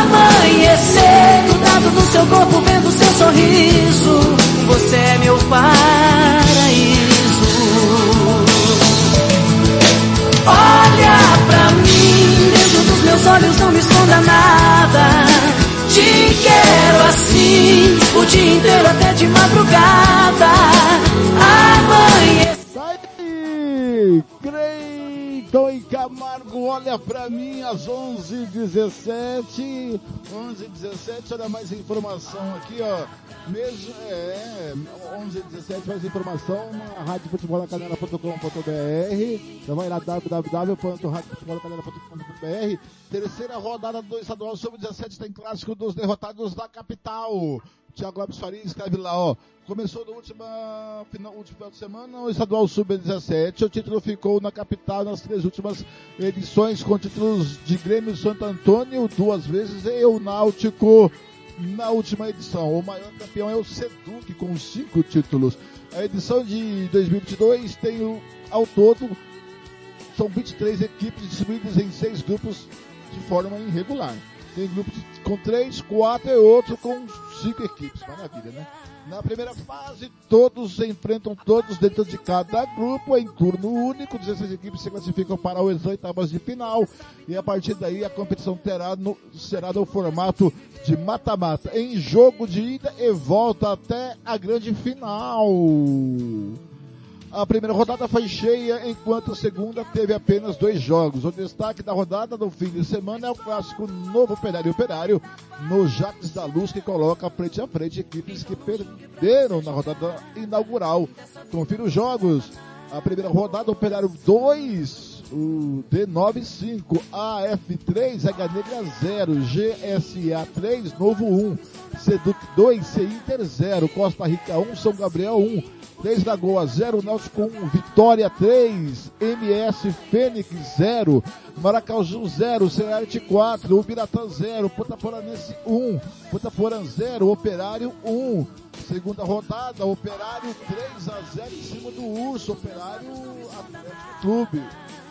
Amanhecer, grudado no seu corpo, vendo seu sorriso. Você é meu paraíso. Olha pra mim, dentro dos meus olhos não me esconda nada. Te quero assim, o dia inteiro até de madrugada. Amanhã. Aí, Cleiton e Camargo, olha pra mim, às 11h17, 11h17, olha mais informação aqui, ó, mesmo, é, 11h17, mais informação na radiofutebolnacanela.com.br, então vai lá, www.radiofutebolnacanela.com.br, terceira rodada do estadual sub-17 tem clássico dos derrotados da capital, Tiago Lopes Faria escreve lá, ó. Começou no último final, último final de semana o estadual sub-17. O título ficou na capital nas três últimas edições, com títulos de Grêmio Santo Antônio duas vezes e o Náutico na última edição. O maior campeão é o Seduc, com cinco títulos. A edição de 2022 tem o, ao todo são 23 equipes distribuídas em seis grupos de forma irregular. Tem grupos com três, quatro e outro com cinco equipes. Maravilha, né? Na primeira fase, todos enfrentam todos dentro de cada grupo em turno único. 16 equipes se classificam para as oitavas de final. E a partir daí a competição terá no, será no formato de mata-mata. Em jogo de ida e volta até a grande final. A primeira rodada foi cheia, enquanto a segunda teve apenas dois jogos. O destaque da rodada do fim de semana é o clássico Novo Operário Operário, no Jacques da Luz, que coloca frente a frente equipes que perderam na rodada inaugural. Confira os jogos. A primeira rodada, Operário 2, o D95, AF3, H Negra 0, GSA 3, Novo 1, Seduc 2, C Inter 0, Costa Rica 1, São Gabriel 1, 3 Lagoas 0, Náutico 1, Vitória 3, MS Fênix 0, Maracaju 0, Cearte 4, Ubiratã 0, Potaporanense 1, Potaporã 0, Operário 1. Segunda rodada, Operário 3 a 0 em cima do Urso, Operário Atlético Clube.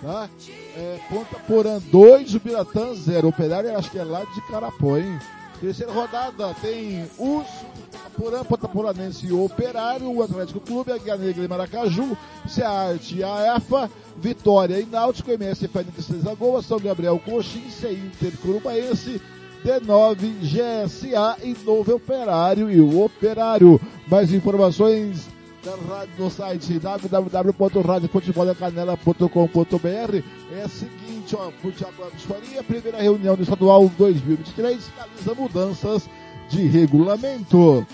Tá? É, Ponta Porã 2, Ubiratã 0. Operário acho que é lá de Carapó, hein? Terceira rodada tem Urso, Porã, Potaporanense e Operário, o Atlético Clube, a Guia Negra e Maracaju, Cearte e a EFA, Vitória e Náutico, MS Fênix 3 Lagoas, São Gabriel Coxim, C Inter Curubaense, D9, GSA e Novo Operário e o Operário. Mais informações da rádio no site www.radiofuteboldacanela.com.br é por Thiago Alves Faria, primeira reunião do estadual 2023, finaliza mudanças de regulamento.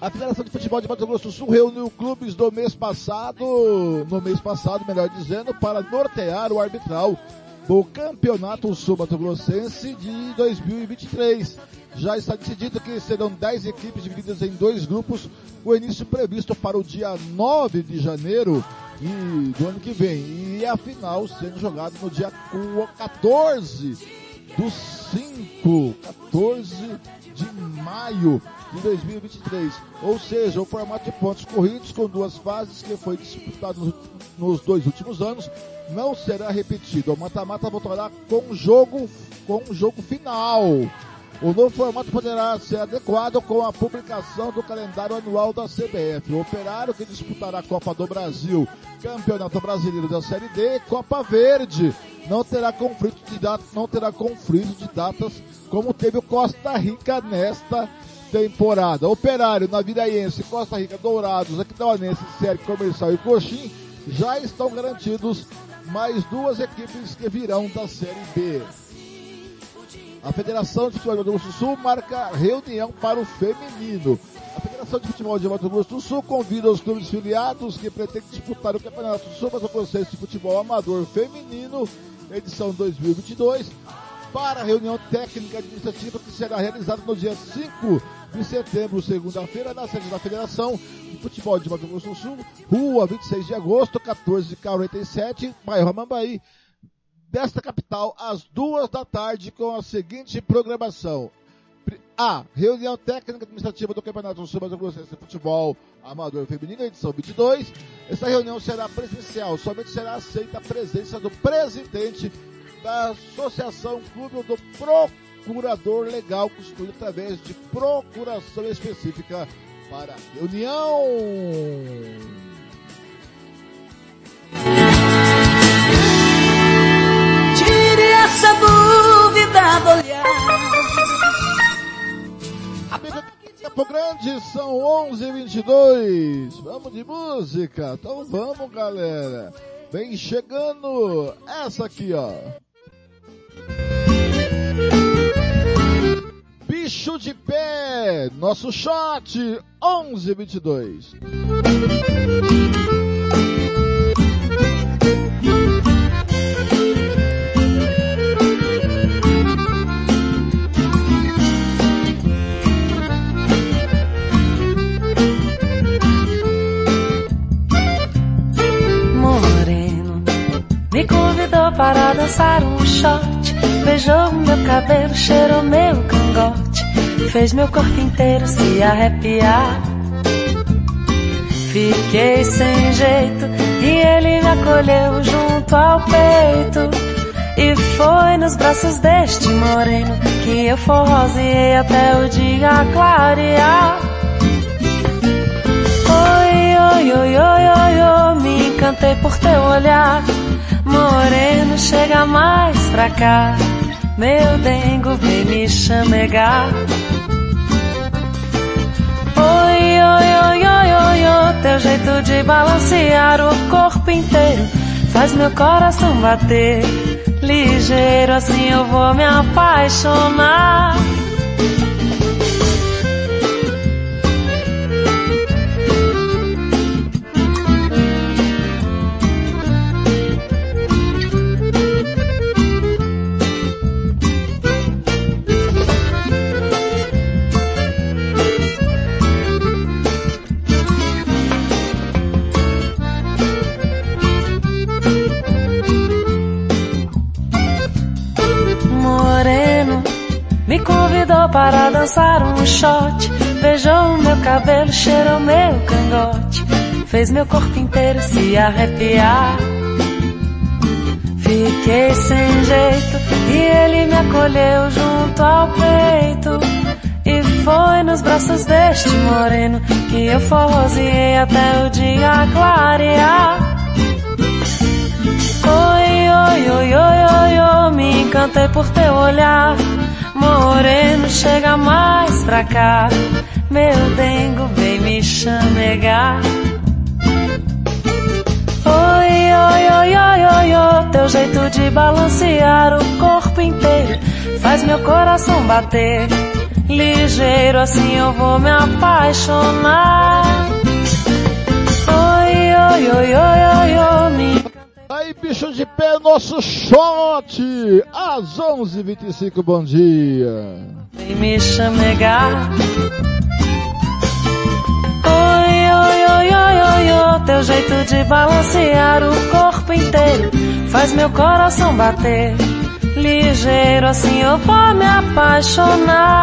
A Federação de Futebol de Mato Grosso do Sul reuniu clubes do mês passado, no mês passado, melhor dizendo, para nortear o arbitral do Campeonato Sul Mato Grossense de 2023. Já está decidido que serão 10 equipes divididas em dois grupos, o início previsto para o dia 9 de janeiro e, do ano que vem. E a final sendo jogada no dia 14 do 5, 14 de maio de 2023. Ou seja, o formato de pontos corridos com duas fases que foi disputado nos, dois últimos anos não será repetido. O mata-mata voltará com jogo com jogo final. O novo formato poderá ser adequado com a publicação do calendário anual da CBF. O operário que disputará a Copa do Brasil, Campeonato Brasileiro da Série D, Copa Verde, não terá conflito de datas, não terá conflito de datas como teve o Costa Rica nesta temporada. Operário, Naviraense, Costa Rica, Dourados, Aquidauanense, Sérgio Comercial e Coxim já estão garantidos mais duas equipes que virão da Série B. A Federação de Futebol de Mato Grosso do Sul marca reunião para o feminino. A Federação de Futebol de Mato Grosso do Sul convida os clubes filiados que pretendem disputar o Campeonato Sul Mato Grossense de Futebol Amador Feminino, edição 2022, para a reunião técnica administrativa que será realizada no dia 5 de setembro, segunda-feira, na sede da Federação de Futebol de Mato Grosso do Sul, Rua 26 de agosto, 14K87, bairro Mambaí, desta capital às duas da tarde com a seguinte programação. A. Reunião técnica administrativa do Campeonato Sul Mato Grossense de Futebol Amador Feminino, edição 22. Essa reunião será presencial, somente será aceita a presença do presidente da Associação Clube do Procurador Legal, constituído através de procuração específica para a reunião. Essa dúvida do olhar. Amigo Campo Grande, são 11h22. Vamos de música? Então vamos, galera. Vem chegando essa aqui, ó. Bicho de pé, nosso shot 1122. Me convidou para dançar um shot. Beijou meu cabelo, cheirou meu cangote. Fez meu corpo inteiro se arrepiar. Fiquei sem jeito e ele me acolheu junto ao peito. E foi nos braços deste moreno que eu forroseei até o dia clarear. Oi, oi, oi, oi, oi, oi, me encantei por teu olhar. Moreno, chega mais pra cá. Meu dengo vem me chamegar. Oi, oi, oi, oi, oi, oi, teu jeito de balancear o corpo inteiro faz meu coração bater. Ligeiro assim eu vou me apaixonar. Para dançar um shot. Beijou meu cabelo, cheirou meu cangote. Fez meu corpo inteiro se arrepiar. Fiquei sem jeito e ele me acolheu junto ao peito. E foi nos braços deste moreno que eu forroseei até o dia clarear. Oi, oi, oi, oi, oi, oi, me encantei por teu olhar. Moreno, chega mais pra cá. Meu dengo vem me chamegar. Oi, oi, oi, oi, oi, oi, teu jeito de balancear o corpo inteiro faz meu coração bater. Ligeiro assim eu vou me apaixonar. Oi, oi, oi, oi, oi, oi, Bicho de pé, nosso shot! Às 11h25, bom dia! Vem me chamegar. Oi, oi, oi, oi, oi, oi, teu jeito de balancear o corpo inteiro faz meu coração bater. ligeiro, assim eu vou me apaixonar.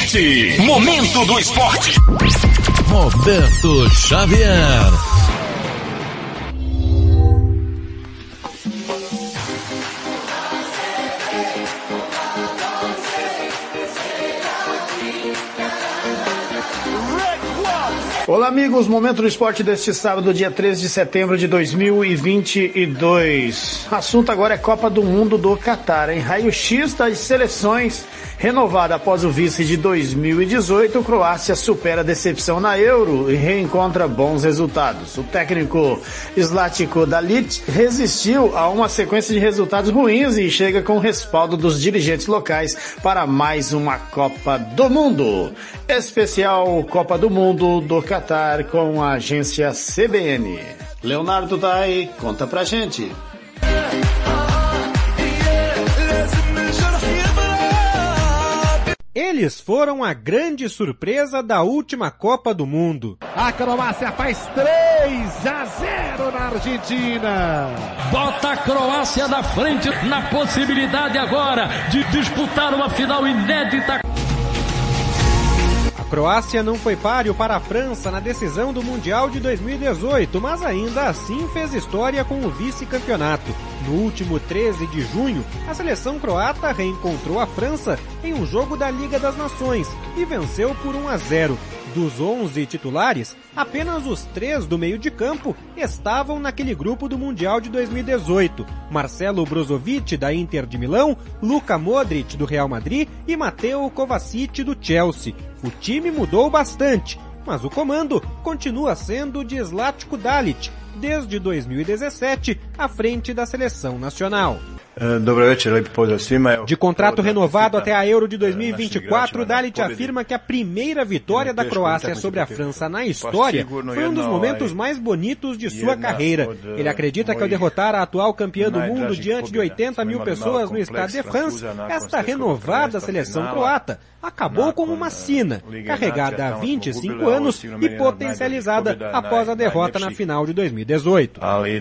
Esporte. Momento do esporte. Roberto Xavier. Olá, amigos. Momento do esporte deste sábado, dia 13 de setembro de 2022. Assunto agora é Copa do Mundo do Catar, em raio-x das seleções. Renovada após o vice de 2018, Croácia supera a decepção na Euro e reencontra bons resultados. O técnico Slatko Dalic resistiu a uma sequência de resultados ruins e chega com o respaldo dos dirigentes locais para mais uma Copa do Mundo. Especial Copa do Mundo do Catar com a agência CBN. Leonardo Dai, conta pra gente. Eles foram a grande surpresa da última Copa do Mundo. A Croácia faz 3 a 0 na Argentina. Bota a Croácia na frente na possibilidade agora de disputar uma final inédita. Croácia não foi páreo para a França na decisão do Mundial de 2018, mas ainda assim fez história com o vice-campeonato. No último 13 de junho, a seleção croata reencontrou a França em um jogo da Liga das Nações e venceu por 1 a 0. Dos 11 titulares, apenas os três do meio de campo estavam naquele grupo do Mundial de 2018. Marcelo Brozovic, da Inter de Milão, Luka Modric, do Real Madrid e Mateo Kovacic, do Chelsea. O time mudou bastante, mas o comando continua sendo de Zlatko Dalic, desde 2017 à frente da seleção nacional. De contrato renovado até a Euro de 2024, Dalit afirma que a primeira vitória da Croácia sobre a França na história foi um dos momentos mais bonitos de sua carreira. Ele acredita que ao derrotar a atual campeã do mundo diante de 80 mil pessoas no Stade de France, esta renovada seleção croata acabou como uma sina, carregada há 25 anos e potencializada após a derrota na final de 2018. De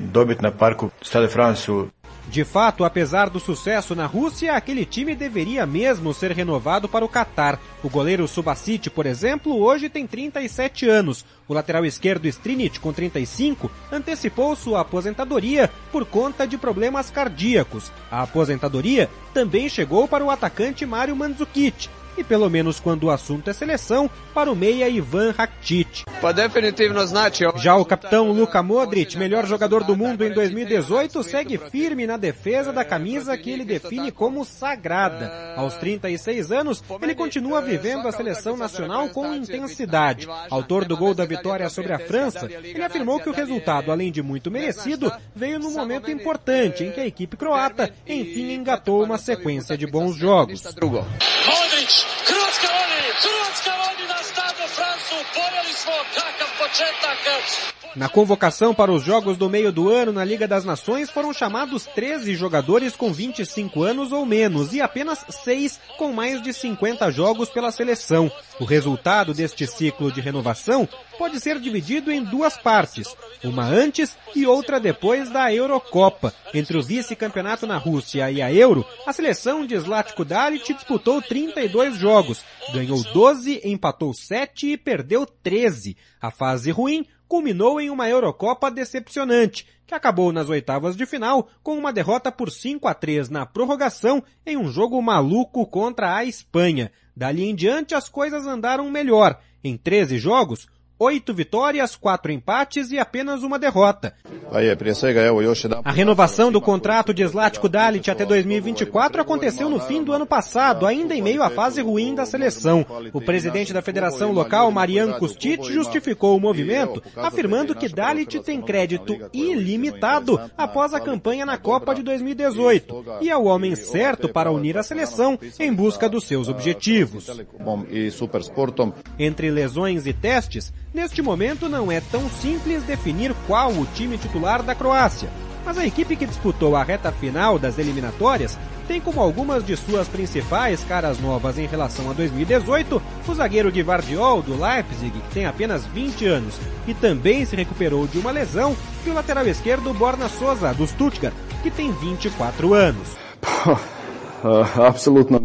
fato, apesar do sucesso na Rússia, aquele time deveria mesmo ser renovado para o Catar. O goleiro Subasic, por exemplo, hoje tem 37 anos. O lateral esquerdo Strinit, com 35, antecipou sua aposentadoria por conta de problemas cardíacos. A aposentadoria também chegou para o atacante Mário Mandzukic, e pelo menos quando o assunto é seleção, para o meia Ivan Rakitic. Já o capitão Luka Modric, melhor jogador do mundo em 2018, segue firme na defesa da camisa que ele define como sagrada. Aos 36 anos, ele continua vivendo a seleção nacional com intensidade. Autor do gol da vitória sobre a França, ele afirmou que o resultado, além de muito merecido, veio num momento importante em que a equipe croata, enfim, engatou uma sequência de bons jogos. Hrvatska vodi! Hrvatska vodi na stade Francu! Pojeli smo kakav početak! Convocação para os jogos do meio do ano na Liga das Nações foram chamados 13 jogadores com 25 anos ou menos e apenas 6 com mais de 50 jogos pela seleção. O resultado deste ciclo de renovação pode ser dividido em duas partes, uma antes e outra depois da Eurocopa. Entre o vice-campeonato na Rússia e a Euro, a seleção de Zlatko Dalic disputou 32 jogos, ganhou 12, empatou 7 e perdeu 13. A fase ruim culminou em uma Eurocopa decepcionante, que acabou nas oitavas de final com uma derrota por 5 a 3 na prorrogação em um jogo maluco contra a Espanha. Dali em diante as coisas andaram melhor. Em 13 jogos, oito vitórias, quatro empates e apenas uma derrota. A renovação do contrato de Zlatko Dalit até 2024 aconteceu no fim do ano passado, ainda em meio à fase ruim da seleção. O presidente da federação local, Marian Kustic, justificou o movimento, afirmando que Dalit tem crédito ilimitado após a campanha na Copa de 2018 e é o homem certo para unir a seleção em busca dos seus objetivos. Entre lesões e testes, Neste momento não é tão simples definir qual o time titular da Croácia, mas a equipe que disputou a reta final das eliminatórias tem como algumas de suas principais caras novas em relação a 2018 o zagueiro de do Leipzig, que tem apenas 20 anos e também se recuperou de uma lesão, e o lateral esquerdo Borna Souza do Stuttgart, que tem 24 anos.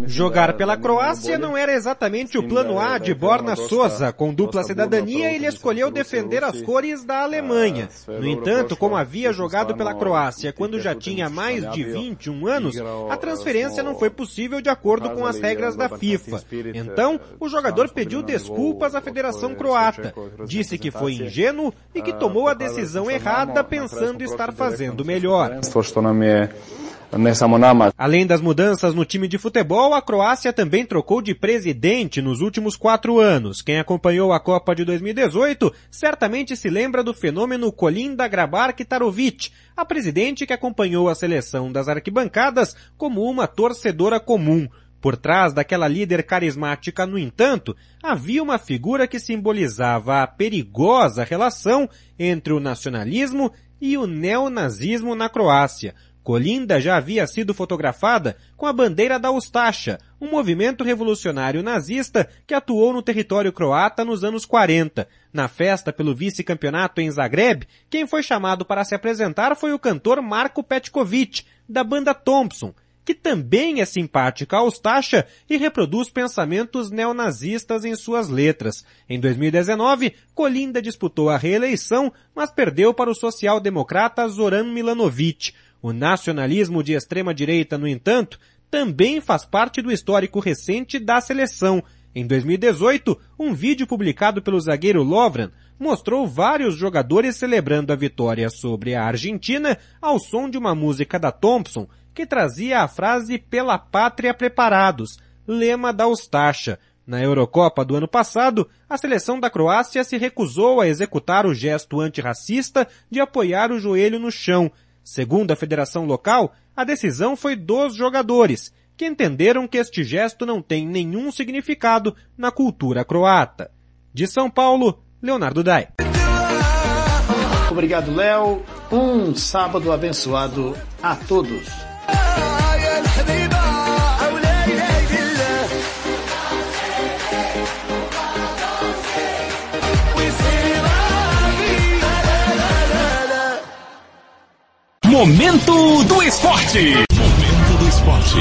Jogar pela Croácia não era exatamente o plano A de Borna Souza. Com dupla cidadania, ele escolheu defender as cores da Alemanha. No entanto, como havia jogado pela Croácia quando já tinha mais de 21 anos, a transferência não foi possível de acordo com as regras da FIFA. Então, o jogador pediu desculpas à Federação Croata. Disse que foi ingênuo e que tomou a decisão errada pensando estar fazendo melhor. Além das mudanças no time de futebol, a Croácia também trocou de presidente nos últimos quatro anos. Quem acompanhou a Copa de 2018 certamente se lembra do fenômeno Kolinda Grabar Kitarovic, a presidente que acompanhou a seleção das arquibancadas como uma torcedora comum. Por trás daquela líder carismática, no entanto, havia uma figura que simbolizava a perigosa relação entre o nacionalismo e o neonazismo na Croácia. Colinda já havia sido fotografada com a bandeira da Ustasha, um movimento revolucionário nazista que atuou no território croata nos anos 40. Na festa pelo vice-campeonato em Zagreb, quem foi chamado para se apresentar foi o cantor Marko Petkovic, da banda Thompson, que também é simpática a Ustasha e reproduz pensamentos neonazistas em suas letras. Em 2019, Colinda disputou a reeleição, mas perdeu para o social-democrata Zoran Milanovic. O nacionalismo de extrema direita, no entanto, também faz parte do histórico recente da seleção. Em 2018, um vídeo publicado pelo zagueiro Lovren mostrou vários jogadores celebrando a vitória sobre a Argentina ao som de uma música da Thompson que trazia a frase pela pátria preparados, lema da Ustacha. Na Eurocopa do ano passado, a seleção da Croácia se recusou a executar o gesto antirracista de apoiar o joelho no chão, Segundo a federação local, a decisão foi dos jogadores, que entenderam que este gesto não tem nenhum significado na cultura croata. De São Paulo, Leonardo Dai. Obrigado, Léo. Um sábado abençoado a todos. Momento do Esporte. Momento do Esporte.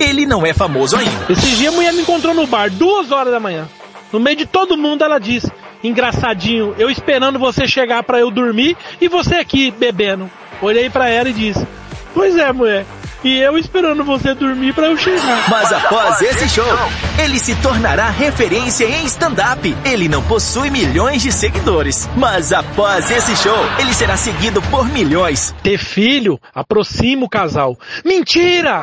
Ele não é famoso ainda. Esse dia a mulher me encontrou no bar, duas horas da manhã. No meio de todo mundo ela disse, engraçadinho, eu esperando você chegar para eu dormir e você aqui bebendo. Olhei para ela e disse, pois é mulher, e eu esperando você dormir para eu chegar. Mas após esse show, ele se tornará referência em stand-up. Ele não possui milhões de seguidores, mas após esse show, ele será seguido por milhões. Ter filho aproxima o casal. Mentira!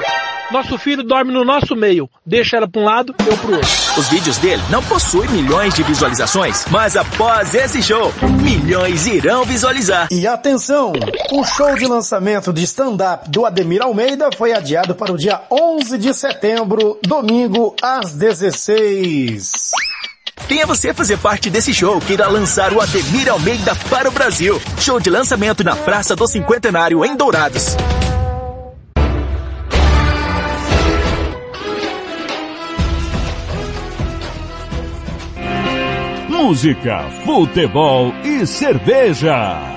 Nosso filho dorme no nosso meio. Deixa ela para um lado, eu pro outro. Os vídeos dele não possuem milhões de visualizações, mas após esse show, milhões irão visualizar. E atenção! O show de lançamento de stand-up do Ademir Almeida foi adiado para o dia 11 de setembro, domingo, às 16. Venha você fazer parte desse show que irá lançar o Ademir Almeida para o Brasil. Show de lançamento na Praça do Cinquentenário, em Dourados. música, futebol e cerveja.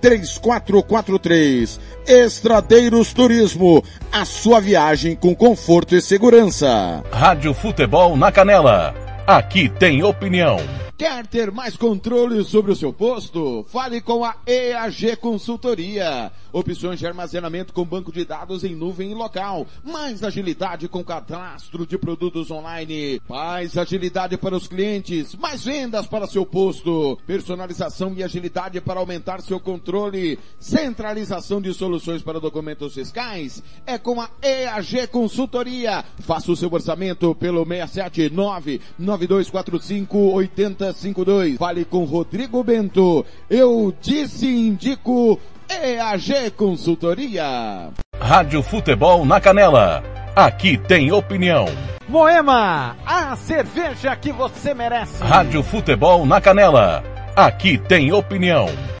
3443. Estradeiros Turismo, a sua viagem com conforto e segurança. Rádio Futebol na Canela. Aqui tem opinião. Quer ter mais controle sobre o seu posto? Fale com a EAG Consultoria. Opções de armazenamento com banco de dados em nuvem e local. Mais agilidade com cadastro de produtos online. Mais agilidade para os clientes. Mais vendas para seu posto. Personalização e agilidade para aumentar seu controle. Centralização de soluções para documentos fiscais. É com a EAG Consultoria. Faça o seu orçamento pelo 679 9245 8052. Fale com Rodrigo Bento. Eu disse indico EAG Consultoria. Rádio Futebol na Canela. Aqui tem opinião. Moema, a cerveja que você merece. Rádio Futebol na Canela. Aqui tem opinião.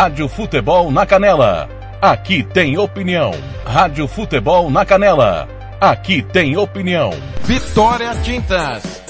Rádio Futebol na Canela. Aqui tem opinião. Rádio Futebol na Canela. Aqui tem opinião. Vitória Tintas.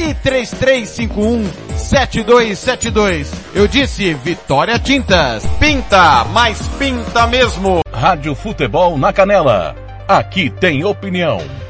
e 3351 7272. Eu disse Vitória Tintas. Pinta, mas pinta mesmo. Rádio Futebol na Canela. Aqui tem opinião.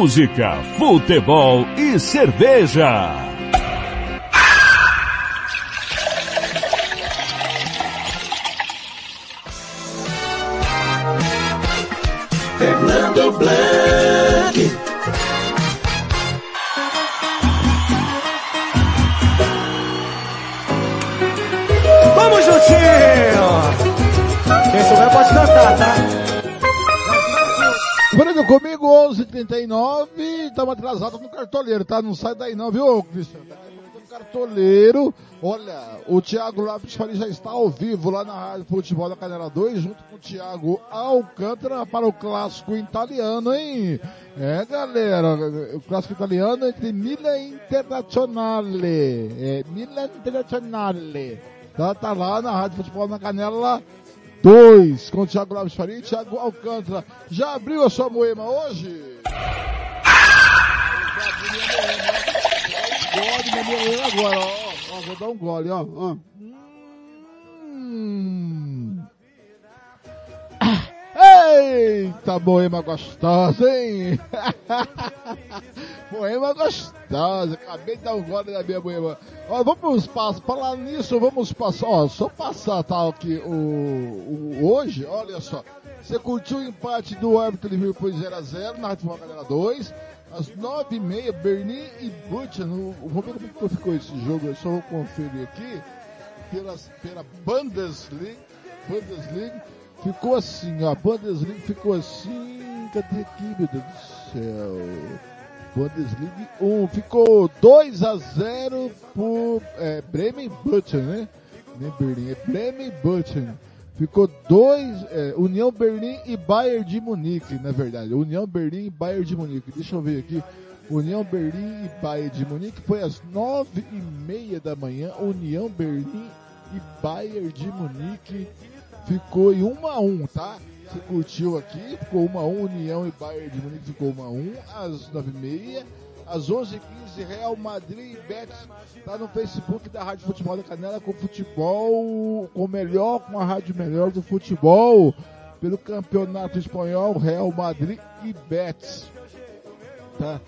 Música, futebol e cerveja. Fernando Blanc. Vamos juntinho! Quem souber pode cantar, tá? Lembrando comigo, 11h39, estamos atrasados no cartoleiro, tá? Não sai daí não, viu, Cristiano? No cartoleiro, olha, o Thiago Lopes Faria já está ao vivo lá na Rádio Futebol da Canela 2, junto com o Thiago Alcântara para o clássico italiano, hein? É, galera, o clássico italiano entre Milan Internazionale. É, Milan Internazionale. Tá, tá lá na Rádio Futebol na Canela 2 com o Thiago Lopes Faria e Thiago Alcântara. Já abriu a sua moema hoje? Gole, meu moema agora, ó. ó. Vou dar um gole, ó. ó. Hum. Eita! Boema gostosa, hein? boema gostosa. Acabei de dar um gole na minha boema. Ó, vamos passar, falar nisso, vamos passar, ó, só passar tal tá, aqui o, o, hoje, olha só. Você curtiu o empate do árbitro Liverpool 0x0 na Rádio Galera 2. Às 9h30, Berlim e Butcher. Vamos ver como ficou esse jogo, eu só vou conferir aqui. Pelas, pela Bundesliga. Bundesliga. Ficou assim, ó. A Bundesliga ficou assim. Cadê aqui, meu Deus do céu? Bundesliga 1. Ficou 2 a 0 por é, Bremen Butcher, né? Nem Berlim, é Bremen Butcher. Ficou 2, é, União Berlim e Bayern de Munique, na verdade. União Berlim e Bayern de Munique. Deixa eu ver aqui. União Berlim e Bayern de Munique foi às 9 e meia da manhã. União Berlim e Bayern de Munique ficou em 1 a 1 tá? Você curtiu aqui, ficou 1 a 1 União e Bayern de Munique ficou 1 a 1 às 9h30. Às 11h15, Real Madrid e Betis tá no Facebook da Rádio Futebol da Canela com futebol, com o melhor, com a rádio melhor do futebol pelo campeonato espanhol, Real Madrid e Betis. Tá?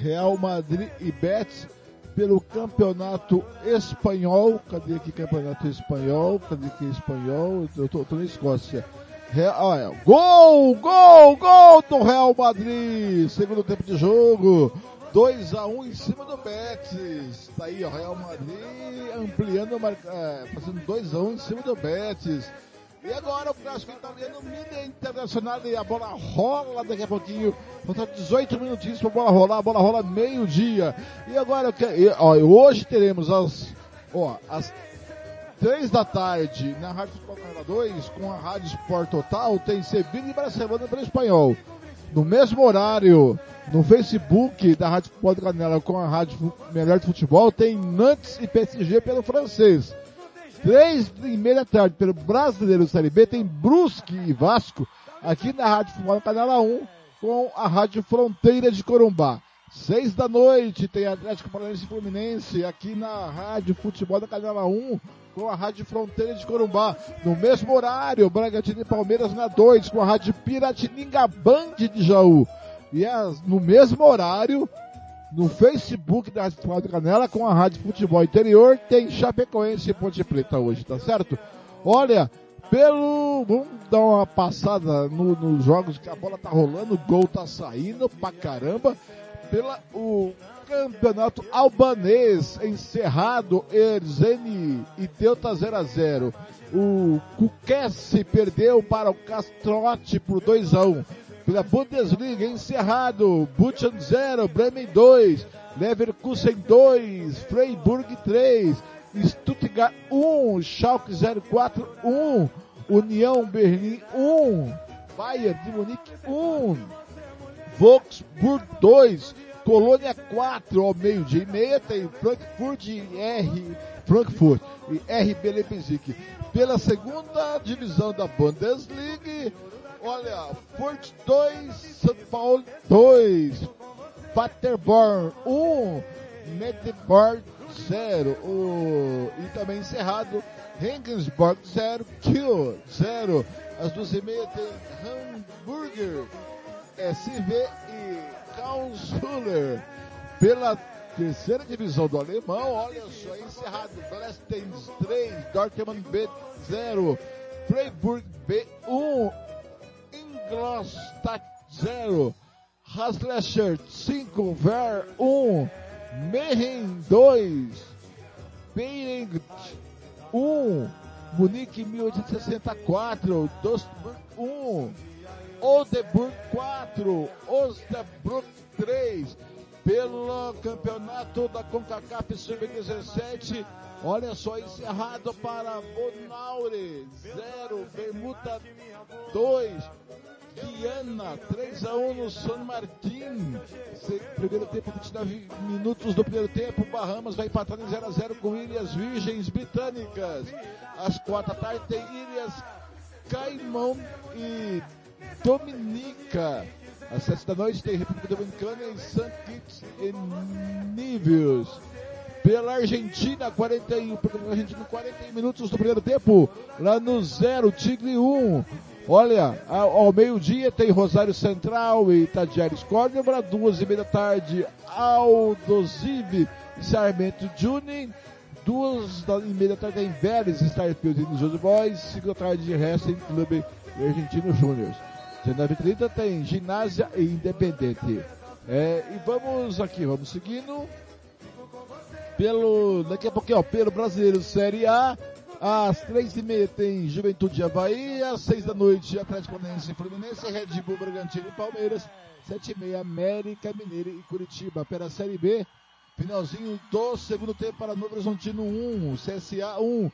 Real Madrid e Betis pelo campeonato espanhol. Cadê aqui campeonato espanhol? Cadê aqui espanhol? Eu tô, tô na Escócia. Real, olha, gol, gol, gol do Real Madrid. Segundo tempo de jogo. 2 a 1 um em cima do Betis. Tá aí, o Real Madrid ampliando, é, fazendo 2 a 1 um em cima do Betis. E agora o clássico italiano, Milan Internacional, e a bola rola daqui a pouquinho. Faltam 18 minutinhos para a bola rolar, a bola rola meio-dia. E agora, ó, hoje teremos as, ó, as 3 da tarde na Rádio Canal 2, com a Rádio Sport Total, tem Sevilha e Barcelona pelo espanhol. No mesmo horário, no Facebook da Rádio Futebol Canela com a Rádio Melhor de Futebol, tem Nantes e PSG pelo francês. Três e meia da tarde, pelo Brasileiro Série B, tem Brusque e Vasco, aqui na Rádio Futebol Canela 1, com a Rádio Fronteira de Corumbá. Seis da noite tem Atlético Paranaense Fluminense aqui na Rádio Futebol da Canela 1 com a Rádio Fronteira de Corumbá. No mesmo horário, Bragantino e Palmeiras na 2 com a Rádio Piratininga Band de Jaú. E as, no mesmo horário, no Facebook da Rádio Futebol da Canela com a Rádio Futebol Interior, tem Chapecoense e Ponte Preta hoje, tá certo? Olha, pelo. Vamos dar uma passada no, nos jogos que a bola tá rolando, o gol tá saindo pra caramba. Pela o campeonato albanês encerrado, Erzeni e Delta 0 a 0. O Kukesse perdeu para o Castrote por 2 a 1 pela Bundesliga, encerrado, Buchan 0, Bremen 2, Leverkusen 2, Freiburg 3, Stuttgart 1, Schalke 04 1, União Berlim 1, Bayern de Munique 1, Wolfsburg 2, Colônia 4 ao meio-dia e meia, tem Frankfurt e R, Frankfurt e RB Leipzig. Pela segunda divisão da Bundesliga, Olha, Porto 2, São Paulo 2, Paterborn 1, um, 0, e também encerrado, Regensburg 0, Kiel 0, às 12h30 tem Hamburger SV e Karlsruhe pela terceira divisão do alemão, olha só, encerrado, Blastens 3, Dortmund B 0, Freiburg B1 Glostat 0, Haslesher 5, Ver 1, Mehen 2, Beiring 1, Munique 1864, Dostburg 1, Oldenburg 4, Osnabrück 3, pelo campeonato da CONCACAF Sub-17. Olha só, encerrado para Bonaure 0, Bermuda 2, Viana 3 a 1 no San Martin. Primeiro tempo, 29 minutos do primeiro tempo. Bahamas vai empatar em 0 a 0 com Ilhas Virgens Britânicas. Às quatro da tarde tem Ilhas Caimão e Dominica. Às sete da noite tem República Dominicana em St. Kitts e Nevis. Pela Argentina, 41, pela Argentina, 41 minutos do primeiro tempo. Lá no zero, Tigre 1. Olha, ao, meio-dia tem Rosário Central e Tadieres Córdoba, duas e meia da tarde, Aldosive e Sarmento Junin, duas e meia da tarde tem Vélez, Starfield e New Boys, cinco da tarde de Wrestling Clube Argentino Júnior. 19h30 tem Ginásio e Independente. É, e vamos aqui, vamos seguindo pelo, daqui a pouquinho, ó, pelo Brasileiro Série A, às três e meia tem Juventude Havaí, às seis da noite Atlético Paranaense e Fluminense, Red Bull Bragantino e Palmeiras, sete e meia América Mineiro e Curitiba. Pela Série B, finalzinho do segundo tempo para Novo Horizontino 1, CSA 1.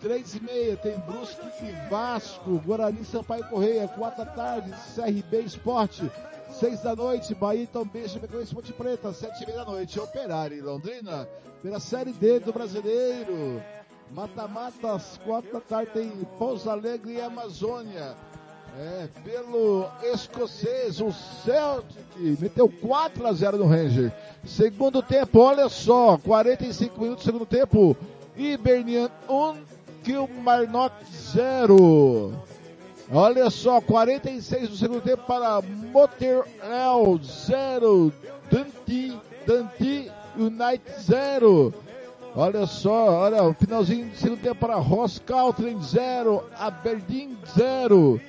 Três e meia tem Brusque e Vasco, Guarani Sampaio Correia, quatro da tarde, CRB Esporte, seis da noite, Bahia Tombense, Chapecoense Ponte Preta, sete e meia da noite, Operário e Londrina, pela Série D do Brasileiro, Mata-mata, às quatro da tarde tem Pouso Alegre e Amazônia. É, pelo escocês, o Celtic meteu 4 a 0 no Ranger. Segundo tempo, olha só, 45 minutos segundo tempo. Hibernian 1, Kilmarnock 0. Olha só, 46 do segundo tempo para Montreal 0, Dundee, Dundee United 0. Olha só, olha, finalzinho do segundo tempo para Ross Country 0, Aberdeen 0.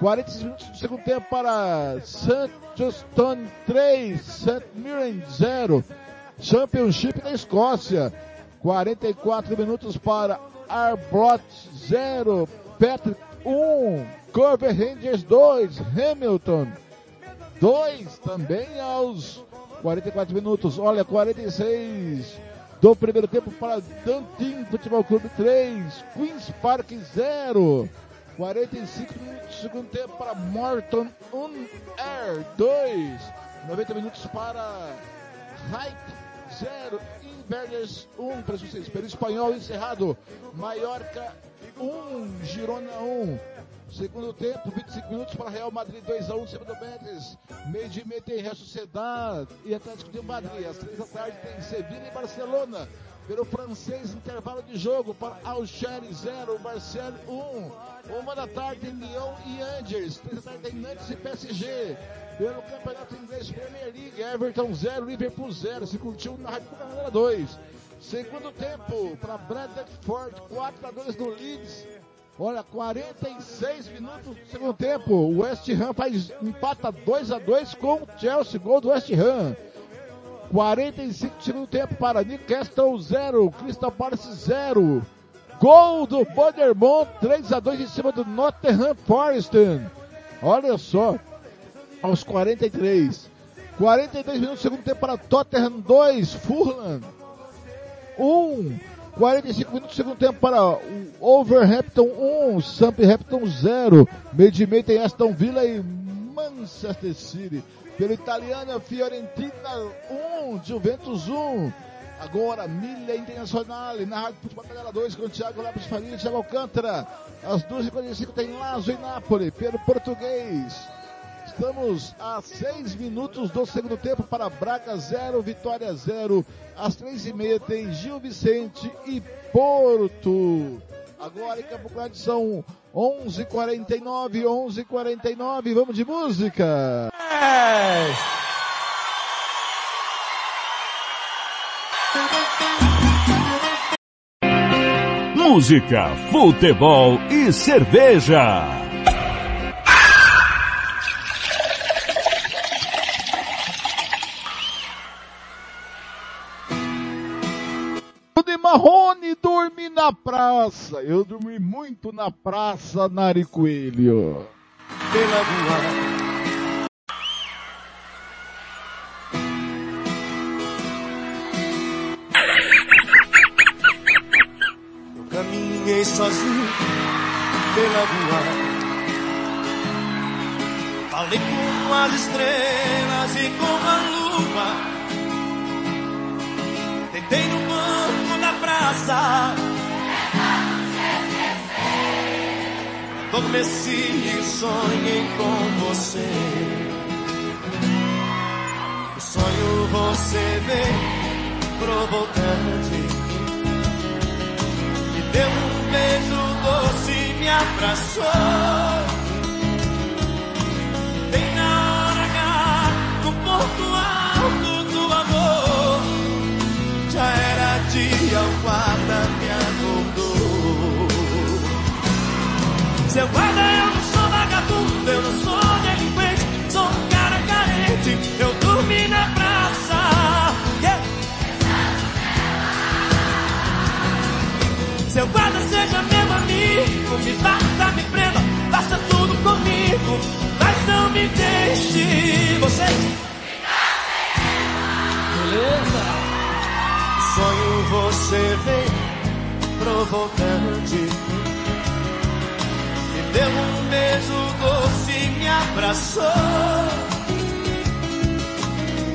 45 minutos do segundo tempo para St. Justin 3, St. Mirren 0. Championship da Escócia. 44 minutos para Arbroath 0, Patrick 1, Corver Rangers 2, Hamilton 2 também aos 44 minutos. Olha, 46 do primeiro tempo para Dantin Futebol Clube 3, Queens Park 0. 45 minutos do segundo tempo para Morton 1 Air 2. 90 minutos para Height 0, Inverness 1 para vocês. Pelo espanhol encerrado, Mallorca 1, Girona 1. Segundo tempo, 25 minutos para Real Madrid 2x1, segundo Betis. Meio de meia tem Real Sociedade e Atlético de Madrid. Às 3 da tarde tem Sevilha e Barcelona. Pelo francês, intervalo de jogo para Alcheri 0, Marseille 1. Uma da tarde tem Lyon e Angers. 3 da tarde tem Nantes e PSG. Pelo Campeonato Inglês Premier League, Everton 0, Liverpool 0. Se curtiu na Rádio Canela 2. Segundo tempo para Bradford 4 a 2 do Leeds. Olha, 46 minutos do segundo tempo. O West Ham faz empata 2 a 2 com o Chelsea, gol do West Ham. 45 do segundo tempo para Newcastle 0, Crystal Palace 0. Gol do Bodermont 3 a 2 em cima do Nottingham Forest. Olha só, aos 43. 42 minutos do segundo tempo para Tottenham 2, Fulham 1. 45 minutos do segundo tempo para o Overhampton 1, Southampton 0. Meio de meio tem Aston Villa e Manchester City. Pelo italiano, Fiorentina 1, Juventus 1. Agora, Milha Internacional, na Rádio Futebol Canela 2, com o Thiago Lopes Faria e Thiago Alcântara. Às 2h45 tem Lazo e Nápoles, pelo português. Estamos a 6 minutos do segundo tempo para Braga 0, Vitória 0. Às 3h30 tem Gil Vicente e Porto. Agora em Campo Grande são 11h49, 11h49. Vamos de música. É. Música, futebol e cerveja. Praça. Eu dormi muito na praça, Nari Coelho. Pela rua. Adormeci e sonhei com você. O sonho você veio provocante. Me deu um beijo doce, me abraçou. Seu guarda, eu não sou vagabundo, eu não sou delinquente, sou um cara carente, eu dormi na praça. Yeah. Seu guarda seja meu amigo, me bata, me prenda, faça tudo comigo, mas não me deixe. Você. Beleza? Sonho você vem provocante. Deu um beijo doce e me abraçou.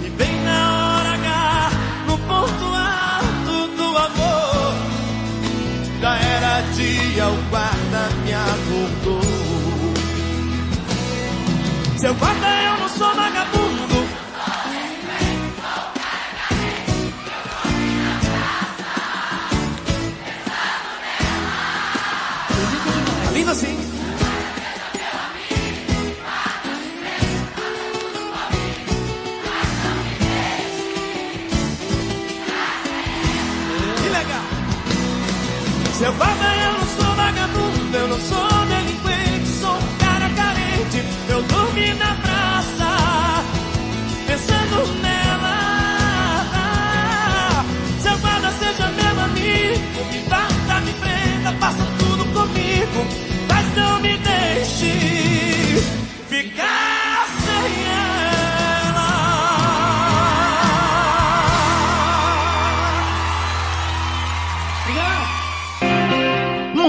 E bem na hora H, no ponto alto do amor, já era dia, o guarda me acordou. Seu guarda, eu Guarda, eu não sou vagabundo, eu não sou delinquente, sou um cara carente. Eu dormi na praça, pensando nela. Seu guarda seja meu amigo, me bata, me prenda, faça tudo comigo, mas não me deixe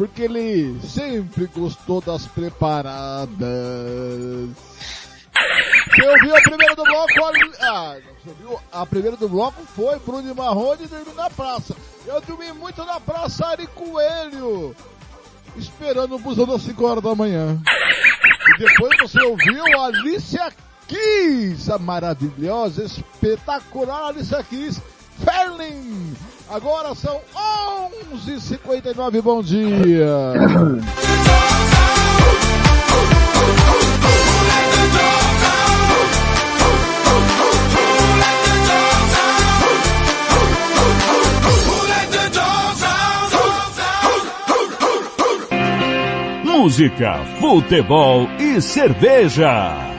porque ele sempre gostou das preparadas. Você ouviu a primeira do bloco? Ah, você ouviu? A primeira do bloco foi Bruno Marrone dormindo na praça. Eu dormi muito na praça Ari Coelho, esperando o busão das 5 horas da manhã. E depois você ouviu a Alicia Kiss, a maravilhosa, espetacular Alicia Kiss, Ferlin, Agora são 11h59. Bom dia. Música, futebol e cerveja.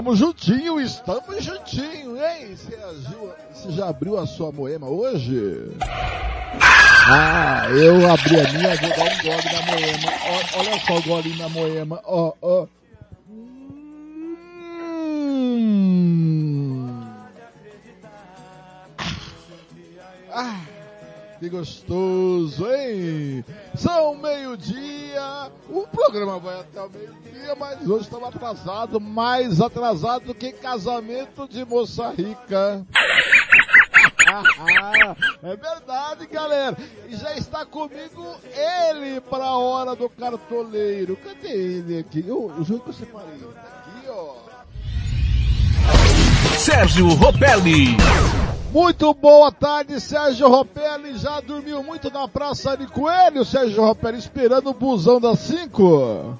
Estamos juntinho, estamos juntinho. hein? você, agiu, você já abriu a sua moema hoje? Ah, eu abri a minha, vou dar um gole na moema. Ó, olha só o gole na moema, ó, ó. Hum. Ah. Que gostoso, hein? São meio-dia. O programa vai até o meio-dia, mas hoje estamos atrasado, mais atrasado do que casamento de moça rica. é verdade, galera. E já está comigo ele para a hora do cartoleiro. Cadê ele aqui? Eu, o jogo que eu separei. Aqui, ó. Sérgio Ropelli. Muito boa tarde, Sérgio Ropelli. Já dormiu muito na Praça de Coelho, Sérgio Ropelli, esperando o busão das 5.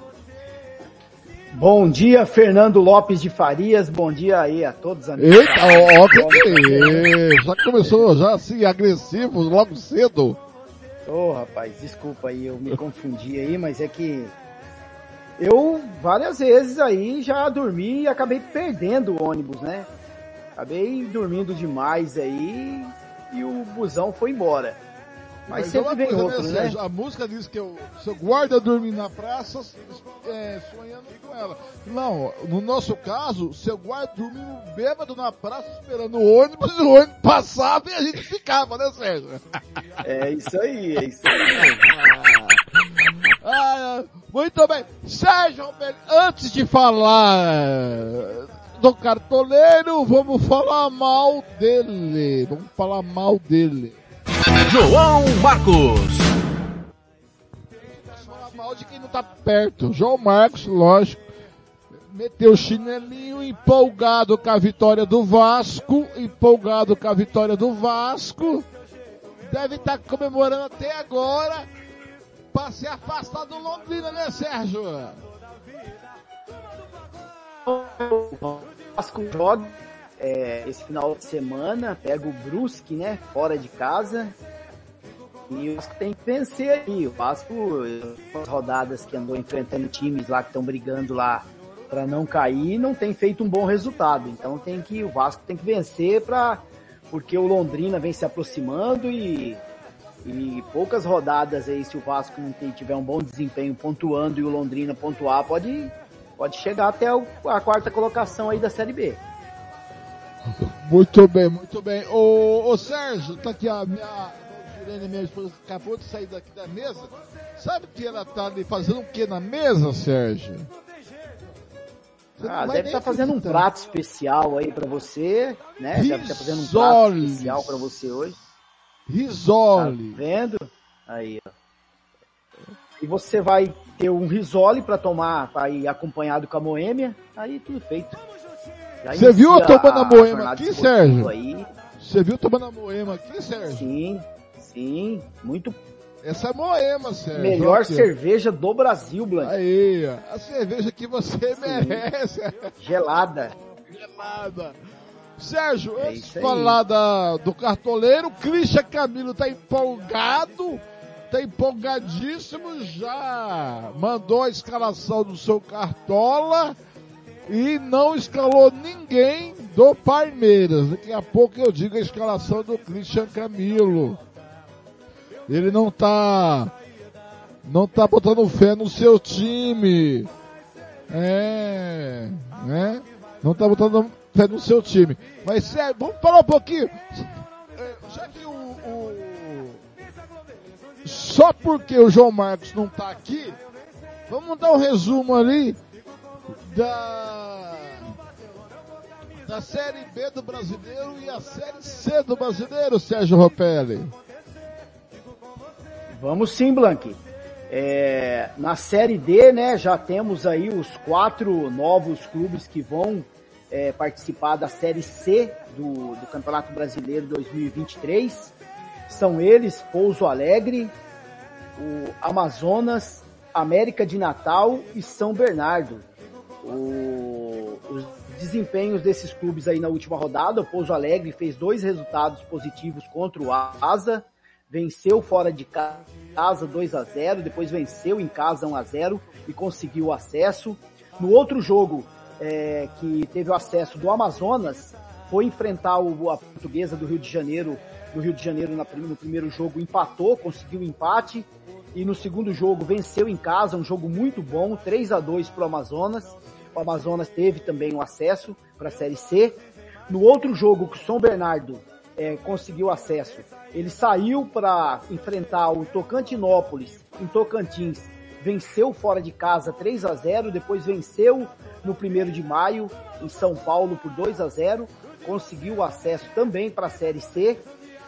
Bom dia, Fernando Lopes de Farias. Bom dia aí a todos amigos. Eita, óbvio que já começou já assim agressivo logo cedo. Ô, oh, rapaz, desculpa aí, eu me confundi aí, mas é que eu várias vezes aí já dormi e acabei perdendo o ônibus, né? Acabei dormindo demais aí e o busão foi embora. Mas, é sempre uma vem coisa, outro, né? Sérgio? A música diz que eu, se eu guarda dormir na praça, é, sonhando com ela. Não, no nosso caso, se eu guarda dormir bêbado na praça, esperando o ônibus, e o ônibus passava e a gente ficava, né, Sérgio? É isso aí, é isso aí. Ah, muito bem. Sérgio, antes de falar do cartoleiro, vamos falar mal dele. Vamos falar mal dele. João Marcos. Falar mal de quem não tá perto. João Marcos, lógico. Meteu o chinelinho empolgado com a vitória do Vasco. Empolgado com a vitória do Vasco. Deve estar comemorando até agora. Pra se afastar do Londrina, né, Sérgio? O Vasco joga é, esse final de semana, pega o Brusque, né, fora de casa. E o Vasco tem que vencer aí. O Vasco, as rodadas que andou enfrentando times lá que estão brigando lá para não cair, não tem feito um bom resultado. Então tem que o Vasco tem que vencer para porque o Londrina vem se aproximando e e poucas rodadas aí se o Vasco não tiver um bom desempenho pontuando e o Londrina pontuar, pode pode chegar até a quarta colocação aí da Série B. Muito bem, muito bem. Ô, ô Sérgio, tá aqui a minha Irene, minha esposa, acabou de sair daqui da mesa. Sabe que ela tá ali fazendo o que na mesa, Sérgio? Você Ah, deve estar fazendo um prato especial aí pra você, né? Deve estar fazendo um prato Risoles. especial pra você hoje. Risole. Tá vendo? Aí, ó. E você vai ter um risole pra tomar, ir acompanhado com a Moêmia, aí tudo feito. Você viu eu tomando a a moema aqui, Sérgio? Aí. Você viu tomando a moema aqui, Sérgio? Sim, sim, muito. Essa é moema, Sérgio. Melhor Aqui, cerveja do Brasil, Blanc. Aí, ó. a cerveja que você merece. Gelada. Gelada. Sérgio, É antes de aí. falar da, do cartoleiro, Christian Camilo tá empolgado, tá empolgadíssimo já. Mandou a escalação do seu cartola e não escalou ninguém do Palmeiras. Daqui a pouco eu digo a escalação do Christian Camilo. Ele não tá não tá botando fé no seu time. É, né? Não tá botando fé no seu time. Mas sério, vamos falar um pouquinho. É, Já que o, o- só porque o João Marcos não tá aqui, vamos dar um resumo ali da da série B do brasileiro e a série C do brasileiro, Sérgio Ropelli. Vamos sim, Blank. É, na Série D, né, já temos aí os quatro novos clubes que vão é, participar da Série C do, do Campeonato Brasileiro 2023. São eles Pouso Alegre, o Amazonas, América de Natal e São Bernardo. O- os desempenhos desses clubes aí na última rodada, o Pouso Alegre fez dois resultados positivos contra o Asa, venceu fora de casa 2 a 0, depois venceu em casa 1 a 0 e conseguiu o acesso. No outro jogo é, que teve o acesso do Amazonas, foi enfrentar o, a portuguesa do Rio de Janeiro, do Rio de Janeiro no primeiro jogo empatou, conseguiu empate e no segundo jogo venceu em casa, um jogo muito bom, 3 a 2 para o Amazonas. O Amazonas teve também o acesso para a Série C. No outro jogo que o São Bernardo é, conseguiu acesso, ele saiu para enfrentar o Tocantinópolis em Tocantins, venceu fora de casa 3 a 0, depois venceu no primeiro de maio em São Paulo por 2 a 0, conseguiu acesso também para a Série C.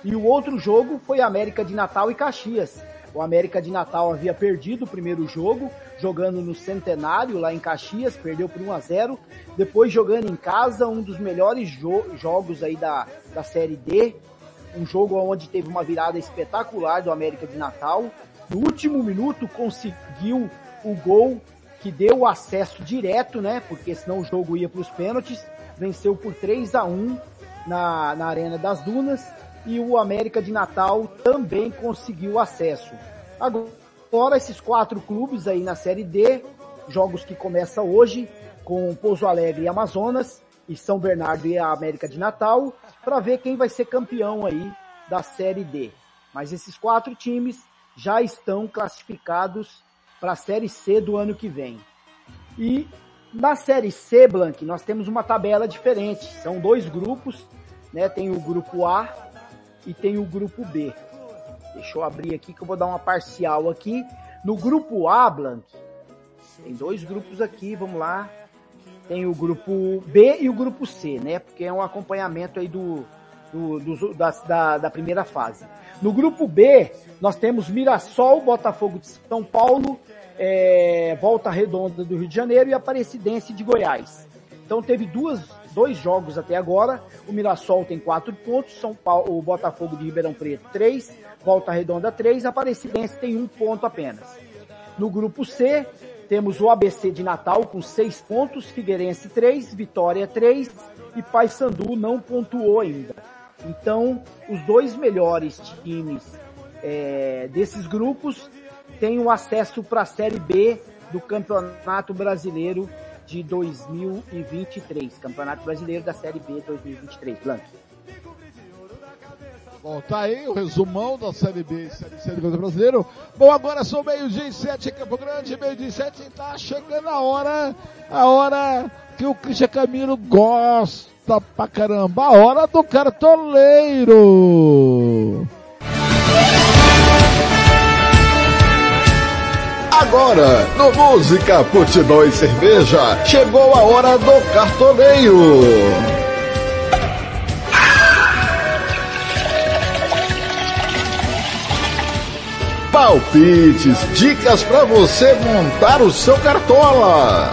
E o outro jogo foi América de Natal e Caxias. O América de Natal havia perdido o primeiro jogo, jogando no Centenário, lá em Caxias, perdeu por 1 a 0 Depois jogando em casa, um dos melhores jo- jogos aí da, da Série D. Um jogo onde teve uma virada espetacular do América de Natal. No último minuto conseguiu o gol que deu o acesso direto, né? Porque senão o jogo ia para os pênaltis. Venceu por 3 a 1 na, na Arena das Dunas. E o América de Natal também conseguiu acesso. Agora, esses quatro clubes aí na Série D, jogos que começam hoje, com Pouso Alegre e Amazonas, e São Bernardo e a América de Natal, para ver quem vai ser campeão aí da Série D. Mas esses quatro times já estão classificados para a Série C do ano que vem. E na Série C, Blank, nós temos uma tabela diferente. São dois grupos, né? Tem o grupo A e tem o grupo B. Deixa eu abrir aqui que eu vou dar uma parcial aqui. No grupo A, Blank, tem dois grupos aqui, vamos lá. Tem o grupo B e o grupo C, né? Porque é um acompanhamento aí do, do, do da, da, da primeira fase. No grupo B, nós temos Mirassol, Botafogo de São Paulo, é, Volta Redonda do Rio de Janeiro e Aparecidense de Goiás. Então teve duas, dois jogos até agora. O Mirassol tem quatro pontos, São Paulo, o Botafogo de Ribeirão Preto três, Volta Redonda três, Aparecidense tem um ponto apenas. No grupo C, temos o ABC de Natal com seis pontos, Figueirense três, Vitória três e Paysandu não pontuou ainda. Então, os dois melhores times é, desses grupos têm o acesso para a Série B do Campeonato Brasileiro de 2023. Campeonato Brasileiro da Série B 2023. Blank. Bom, tá aí o resumão da Série B e Série C do Brasileiro. Bom, agora são meio-dia e sete em Campo Grande, meio-dia e sete, tá chegando a hora, a hora que o Christian Camilo gosta pra caramba, a hora do cartoleiro. Agora, no Música, Futebol e Cerveja, chegou a hora do cartoleiro. Palpites, dicas para você montar o seu cartola.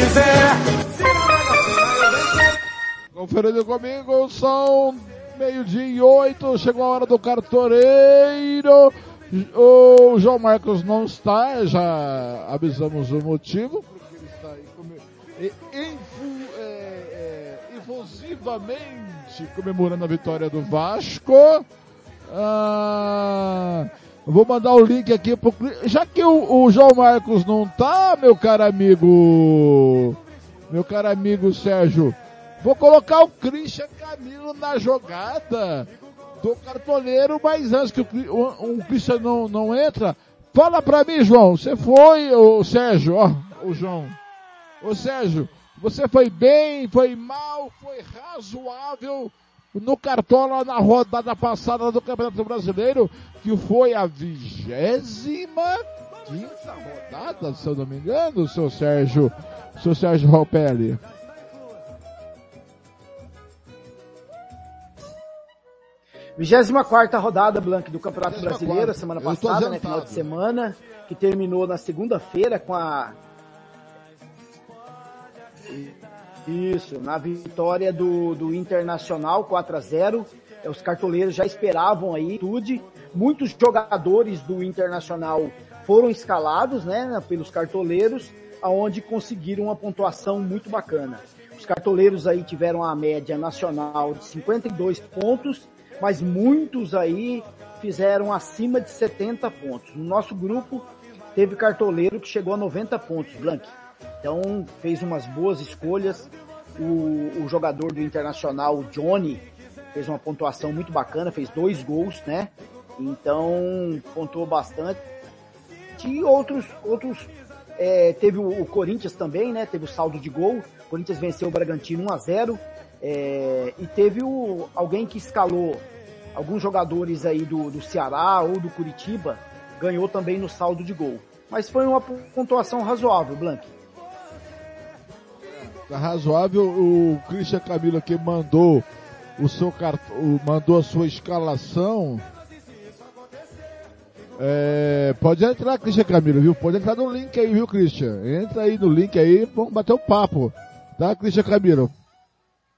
Quiser. Conferindo comigo, são meio-dia e oito, chegou a hora do cartoreiro. O João Marcos não está, já avisamos o motivo, porque ele está aí come... infu... é, é, comemorando a vitória do Vasco. Ah, Vou mandar o link aqui pro. Já que o, o, João Marcos não tá, meu caro amigo. Meu caro amigo Sérgio. Vou colocar o Christian Camilo na jogada do cartoleiro, mas antes que o, o, o Christian não, não entra, fala pra mim, João. Você foi, o Sérgio, ó, o João. Ô Sérgio, você foi bem, foi mal, foi razoável no Cartola na rodada passada do Campeonato Brasileiro, que foi a vigésima quinta rodada, se eu não me engano, seu Sérgio, seu Sérgio Ropelli. Vigésima quarta rodada, Blank, do Campeonato Brasileiro, semana passada, né, final de semana, que terminou na segunda-feira com a isso, na vitória do, do Internacional 4 a 0 é, os cartoleiros já esperavam aí tudo. Muitos jogadores do Internacional foram escalados, né, pelos cartoleiros, aonde conseguiram uma pontuação muito bacana. Os cartoleiros aí tiveram a média nacional de 52 pontos, mas muitos aí fizeram acima de 70 pontos. No nosso grupo teve cartoleiro que chegou a 90 pontos, Blank. Então fez umas boas escolhas. O, o jogador do Internacional, o Johnny, fez uma pontuação muito bacana, fez dois gols, né? Então pontuou bastante. E outros, outros é, teve o, o, Corinthians também, né? Teve o saldo de gol. O Corinthians venceu o Bragantino 1 a 0 É, e teve o, alguém que escalou alguns jogadores aí do, do Ceará ou do Curitiba, ganhou também no saldo de gol. Mas foi uma pontuação razoável, Blank. Tá razoável, o Christian Camilo aqui mandou o seu cartão, mandou a sua escalação. É, pode entrar, Christian Camilo, viu? Pode entrar no link aí, viu, Christian? Entra aí no link aí, vamos bater um papo. Tá, Christian Camilo?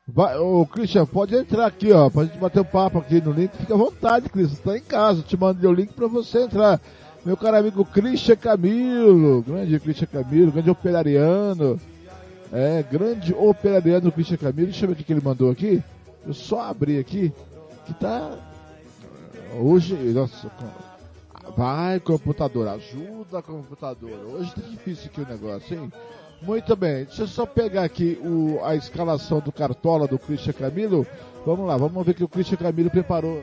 Vai, ô, Christian, pode entrar aqui, ó, pra gente bater um papo aqui no link. Fica à vontade, Christian, tá em casa. Te mandei o link pra você entrar. Meu caro amigo Christian Camilo, grande Christian Camilo, grande operariano. É, grande operariano Christian Camilo. Deixa eu ver o que ele mandou aqui. Eu só abri aqui, que tá... Hoje, nossa, vai computador, ajuda computador. Hoje tá difícil aqui o negócio, hein? Muito bem, deixa eu só pegar aqui o, a escalação do Cartola do Christian Camilo. Vamos lá, vamos ver que o Christian Camilo preparou.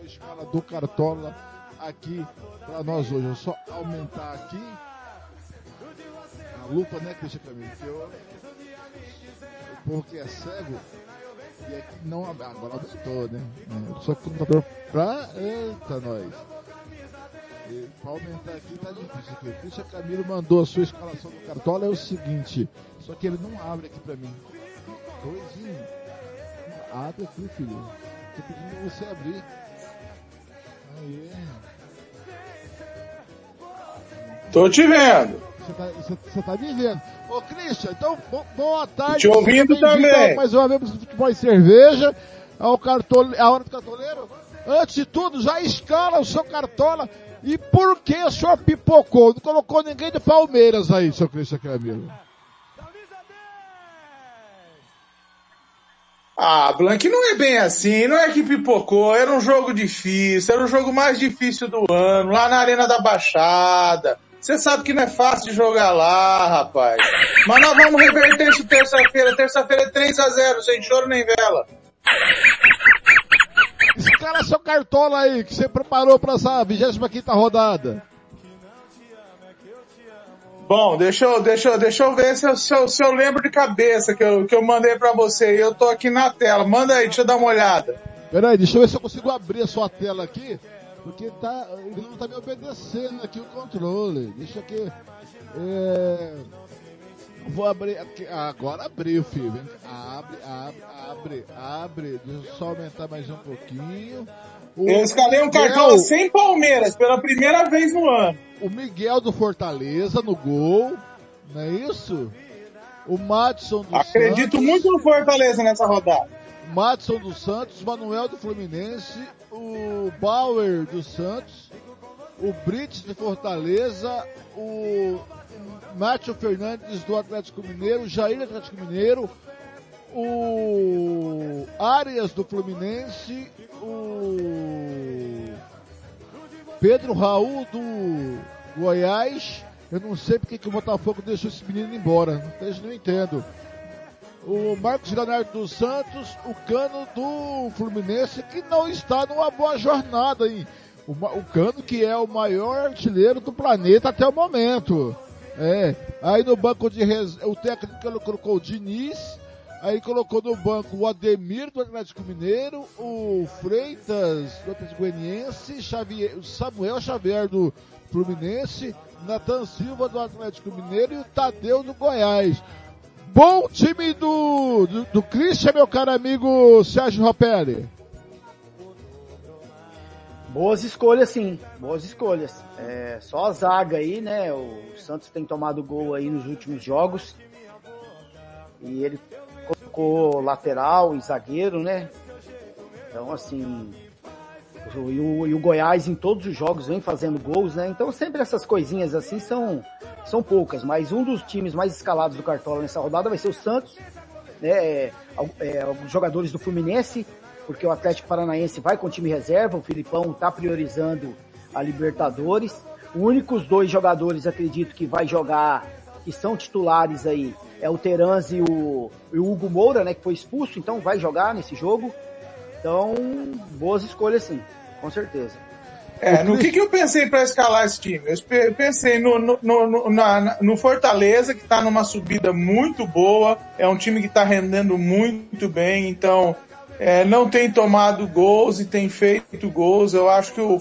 A escala do Cartola aqui para nós hoje. Eu só aumentar aqui lupa, né, Christian Camilo? Porque eu, que é cego e aqui não agora aumentou, né? Só computador pra. Eita, nós. Para aumentar aqui tá difícil aqui. O Christian Camilo mandou a sua escalação do Cartola, é o seguinte, só que ele não abre aqui para mim. Doisinho. Abre aqui, filho. Tô pedindo pra você abrir. Aí. Tô te vendo. Você tá, você, você tá me vendo. Ô, Christian, então, bo, boa tarde. Te ouvindo também. Mais uma vez, futebol e cerveja. Ao cartole, a hora do cartoleiro. Antes de tudo, já escala o seu cartola. E por que o senhor pipocou? Não colocou ninguém de Palmeiras aí, seu Cristian Camilo. Ah, Blank, não é bem assim, não é que pipocou, era um jogo difícil, era o jogo mais difícil do ano, lá na Arena da Baixada. Você sabe que não é fácil de jogar lá, rapaz. Mas nós vamos reverter isso terça-feira. Terça-feira é 3 a 0 sem choro nem vela. Escala seu cartola aí, que você preparou para essa 25 rodada. Bom, deixa eu, deixa eu, deixa eu ver se eu, se eu, se eu lembro de cabeça que eu, que eu mandei para você. Eu tô aqui na tela. Manda aí, deixa eu dar uma olhada. Peraí, deixa eu ver se eu consigo abrir a sua tela aqui. Porque tá, ele não tá me obedecendo aqui o controle. Deixa aqui. É... Vou abrir aqui. Agora abriu, filho. Abre, abre, abre, abre. Deixa eu só aumentar mais um pouquinho. O eu escalei um cartão sem Palmeiras pela primeira vez no ano. O Miguel do Fortaleza no gol. Não é isso? O Madison do Acredito Santos. muito no Fortaleza nessa rodada. Madison do Santos, Manuel do Fluminense, o Bauer do Santos, o Brits de Fortaleza, o Márcio Fernandes do Atlético Mineiro, Jair do Atlético Mineiro, o Arias do Fluminense, o Pedro Raul do Goiás. Eu não sei porque que o Botafogo deixou esse menino embora. Não entendo. O Marcos Leonardo dos Santos, o Cano do Fluminense, que não está numa boa jornada aí. O, o Cano que é o maior artilheiro do planeta até o momento. É. Aí no banco de res... o técnico colocou o Diniz, aí colocou no banco o Ademir do Atlético Mineiro, o Freitas do Atlético Goianiense, Xavier... o Samuel Xavier do Fluminense, Natan Silva do Atlético Mineiro e o Tadeu do Goiás. Bom time do, do, do Christian, meu caro amigo Sérgio Ropelli. Boas escolhas, sim. Boas escolhas. É, só a zaga aí, né? O Santos tem tomado gol aí nos últimos jogos. E ele colocou lateral e zagueiro, né? Então, assim. E o, e o Goiás em todos os jogos vem fazendo gols, né? Então sempre essas coisinhas assim são, são poucas. Mas um dos times mais escalados do Cartola nessa rodada vai ser o Santos. Né? É, é, os jogadores do Fluminense porque o Atlético Paranaense vai com time reserva, o Filipão está priorizando a Libertadores. Os únicos dois jogadores, acredito, que vai jogar, que são titulares aí, é o Terans e o, e o Hugo Moura, né, que foi expulso, então vai jogar nesse jogo. Então, boas escolhas sim, com certeza. É, no que, que eu pensei para escalar esse time? Eu pe- eu pensei no, no, no, no- no Fortaleza, que está numa subida muito boa, é um time que está rendendo muito bem, então é, não tem tomado gols e tem feito gols. Eu acho que o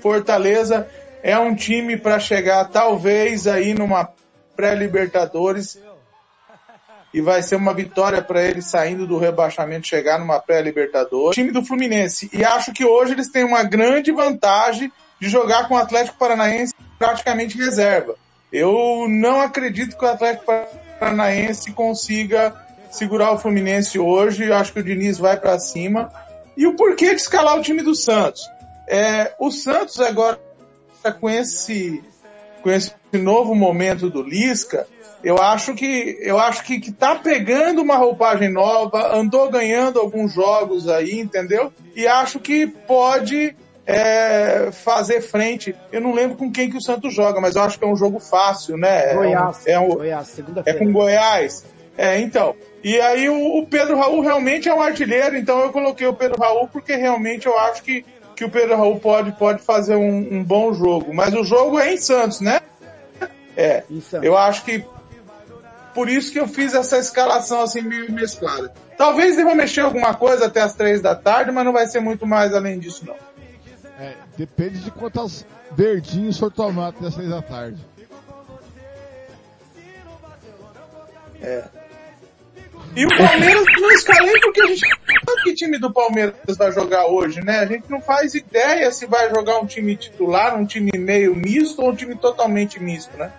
Fortaleza é um time para chegar talvez aí numa pré-Libertadores e vai ser uma vitória para ele saindo do rebaixamento chegar numa pré-Libertadores. Time do Fluminense. E acho que hoje eles têm uma grande vantagem de jogar com o Atlético Paranaense praticamente reserva. Eu não acredito que o Atlético Paranaense consiga segurar o Fluminense hoje. Eu acho que o Diniz vai para cima. E o porquê de escalar o time do Santos? É, o Santos agora com esse com esse novo momento do Lisca, eu acho que eu acho que, que tá pegando uma roupagem nova, andou ganhando alguns jogos aí, entendeu? E acho que pode é, fazer frente. Eu não lembro com quem que o Santos joga, mas eu acho que é um jogo fácil, né? Goiás, É, um, é, um, Goiás, é com Goiás. É, então. E aí o, o Pedro Raul realmente é um artilheiro, então eu coloquei o Pedro Raul porque realmente eu acho que, que o Pedro Raul pode, pode fazer um, um bom jogo. Mas o jogo é em Santos, né? É. Eu acho que por isso que eu fiz essa escalação assim meio mesclada. Talvez deva mexer alguma coisa até as três da tarde, mas não vai ser muito mais além disso não. É, depende de quantas verdinhos for tomar até as seis da tarde. É. E o Palmeiras não escalei porque a gente não sabe que time do Palmeiras vai jogar hoje, né? A gente não faz ideia se vai jogar um time titular, um time meio misto ou um time totalmente misto, né?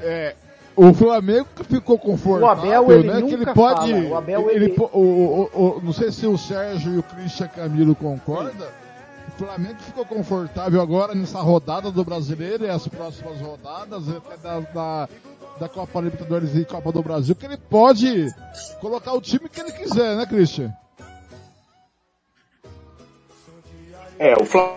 É, o Flamengo que ficou confortável, O Abel, ele né? Que ele nunca pode. fala. O Abel, ele ele- o, o- o- não sei se o Sérgio e o Christian Camilo concordam. O Flamengo ficou confortável agora nessa rodada do Brasileiro e as próximas rodadas até da, da, da Copa Libertadores e Copa do Brasil, que ele pode colocar o time que ele quiser, né, Christian? É, o Fla-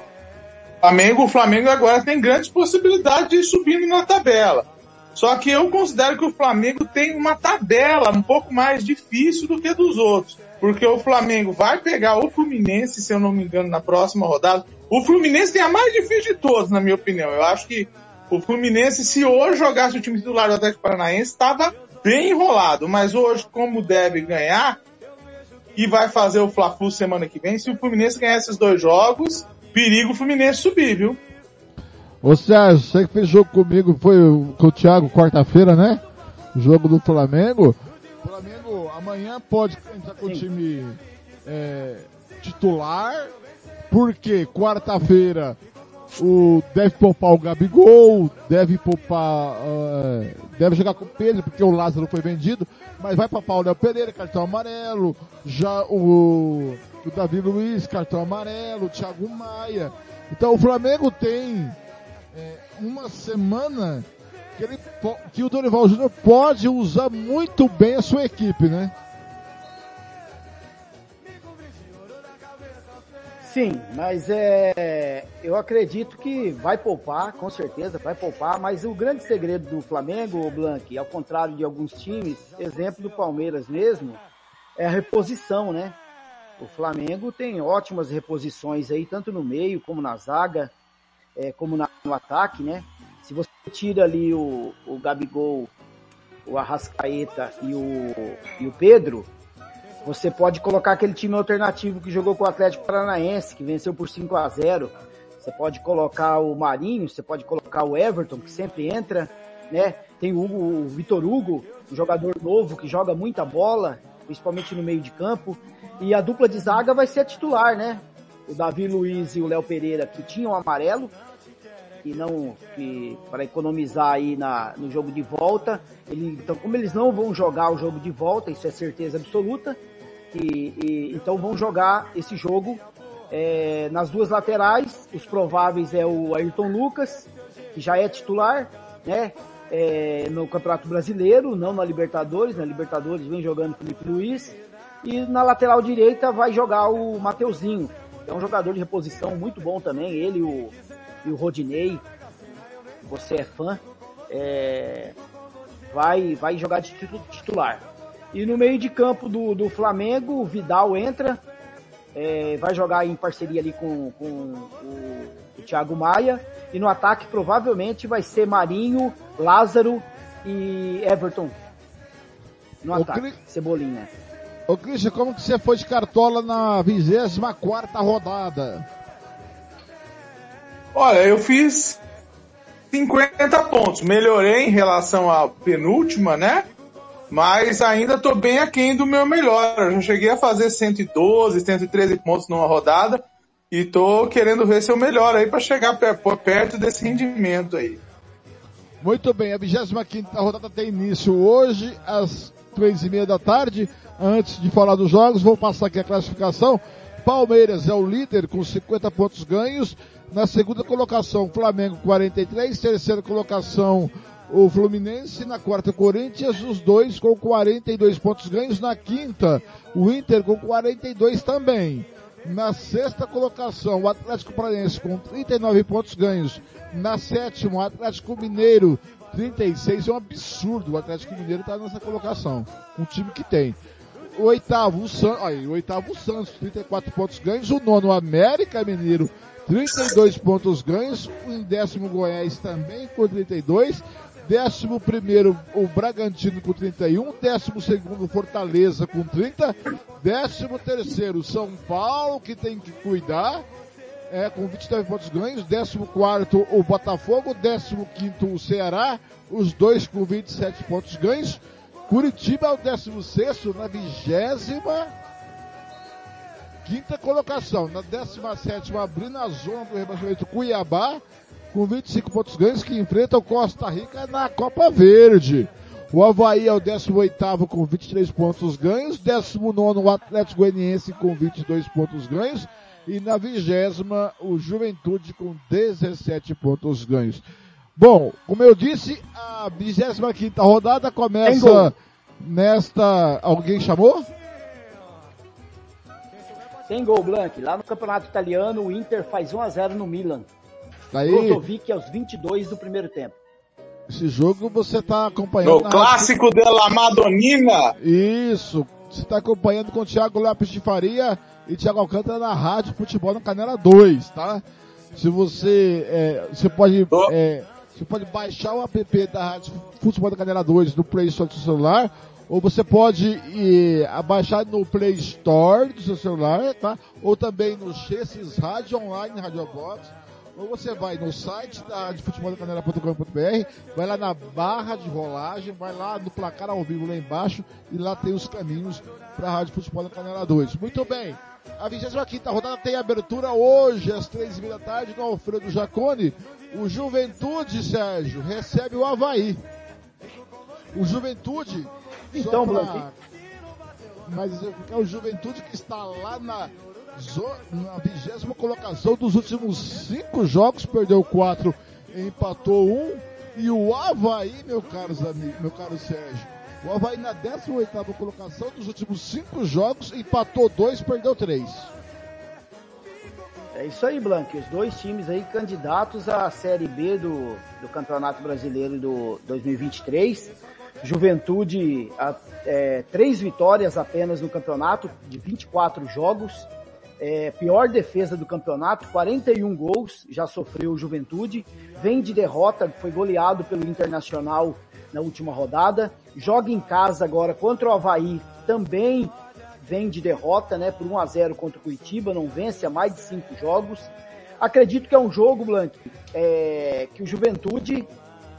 Flamengo, o Flamengo agora tem grandes possibilidades de ir subindo na tabela. Só que eu considero que o Flamengo tem uma tabela um pouco mais difícil do que dos outros. Porque o Flamengo vai pegar o Fluminense, se eu não me engano, na próxima rodada. O Fluminense tem a mais difícil de todos, na minha opinião. Eu acho que o Fluminense, se hoje jogasse o time titular do Atlético Paranaense, estava bem enrolado. Mas hoje, como deve ganhar, e vai fazer o Fla-Flu semana que vem, se o Fluminense ganhar esses dois jogos, perigo o Fluminense subir, viu? Ô Sérgio, você que fez jogo comigo, foi com o Thiago quarta-feira, né? Jogo do Flamengo. O Flamengo amanhã pode entrar com o time é, titular, porque quarta-feira o deve poupar o Gabigol, deve poupar, é, deve jogar com o Pedro, porque o Lázaro foi vendido, mas vai poupar o Léo Pereira, cartão amarelo, já o, o Davi Luiz, cartão amarelo, o Thiago Maia. Então o Flamengo tem uma semana que, ele, que o Dorival Júnior pode usar muito bem a sua equipe, né? Sim, mas é, eu acredito que vai poupar, com certeza vai poupar, mas o grande segredo do Flamengo, Blank, ao contrário de alguns times, exemplo do Palmeiras mesmo, é a reposição, né? O Flamengo tem ótimas reposições aí, tanto no meio como na zaga, é, como na- no ataque, né? Se você tira ali o, o Gabigol, o Arrascaeta e o, e o Pedro, você pode colocar aquele time alternativo que jogou com o Atlético Paranaense, que venceu por 5 a 0 Você pode colocar o Marinho, você pode colocar o Everton, que sempre entra, né? Tem o, o Vitor Hugo, um jogador novo que joga muita bola, principalmente no meio de campo. E a dupla de zaga vai ser a titular, né? O Davi Luiz e o Léo Pereira, que tinham amarelo, e não que para economizar aí na, no jogo de volta. Ele, então, como eles não vão jogar o jogo de volta, isso é certeza absoluta. E, e- então vão jogar esse jogo é, nas duas laterais. Os prováveis é o Ayrton Lucas, que já é titular, né? é, no Campeonato Brasileiro, não na Libertadores. Na Libertadores vem jogando Felipe Luiz. E na lateral direita vai jogar o Mateuzinho, é um jogador de reposição muito bom também. Ele e o, e o Rodinei, você é fã, é, vai, vai jogar de titu- titular. E no meio de campo do, do Flamengo, o Vidal entra, é, vai jogar em parceria ali com, com o, o Thiago Maia. E no ataque provavelmente vai ser Marinho, Lázaro e Everton. No Ô, ataque, Cri- Cebolinha. Ô Christian, como que você foi de cartola na 24 rodada? Olha, eu fiz 50 pontos. Melhorei em relação à penúltima, né? Mas ainda tô bem aquém do meu melhor. Eu já cheguei a fazer 112, 113 pontos numa rodada. E tô querendo ver se eu melhoro aí para chegar perto desse rendimento aí. Muito bem, a 25 rodada tem início hoje às três e meia da tarde. Antes de falar dos jogos, vou passar aqui a classificação. Palmeiras é o líder com 50 pontos ganhos. Na segunda colocação, Flamengo 43. Terceira colocação, o Fluminense. Na quarta, Corinthians. Os dois com 42 pontos ganhos. Na quinta, o Inter com 42 também. Na sexta colocação, o Atlético Paranaense com 39 pontos ganhos. Na sétima, o Atlético Mineiro, 36. É um absurdo o Atlético Mineiro estar nessa colocação. Um time que tem. O oitavo, o, San... Aí, o oitavo, o Santos, 34 pontos ganhos. O nono, o América Mineiro, 32 pontos ganhos. Em décimo, Goiás também com 32. Décimo primeiro, o Bragantino com 31. Décimo segundo, Fortaleza com 30. Décimo terceiro, São Paulo, que tem que cuidar. É, com 29 pontos ganhos. Décimo quarto, o Botafogo. Décimo quinto, o Ceará. Os dois com 27 pontos ganhos. Curitiba é o décimo sexto, na vigésima quinta colocação. Na décima sétima, abrindo a zona do rebaixamento, Cuiabá, com 25 pontos ganhos, que enfrenta o Costa Rica na Copa Verde. O Havaí é o 18 com 23 pontos ganhos, 19 o Atlético Goianiense com 22 pontos ganhos, e na vigésima o Juventude com 17 pontos ganhos. Bom, como eu disse, a 25 rodada Tem gol. começa nesta. Alguém chamou? Tem gol, Blank. Lá no campeonato italiano, o Inter faz 1x0 no Milan. Aí, Brozovic aos 22 do primeiro tempo. esse jogo você está acompanhando. No clássico della Madonnina. Isso. Você está acompanhando com o Thiago Lopes de Faria e Thiago Alcântara na Rádio Futebol no Canela 2, tá? Se você, é, você pode, é, você pode baixar o app da Rádio Futebol no Canela 2 no Play Store do seu celular, ou você pode ir, abaixar no Play Store do seu celular, tá? Ou também no Chesses Rádio Online, Rádio Box, ou você vai no site da Rádio Futebol no Canela.com.br, vai lá na barra de rolagem, vai lá no placar ao vivo lá embaixo e lá tem os caminhos para a Rádio Futebol no Canela 2. Muito bem. A 25 rodada tem abertura hoje às três e meia da tarde no Alfredo Jacone. O Juventude, Sérgio, recebe o Havaí. O Juventude. Então, pra-. Mas é o Juventude que está lá na, na vigésima colocação dos últimos cinco jogos, perdeu quatro, empatou um. E o Havaí, meu caro, meu caro Sérgio, o Havaí na 18ª colocação dos últimos cinco jogos, empatou dois, perdeu três. É isso aí, Blank. Os dois times aí candidatos à Série B do, do Campeonato Brasileiro do 2023. Juventude, a- é, três vitórias apenas no campeonato, de 24 jogos. É, pior defesa do campeonato, 41 gols já sofreu o Juventude. Vem de derrota, foi goleado pelo Internacional na última rodada. Joga em casa agora contra o Havaí, também vem de derrota, né, por 1 a 0 contra o Curitiba, não vence há mais de cinco jogos. Acredito que é um jogo, Blank, é, que o Juventude,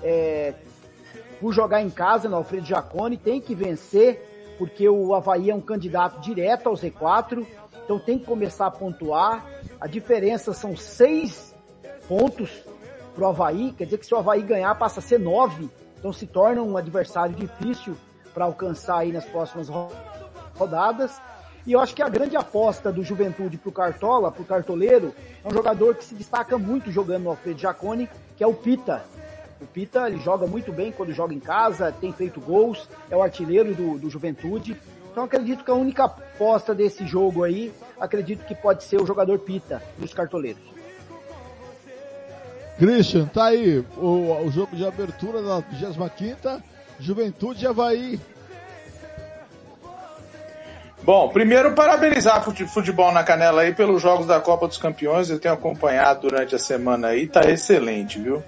é, por jogar em casa no Alfredo Jacone, tem que vencer, porque o Havaí é um candidato direto ao Z4, então tem que começar a pontuar. A diferença são seis pontos para o Havaí, quer dizer que se o Havaí ganhar passa a ser nove, então se torna um adversário difícil para alcançar aí nas próximas ro- rodadas. E eu acho que a grande aposta do Juventude pro Cartola, pro cartoleiro, é um jogador que se destaca muito jogando no Alfredo Jacone, que é o Pita. O Pita, ele joga muito bem quando joga em casa, tem feito gols, é o artilheiro do, do Juventude. Então acredito que a única aposta desse jogo aí, acredito que pode ser o jogador Pita dos cartoleiros. Christian, tá aí o, o jogo de abertura da 25 Juventude Havaí. Bom, primeiro parabenizar o futebol na canela aí pelos jogos da Copa dos Campeões, eu tenho acompanhado durante a semana aí, tá excelente, viu?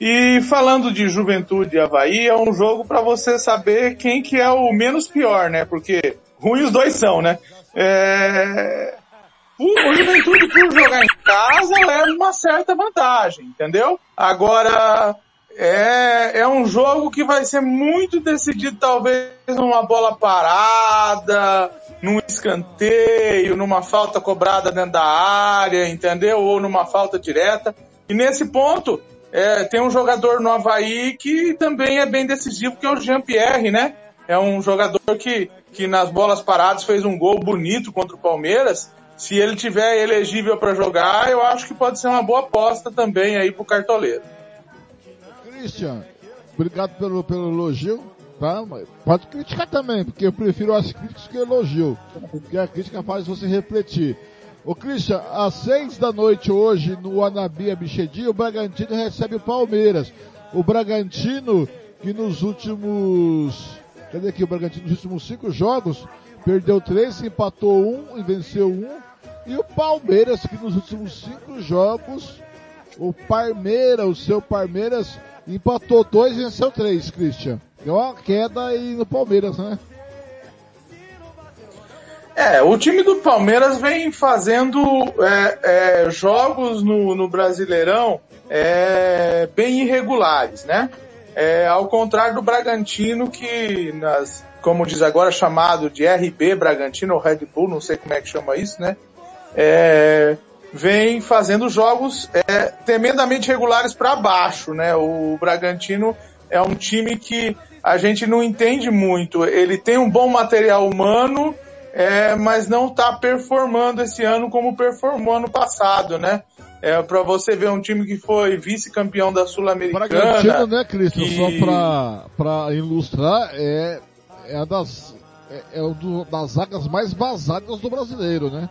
E falando de Juventude e Havaí, é um jogo para você saber quem que é o menos pior, né? Porque ruim os dois são, né? É... O, Juventude por jogar em casa leva uma certa vantagem, entendeu? Agora, é, é um jogo que vai ser muito decidido talvez numa bola parada, num escanteio, numa falta cobrada dentro da área, entendeu? Ou numa falta direta. E nesse ponto, é, tem um jogador no Havaí que também é bem decisivo, que é o Jean-Pierre, né? É um jogador que, que nas bolas paradas fez um gol bonito contra o Palmeiras. Se ele tiver elegível para jogar, eu acho que pode ser uma boa aposta também aí pro cartoleiro. Christian, obrigado pelo, pelo elogio, tá? Pode criticar também, porque eu prefiro as críticas que elogio. Porque a crítica faz você refletir. Ô Christian, às seis da noite hoje no Anabia Bichedi, o Bragantino recebe o Palmeiras. O Bragantino que nos últimos, cadê aqui o Bragantino? Nos últimos cinco jogos, perdeu três, empatou um e venceu um. E o Palmeiras que nos últimos cinco jogos, o Palmeiras, o seu Palmeiras, empatou dois e venceu três, Christian. Deu uma queda aí no Palmeiras, né? É, o time do Palmeiras vem fazendo é, é, jogos no, no Brasileirão é, bem irregulares, né? É, ao contrário do Bragantino, que nas, como diz agora, chamado de RB Bragantino ou Red Bull, não sei como é que chama isso, né? É, vem fazendo jogos é, tremendamente regulares para baixo, né? O Bragantino é um time que a gente não entende muito. Ele tem um bom material humano, é, mas não está performando esse ano como performou ano passado, né? É, para você ver um time que foi vice-campeão da Sul-Americana. Bragantino, né, Cristian? Que... Só pra, pra ilustrar, é, é das, é, é uma das zagas mais vazadas do brasileiro, né?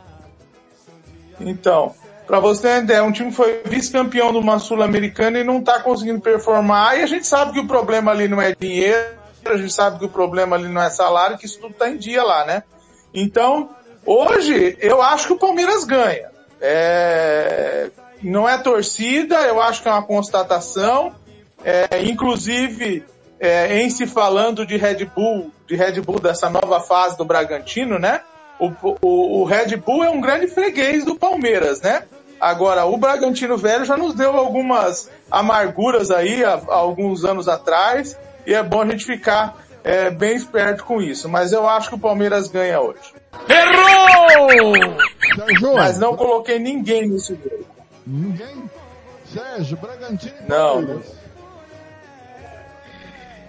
Então, para você ter ideia, um time foi vice-campeão de uma Sul-Americana e não está conseguindo performar, e a gente sabe que o problema ali não é dinheiro, a gente sabe que o problema ali não é salário, que isso tudo está em dia lá, né? Então, hoje, eu acho que o Palmeiras ganha. É... Não é torcida, eu acho que é uma constatação. É, inclusive, é, em se falando de Red Bull, de Red Bull dessa nova fase do Bragantino, né? O, o, o Red Bull é um grande freguês do Palmeiras, né? Agora, o Bragantino velho já nos deu algumas amarguras aí há, há alguns anos atrás, e é bom a gente ficar é, bem esperto com isso. Mas eu acho que o Palmeiras ganha hoje. Errou! Sérgio. Mas não coloquei ninguém nesse jogo. Ninguém? Sérgio, Bragantino e Não. Palmeiras.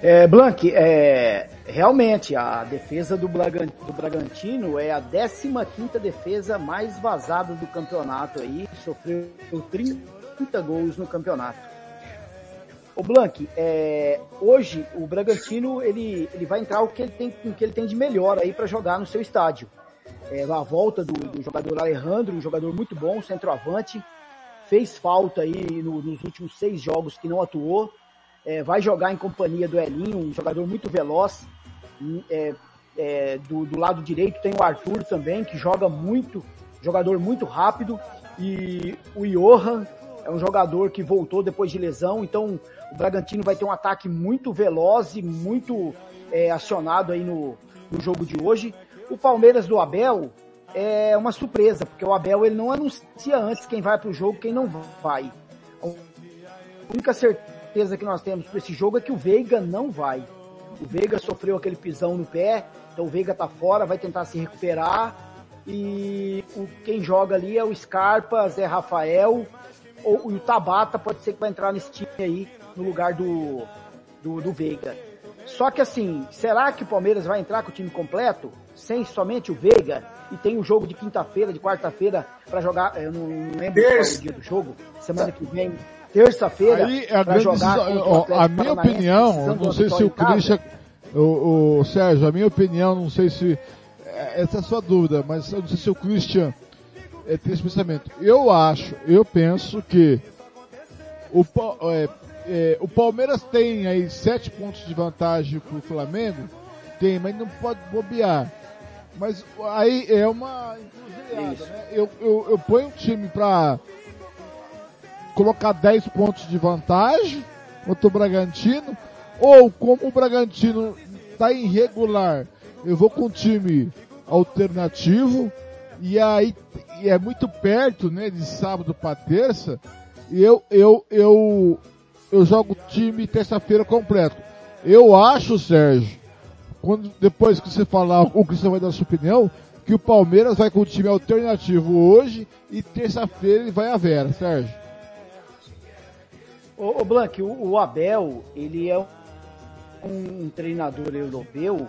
É, Blank, é, realmente a defesa do, Bragan- do Bragantino é a 15ª defesa mais vazada do campeonato aí, sofreu 30 gols no campeonato. O Blank, é, hoje o Bragantino ele, ele vai entrar o que ele tem, o que ele tem de melhor aí para jogar no seu estádio. É, a volta do, do jogador Alejandro, um jogador muito bom, centroavante, fez falta aí no- nos últimos seis jogos que não atuou. É, vai jogar em companhia do Elinho, um jogador muito veloz. É, é, do, do lado direito tem o Arthur também, que joga muito, jogador muito rápido. E o Johan é um jogador que voltou depois de lesão, então o Bragantino vai ter um ataque muito veloz e muito é, acionado aí no, no jogo de hoje. O Palmeiras do Abel é uma surpresa, porque o Abel ele não anuncia antes quem vai para o jogo, quem não vai. A única certeza que nós temos para esse jogo é que o Veiga não vai. O Veiga sofreu aquele pisão no pé, então o Veiga tá fora, vai tentar se recuperar. E o, quem joga ali é o Scarpa, Zé Rafael, ou o Tabata pode ser que vai entrar nesse time aí no lugar do, do, do Veiga. Só que assim, será que o Palmeiras vai entrar com o time completo? Sem somente o Veiga? E tem o jogo de quinta-feira, de quarta-feira, para jogar, eu não lembro qual é o dia do jogo, semana que vem, terça-feira, a, para jogar contra o a minha opinião, não sei se o. Christian, o, o Sérgio, a minha opinião, não sei se, é, essa é a sua dúvida, mas eu não sei se o Christian é, tem esse pensamento. Eu acho, eu penso que o, é, é, o Palmeiras tem aí sete pontos de vantagem pro Flamengo, tem, mas não pode bobear. Mas aí é uma encruzilhada, né? Eu, eu, eu ponho um time pra colocar 10 pontos de vantagem contra o Bragantino, ou como o Bragantino tá irregular, eu vou com um time alternativo, e aí e é muito perto, né, de sábado para terça, eu, eu, eu, eu jogo time terça-feira completo. Eu acho, Sérgio, quando, depois que você falar, o que você vai dar a sua opinião, que o Palmeiras vai com o time alternativo hoje e terça-feira ele vai a Vera, Sérgio. Ô, ô Blank, o, o Abel, ele é um, um treinador europeu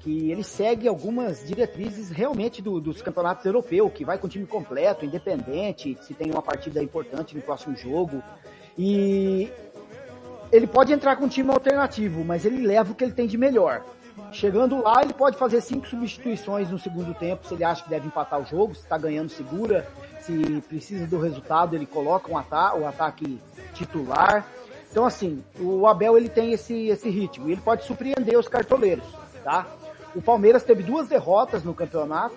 que ele segue algumas diretrizes realmente do, dos campeonatos europeus, que vai com time completo, independente, se tem uma partida importante no próximo jogo. E ele pode entrar com um time alternativo, mas ele leva o que ele tem de melhor. Chegando lá, ele pode fazer cinco substituições no segundo tempo, se ele acha que deve empatar o jogo, se está ganhando segura, se precisa do resultado, ele coloca um ata o ataque titular. Então, assim, o Abel ele tem esse, esse ritmo ele pode surpreender os cartoleiros, tá? O Palmeiras teve duas derrotas no campeonato.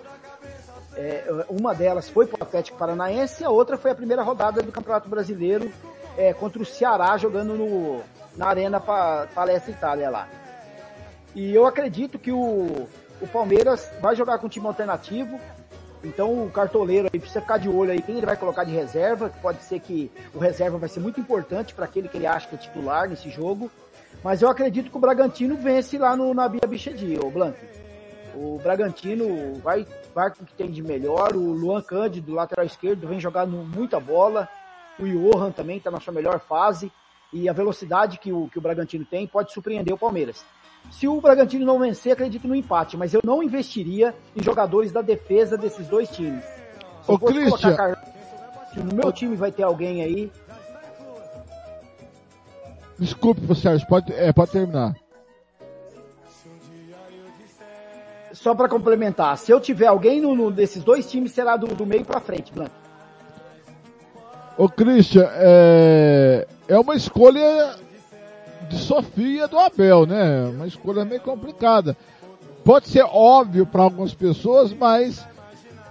É, uma delas foi para o Atlético Paranaense a outra foi a primeira rodada do Campeonato Brasileiro é, contra o Ceará jogando no, na Arena pa, Palestra Itália lá. E eu acredito que o, o Palmeiras vai jogar com um time alternativo. Então o cartoleiro aí precisa ficar de olho aí quem ele vai colocar de reserva. Pode ser que o reserva vai ser muito importante para aquele que ele acha que é titular nesse jogo. Mas eu acredito que o Bragantino vence lá no, na Bia Bichedi, o Blanco. O Bragantino vai, vai com o que tem de melhor. O Luan Cândido, lateral esquerdo, vem jogando muita bola. O Johan também está na sua melhor fase. E a velocidade que o, que o Bragantino tem pode surpreender o Palmeiras. Se o Bragantino não vencer, acredito no empate, mas eu não investiria em jogadores da defesa desses dois times. Se Ô, Christian. Car... no meu time vai ter alguém aí Desculpe, Sérgio, pode, é, pode terminar. Só para complementar, se eu tiver alguém no, no, desses dois times, será do, do meio para frente, Blanco. Ô Christian, é, é uma escolha de Sofia do Abel, né? Uma escolha meio complicada. Pode ser óbvio para algumas pessoas, mas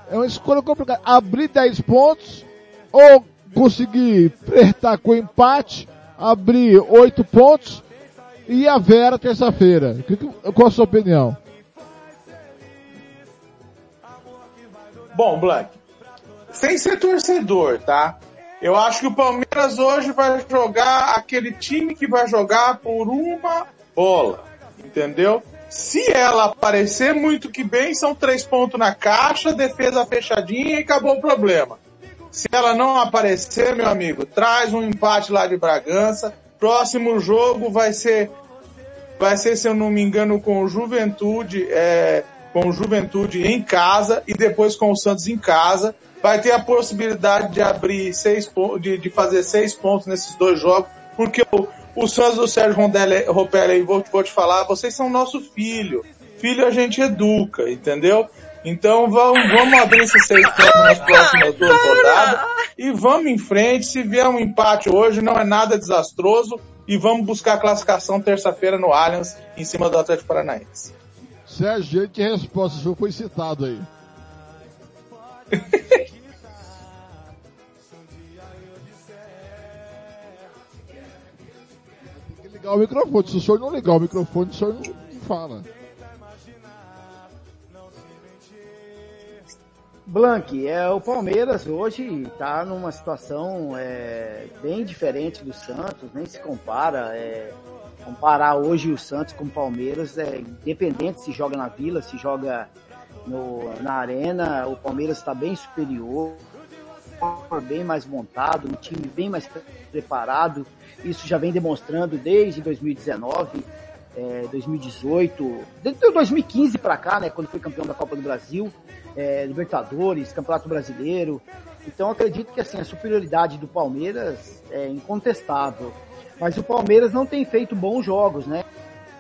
é uma escolha complicada. Abrir 10 pontos ou conseguir flertar com empate abrir oito pontos e a Vera terça-feira. Qual a sua opinião? Bom, Black, sem ser torcedor, tá? Eu acho que o Palmeiras hoje vai jogar aquele time que vai jogar por uma bola, entendeu? Se ela aparecer muito que bem, são três pontos na caixa, defesa fechadinha e acabou o problema. Se ela não aparecer, meu amigo, traz um empate lá de Bragança. Próximo jogo vai ser, vai ser, se eu não me engano, com Juventude, é, com Juventude em casa e depois com o Santos em casa. Vai ter a possibilidade de abrir seis de, de fazer seis pontos nesses dois jogos, porque o, o Santos do Sérgio Rondelli, Ropelli, vou, vou te falar, vocês são nosso filho. Filho a gente educa, entendeu? Então vamos, vamos abrir esses seis pontos nas próximas duas rodadas e vamos em frente. Se vier um empate hoje, não é nada desastroso e vamos buscar a classificação terça-feira no Allianz em cima do Atlético Paranaense. Sérgio, que resposta, o jogo foi citado aí. ligar o microfone. Se o senhor não ligar o microfone, o senhor não fala. Blank, é, o Palmeiras hoje está numa situação é, bem diferente do Santos, nem se compara. É, comparar hoje o Santos com o Palmeiras é independente se joga na Vila, se joga no, na Arena, o Palmeiras está bem superior, bem mais montado, um time bem mais preparado. Isso já vem demonstrando desde 2019, é, 2018, desde 2015 para cá, né, quando foi campeão da Copa do Brasil é, Libertadores, Campeonato Brasileiro. Então acredito que assim a superioridade do Palmeiras é incontestável. Mas o Palmeiras não tem feito bons jogos, né?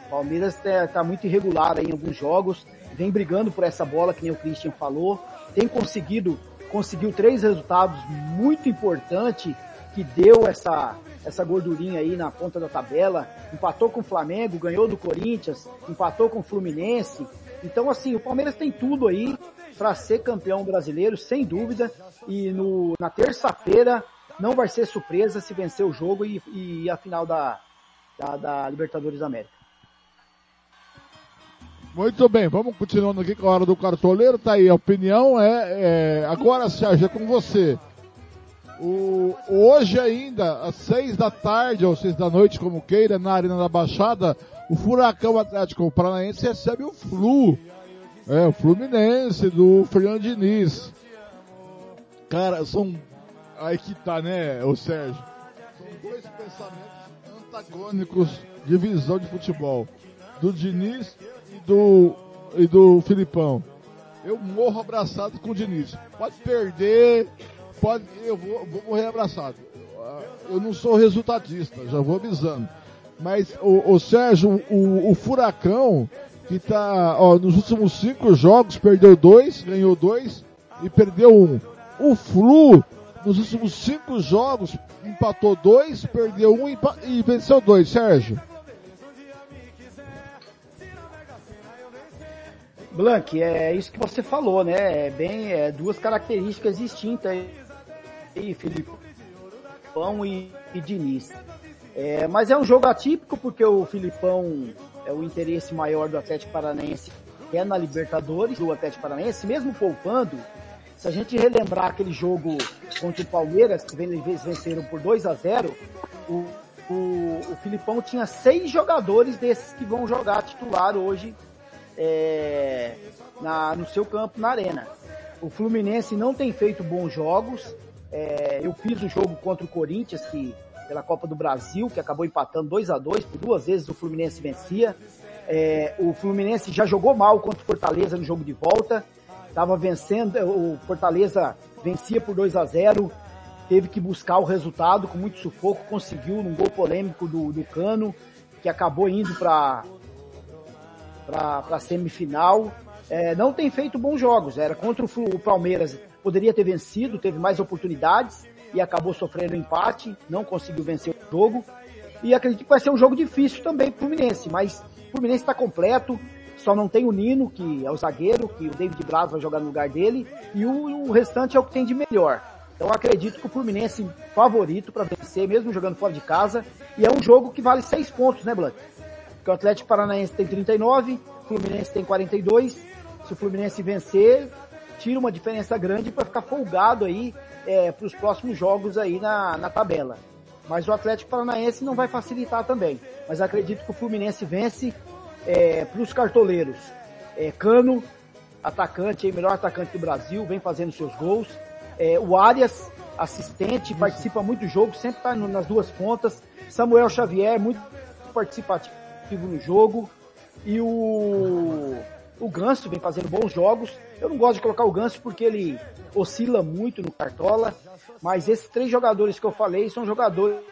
O Palmeiras está é, muito irregular em alguns jogos, vem brigando por essa bola, que nem o Christian falou, tem conseguido, conseguiu três resultados muito importantes que deu essa, essa gordurinha aí na ponta da tabela, empatou com o Flamengo, ganhou do Corinthians, empatou com o Fluminense, Então, assim, o Palmeiras tem tudo aí para ser campeão brasileiro, sem dúvida. E no, na terça-feira não vai ser surpresa se vencer o jogo e, e a final da, da, da Libertadores da América. Muito bem, vamos continuando aqui com a hora do cartoleiro. Tá aí, a opinião é, é agora, Sérgio, é com você. O, hoje ainda, às seis da tarde ou seis da noite, como queira, na Arena da Baixada, o Furacão Atlético Paranaense recebe o Flu. É, o Fluminense do Fernando Diniz. Cara, são. Aí que tá, né, o Sérgio? São dois pensamentos antagônicos de visão de futebol. Do Diniz e do, e do Filipão. Eu morro abraçado com o Diniz. Pode perder, pode, eu vou, vou morrer abraçado. Eu não sou resultadista, já vou avisando. Mas o, o Sérgio, o, o Furacão, que tá, ó, nos últimos cinco jogos, perdeu dois, ganhou dois e perdeu um. O Flu, nos últimos cinco jogos, empatou dois, perdeu um e venceu dois, Sérgio. Blank, é isso que você falou, né? É bem, é duas características distintas aí, Filipão e, e Diniz. É, mas é um jogo atípico porque o Filipão é o interesse maior do Atlético Paranaense é na Libertadores do Atlético Paranaense, mesmo poupando. Se a gente relembrar aquele jogo contra o Palmeiras, que eles venceram por 2 a 0 o, o, o Filipão tinha seis jogadores desses que vão jogar titular hoje é, na, no seu campo, na arena. O Fluminense não tem feito bons jogos. É, eu fiz o jogo contra o Corinthians, que pela Copa do Brasil, que acabou empatando 2 a 2 por duas vezes o Fluminense vencia. É, o Fluminense já jogou mal contra o Fortaleza no jogo de volta. Estava vencendo, o Fortaleza vencia por 2 a 0 teve que buscar o resultado com muito sufoco, conseguiu num gol polêmico do, do Cano, que acabou indo para para semifinal. É, não tem feito bons jogos. Era contra o, o Palmeiras, poderia ter vencido, teve mais oportunidades e acabou sofrendo empate, não conseguiu vencer o jogo. E acredito que vai ser um jogo difícil também para o Fluminense, mas o Fluminense está completo, só não tem o Nino, que é o zagueiro, que o David Braz vai jogar no lugar dele, e o, o restante é o que tem de melhor. Então acredito que o Fluminense favorito para vencer, mesmo jogando fora de casa, e é um jogo que vale seis pontos, né, Blanc? Porque o Atlético Paranaense tem 39, o Fluminense tem 42. Se o Fluminense vencer, tira uma diferença grande para ficar folgado aí é, para os próximos jogos aí na, na tabela. Mas o Atlético Paranaense não vai facilitar também. Mas acredito que o Fluminense vence é, para os cartoleiros. É, Cano, atacante, melhor atacante do Brasil, vem fazendo seus gols. É, o Arias, assistente, participa muito do jogo, sempre está nas duas pontas. Samuel Xavier, muito participativo no jogo. E o, o Ganso vem fazendo bons jogos. Eu não gosto de colocar o Ganso porque ele oscila muito no Cartola. Mas esses três jogadores que eu falei são jogadores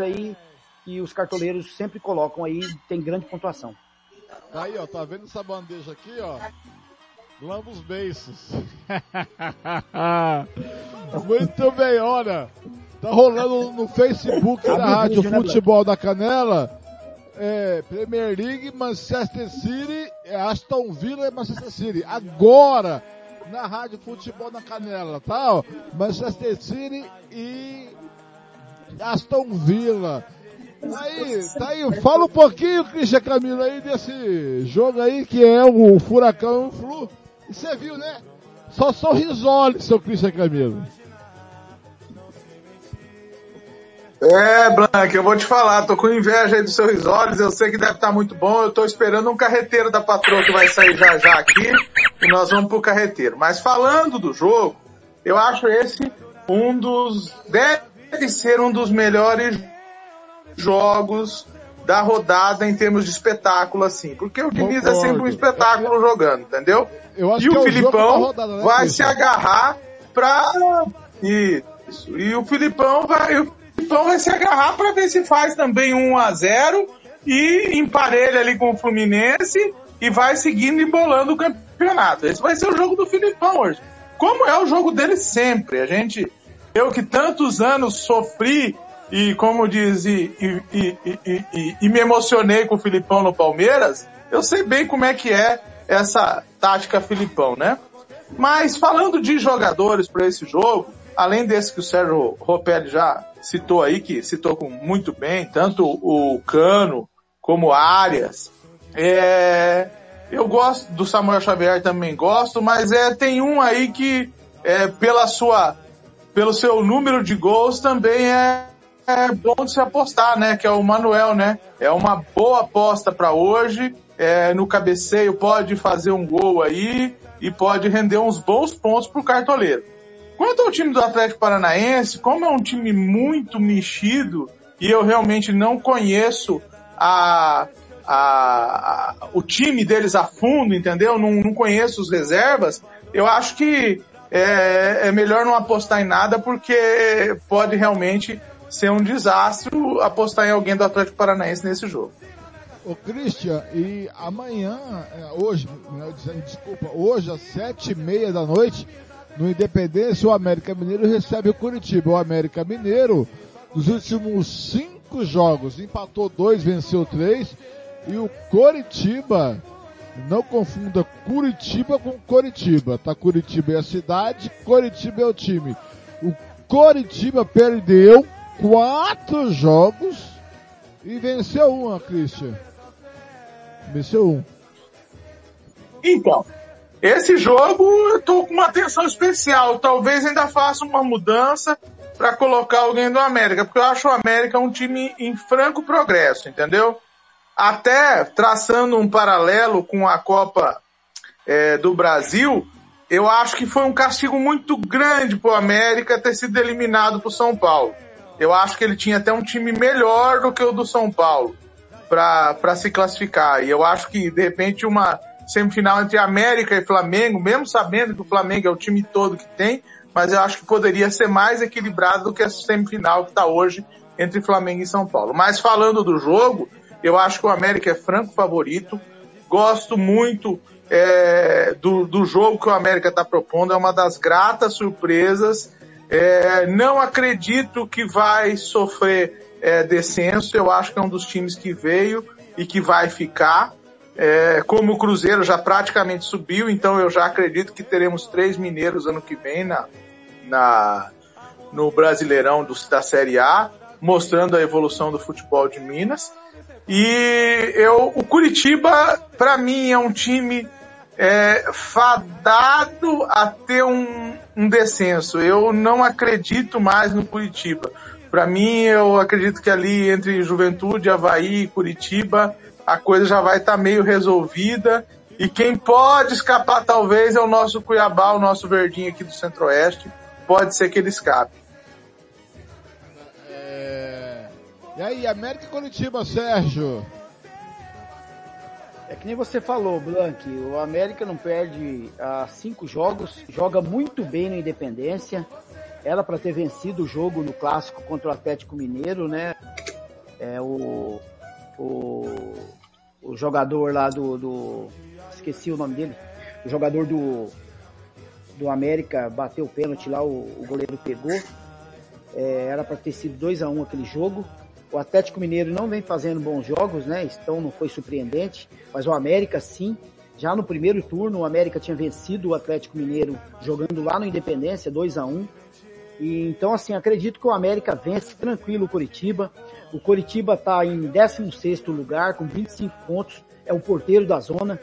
aí que os cartoleiros sempre colocam aí, tem grande pontuação. Aí, ó, tá vendo essa bandeja aqui, ó? Lamba os beiços. Muito bem, olha. Tá rolando no Facebook da Rádio né, Futebol da Canela é, Premier League, Manchester City, é, Aston Villa e Manchester City. Agora, na Rádio Futebol na Canela, tá? Manchester City e Aston Villa. Aí, tá aí, fala um pouquinho, Christian Camilo, aí desse jogo aí que é o Furacão e o Flu. E você viu, né? Só são risoles, seu Christian Camilo. É, Blanca, eu vou te falar, tô com inveja aí dos seus olhos, eu sei que deve estar tá muito bom, eu tô esperando um carreteiro da patroa que vai sair já já aqui, e nós vamos pro carreteiro. Mas falando do jogo, eu acho esse um dos, deve ser um dos melhores jogos da rodada em termos de espetáculo, assim, porque o Diniz é sempre um espetáculo jogando, entendeu? e o, é o Filipão rodada, né, vai se agarrar pra isso. E o Filipão vai, então vai se agarrar para ver se faz também 1 a 0 e emparelha ali com o Fluminense e vai seguindo embolando o campeonato. Esse vai ser o jogo do Filipão hoje. Como é o jogo dele sempre. A gente, eu que tantos anos sofri e como diz, e, e, e, e, me emocionei com o Filipão no Palmeiras, eu sei bem como é que é, essa tática Filipão, né? Mas falando de jogadores para esse jogo, além desse que o Sérgio Ropelli já citou aí, que citou com muito bem, tanto o Cano como Arias, é, eu gosto do Samuel Xavier também gosto, mas é, tem um aí que é, pela sua, pelo seu número de gols também é, é bom de se apostar, né? Que é o Manuel, né? É uma boa aposta para hoje. É, no cabeceio pode fazer um gol aí e pode render uns bons pontos pro cartoleiro. Quanto ao time do Atlético Paranaense, como é um time muito mexido e eu realmente não conheço a, a, a o time deles a fundo, entendeu? Não, não conheço os reservas. Eu acho que é, é melhor não apostar em nada porque pode realmente ser um desastre apostar em alguém do Atlético Paranaense nesse jogo. Ô Christian, e amanhã, é, hoje, desculpa, hoje às sete e meia da noite, no Independência, o América Mineiro recebe o Curitiba. O América Mineiro, nos últimos cinco jogos, empatou dois, venceu três, e o Curitiba, não confunda Curitiba com Coritiba, tá? Curitiba é a cidade, Coritiba é o time. O Coritiba perdeu quatro jogos e venceu uma, Christian. Venceu um. Então, esse jogo eu tô com uma atenção especial. Talvez ainda faça uma mudança para colocar alguém do América, porque eu acho o América um time em franco progresso, entendeu? Até traçando um paralelo com a Copa é, do Brasil, eu acho que foi um castigo muito grande para o América ter sido eliminado para São Paulo. Eu acho que ele tinha até um time melhor do que o do São Paulo para se classificar. E eu acho que, de repente, uma semifinal entre América e Flamengo, mesmo sabendo que o Flamengo é o time todo que tem, mas eu acho que poderia ser mais equilibrado do que a semifinal que está hoje entre Flamengo e São Paulo. Mas falando do jogo, eu acho que o América é franco favorito. Gosto muito é, do, do jogo que o América está propondo, é uma das gratas surpresas. É, não acredito que vai sofrer é, descenso, eu acho que é um dos times que veio e que vai ficar. É, como o Cruzeiro já praticamente subiu, então eu já acredito que teremos três mineiros ano que vem na, na no Brasileirão do, da Série A, mostrando a evolução do futebol de Minas. E eu, o Curitiba, para mim, é um time é, fadado a ter um, um descenso. Eu não acredito mais no Curitiba. Para mim, eu acredito que ali entre Juventude, Havaí e Curitiba, a coisa já vai estar tá meio resolvida. E quem pode escapar, talvez, é o nosso Cuiabá, o nosso verdinho aqui do Centro-Oeste. Pode ser que ele escape. É... E aí, América e Curitiba, Sérgio? É que nem você falou, Blank, o América não perde há cinco jogos, joga muito bem no Independência, era para ter vencido o jogo no clássico contra o Atlético Mineiro, né? É o, o, o jogador lá do, do, esqueci o nome dele, o jogador do do América bateu o pênalti lá, o, o goleiro pegou. É, era para ter sido 2 a 1 um aquele jogo. O Atlético Mineiro não vem fazendo bons jogos, né? Então não foi surpreendente, mas o América sim. Já no primeiro turno, o América tinha vencido o Atlético Mineiro jogando lá no Independência, 2 a 1 um. E, então, assim, acredito que o América vence tranquilo o Curitiba. O Curitiba está em 16 lugar, com 25 pontos. É o porteiro da zona.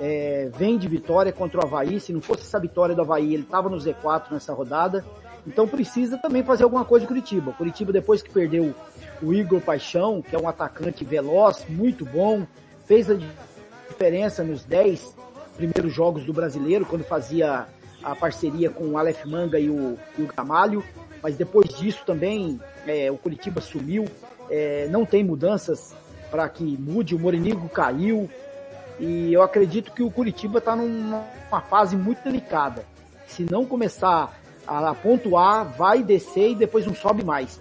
É, vem de vitória contra o Havaí. Se não fosse essa vitória do Havaí, ele estava no Z4 nessa rodada. Então precisa também fazer alguma coisa de Curitiba. Curitiba, depois que perdeu o Igor Paixão, que é um atacante veloz, muito bom, fez a diferença nos 10 primeiros jogos do brasileiro, quando fazia a parceria com o Aleph Manga e o, e o Gamalho, mas depois disso também é, o Curitiba sumiu, é, não tem mudanças para que mude, o Morinigo caiu, e eu acredito que o Curitiba está numa fase muito delicada. Se não começar a, pontuar, vai descer e depois não sobe mais.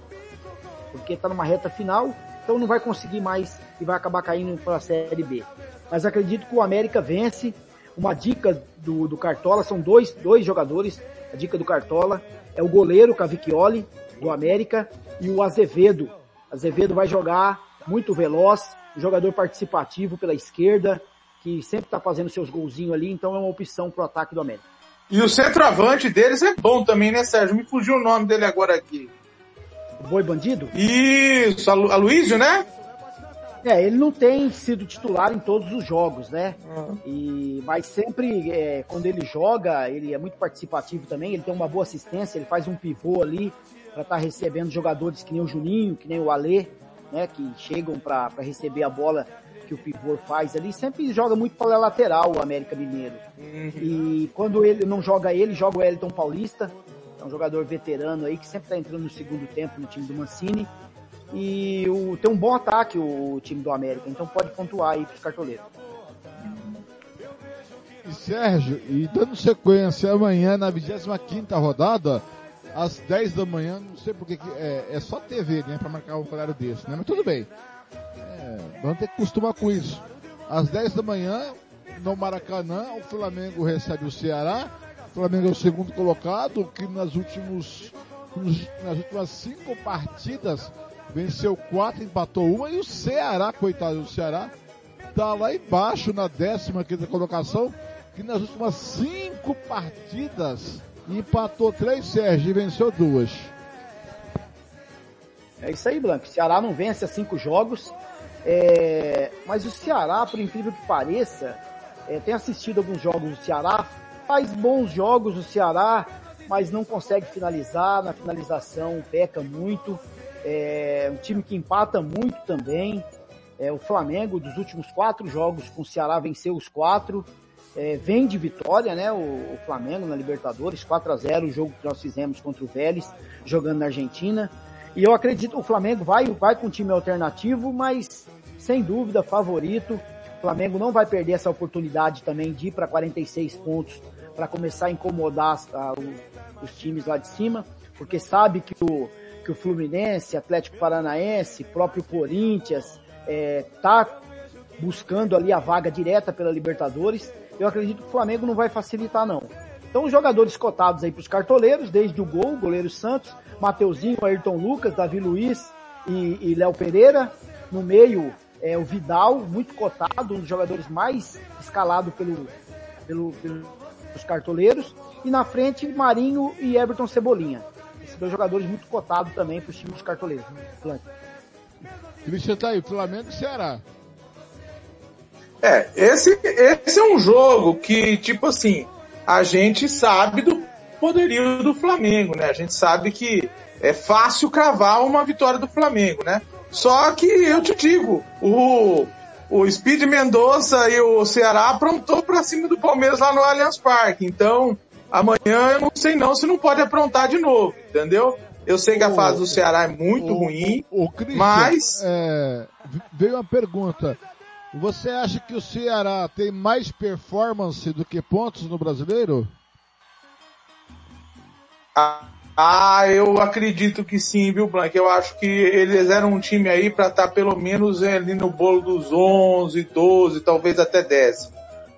Porque está numa reta final, então não vai conseguir mais e vai acabar caindo para a Série B. Mas acredito que o América vence, uma dica do, do Cartola, são dois, dois jogadores, a dica do Cartola é o goleiro Cavicchioli, do América, e o Azevedo. Azevedo vai jogar muito veloz, um jogador participativo pela esquerda, que sempre tá fazendo seus golzinhos ali, então é uma opção pro ataque do América. E o centroavante deles é bom também, né, Sérgio? Me fugiu o nome dele agora aqui. O Boi Bandido? Isso, a Lu- Aloysio, né? É, ele não tem sido titular em todos os jogos, né? E, mas sempre, é, quando ele joga, ele é muito participativo também, ele tem uma boa assistência, ele faz um pivô ali para estar recebendo jogadores que nem o Juninho, que nem o Alê, né? Que chegam para receber a bola que o pivô faz ali, sempre joga muito para lateral o América Mineiro. E quando ele não joga ele, joga o Elton Paulista, é um jogador veterano aí que sempre tá entrando no segundo tempo no time do Mancini. E o, tem um bom ataque o time do América, então pode pontuar aí pros cartoleiros. E Sérgio, e dando sequência amanhã na 25 rodada, às 10 da manhã, não sei porque que é, é só TV, né, pra marcar um horário desse, né? Mas tudo bem. É, vamos ter que acostumar com isso. Às 10 da manhã, no Maracanã, o Flamengo recebe o Ceará. O Flamengo é o segundo colocado, que nas últimos nas últimas cinco partidas venceu quatro, empatou uma, e o Ceará, coitado do Ceará, tá lá embaixo na 15 quinta colocação, que nas últimas cinco partidas empatou três, Sérgio, e venceu duas. É isso aí, Blanco. O Ceará não vence há cinco jogos. É, Mas o Ceará, por incrível que pareça, é, tem assistido alguns jogos do Ceará, faz bons jogos o Ceará, mas não consegue finalizar, na finalização peca muito. É um time que empata muito também. É, o Flamengo, dos últimos quatro jogos com o Ceará, venceu os quatro. É, vem de vitória, né? O, o Flamengo na Libertadores, 4 a 0 o jogo que nós fizemos contra o Vélez, jogando na Argentina. E eu acredito que o Flamengo vai, vai com time alternativo, mas sem dúvida favorito. O Flamengo não vai perder essa oportunidade também de ir para 46 pontos para começar a incomodar ah, o- os times lá de cima, porque sabe que o, que o Fluminense, Atlético Paranaense, próprio Corinthians, é, tá buscando ali a vaga direta pela Libertadores. Eu acredito que o Flamengo não vai facilitar não. Então os jogadores cotados aí para os cartoleiros, desde o gol, o goleiro Santos, Mateuzinho, Ayrton Lucas, Davi Luiz e, e Léo Pereira. No meio, é, o Vidal, muito cotado, um dos jogadores mais escalado pelo, pelo, pelos cartoleiros. E na frente, Marinho e Everton Cebolinha. Esses dois jogadores muito cotados também para os times cartoleiros. Cristian tá aí, Flamengo e Ceará. É, esse, esse é um jogo que, tipo assim, a gente sabe do poderio do Flamengo, né? A gente sabe que é fácil cravar uma vitória do Flamengo, né? Só que eu te digo, o, o Speed Mendonça e o Ceará aprontou pra cima do Palmeiras lá no Allianz Parque. Então, amanhã eu não sei não se não pode aprontar de novo, entendeu? Eu sei que a fase do Ceará é muito ruim, Christian, mas é, veio uma pergunta. Você acha que o Ceará tem mais performance do que pontos no brasileiro? Ah, eu acredito que sim, viu, Blank? Eu acho que eles eram um time aí para estar pelo menos ali no bolo dos 11, 12, talvez até 10.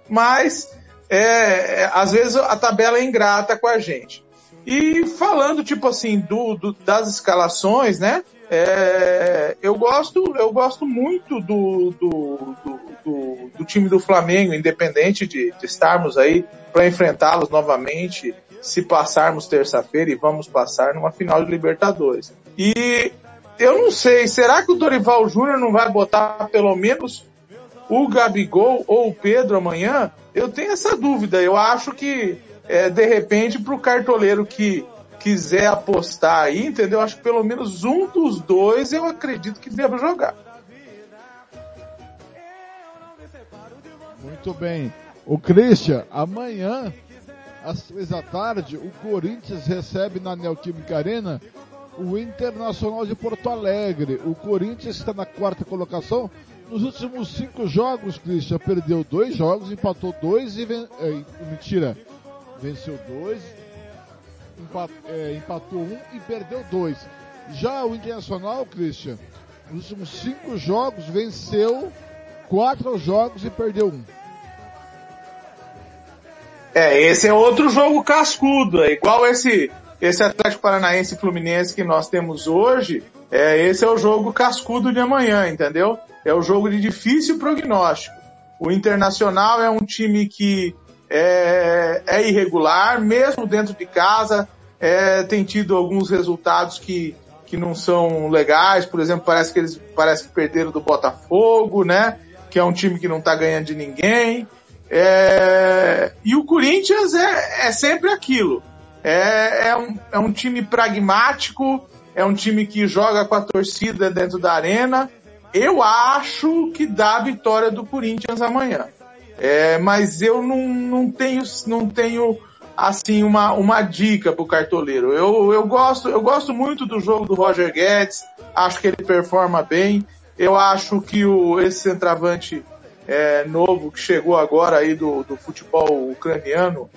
Mas, é, é, às vezes a tabela é ingrata com a gente. E falando, tipo assim, do, do- das escalações, né? É, eu gosto, eu gosto muito do, do, do, do- do time do Flamengo, independente de, de estarmos aí para enfrentá-los novamente, se passarmos terça-feira e vamos passar numa final de Libertadores. E eu não sei, será que o Dorival Júnior não vai botar pelo menos o Gabigol ou o Pedro amanhã? Eu tenho essa dúvida. Eu acho que, é, de repente, para o cartoleiro que quiser apostar aí, entendeu? Acho que pelo menos um dos dois eu acredito que deva jogar. Muito bem. O Christian, amanhã, às três da tarde, o Corinthians recebe na Neoquímica Arena o Internacional de Porto Alegre. O Corinthians está na quarta colocação. Nos últimos cinco jogos, Christian perdeu dois jogos, empatou dois e ven... é, mentira, venceu dois, é, empatou um e perdeu dois. Já o Internacional, Christian, nos últimos cinco jogos venceu quatro jogos e perdeu um. É, esse é outro jogo cascudo, é igual esse esse Atlético Paranaense Fluminense que nós temos hoje. É, esse é o jogo cascudo de amanhã, entendeu? É o jogo de difícil prognóstico. O Internacional é um time que é, é irregular, mesmo dentro de casa, é, tem tido alguns resultados que, que não são legais. Por exemplo, parece que eles parece que perderam do Botafogo, né? Que é um time que não está ganhando de ninguém. É, e o Corinthians é, é sempre aquilo. É, é, um, é um time pragmático, é um time que joga com a torcida dentro da arena. Eu acho que dá a vitória do Corinthians amanhã. É, mas eu não, não tenho, não tenho assim uma, uma dica pro cartoleiro. Eu, eu gosto, eu gosto muito do jogo do Roger Guedes. Acho que ele performa bem. Eu acho que o, esse centroavante é, novo que chegou agora aí do, do futebol ucraniano,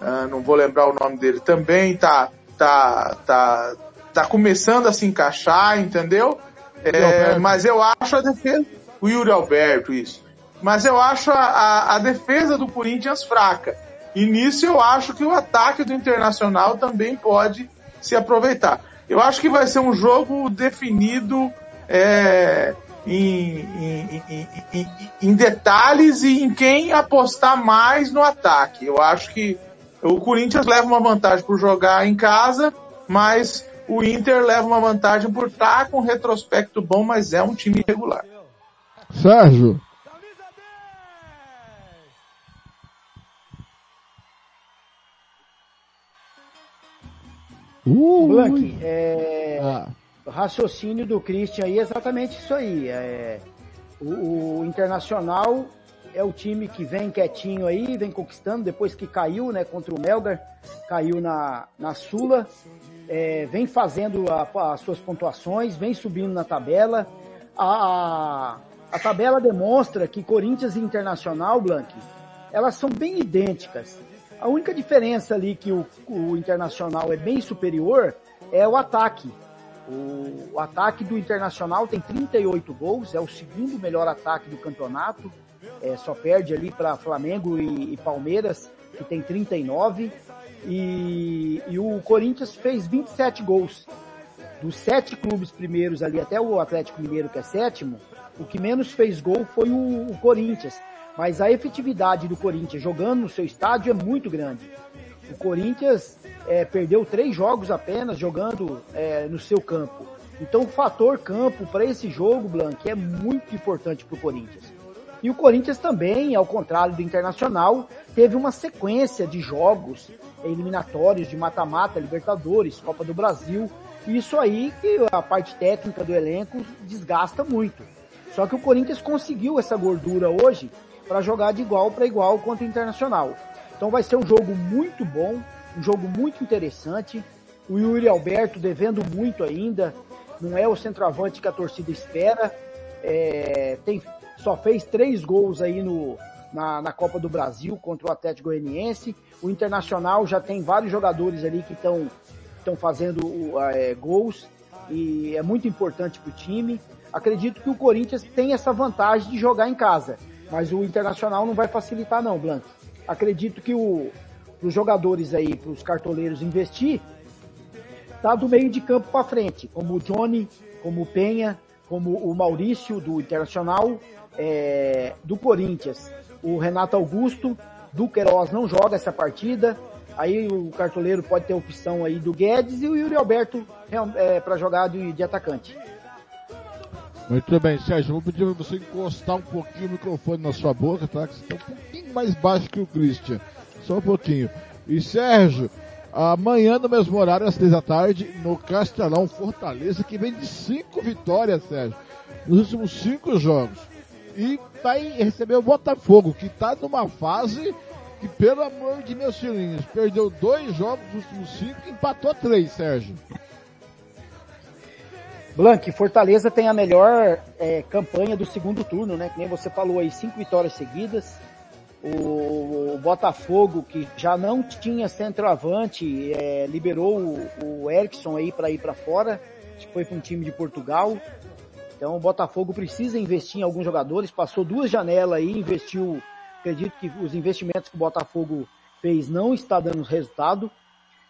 uh, não vou lembrar o nome dele, também tá, tá, tá, tá começando a se encaixar, entendeu? É, mas eu acho a defesa, o Yuri Alberto, isso. Mas eu acho a, a, a defesa do Corinthians fraca. E nisso eu acho que o ataque do Internacional também pode se aproveitar. Eu acho que vai ser um jogo definido é, em, em, em, em, detalhes e em quem apostar mais no ataque. Eu acho que o Corinthians leva uma vantagem por jogar em casa, mas o Inter leva uma vantagem por estar com um retrospecto bom, mas é um time irregular. Sérgio. Uh, Blank, é... ah. o raciocínio do Christian aí é exatamente isso aí. É... O, o, Internacional é o time que vem quietinho aí, vem conquistando, depois que caiu, né, contra o Melgar, caiu na, na Sula, é, vem fazendo a, as suas pontuações, vem subindo na tabela. A, a, a tabela demonstra que Corinthians e Internacional, Blank, elas são bem idênticas. A única diferença ali que o, o Internacional é bem superior é o ataque. O, o, ataque do Internacional tem 38 gols, é o segundo melhor ataque do campeonato. É, só perde ali para Flamengo e, e, Palmeiras, que tem 39. E, e o Corinthians fez 27 gols. Dos sete clubes primeiros ali, até o Atlético Mineiro, que é sétimo, o que menos fez gol foi o, o Corinthians mas a efetividade do Corinthians jogando no seu estádio é muito grande. O Corinthians é, perdeu três jogos apenas jogando é, no seu campo. Então o fator campo para esse jogo, Blanc, é muito importante para o Corinthians. E o Corinthians também, ao contrário do Internacional, teve uma sequência de jogos eliminatórios de mata-mata, Libertadores, Copa do Brasil. Isso aí que a parte técnica do elenco desgasta muito. Só que o Corinthians conseguiu essa gordura hoje para jogar de igual para igual contra o Internacional. Então vai ser um jogo muito bom, um jogo muito interessante. O Yuri Alberto devendo muito ainda, não é o centroavante que a torcida espera. É, tem, só fez três gols aí no, na, na, Copa do Brasil contra o Atlético Goianiense. O Internacional já tem vários jogadores ali que estão estão fazendo é, gols e é muito importante para o time. Acredito que o Corinthians tem essa vantagem de jogar em casa. Mas o Internacional não vai facilitar não, Blanco. Acredito que o, os jogadores aí, para os cartoleiros investir, tá do meio de campo para frente, como o Johnny, como o Penha, como o Maurício do Internacional, é, do Corinthians, o Renato Augusto, do Queiroz não joga essa partida, aí o cartoleiro pode ter opção aí do Guedes e o Yuri Alberto é, para jogar de, de atacante. Muito bem, Sérgio, vou pedir para você encostar um pouquinho o microfone na sua boca, tá? Que você está um pouquinho mais baixo que o Christian. Só um pouquinho. E Sérgio, amanhã no mesmo horário, às três da tarde, no Castelão Fortaleza, que vem de cinco vitórias, Sérgio, nos últimos cinco jogos. E em, recebeu o Botafogo, que está numa fase que, pelo amor de meus filhinhos, perdeu dois jogos dos últimos cinco e empatou três, Sérgio. Blank, Fortaleza tem a melhor é, campanha do segundo turno, né? Que nem você falou aí, cinco vitórias seguidas. O, Botafogo, que já não tinha centroavante, é, liberou o, o Erickson aí para ir para fora. Que foi para um time de Portugal. Então o Botafogo precisa investir em alguns jogadores. Passou duas janelas aí, investiu. Acredito que os investimentos que o Botafogo fez não está dando resultado.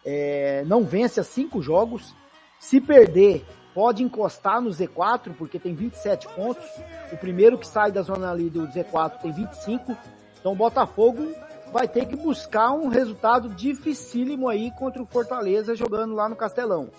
É, não vence a cinco jogos. Se perder pode encostar no Z4, porque tem 27 pontos. O primeiro que sai da zona ali do Z4 tem 25. Então o Botafogo vai ter que buscar um resultado dificílimo aí contra o Fortaleza jogando lá no Castelão.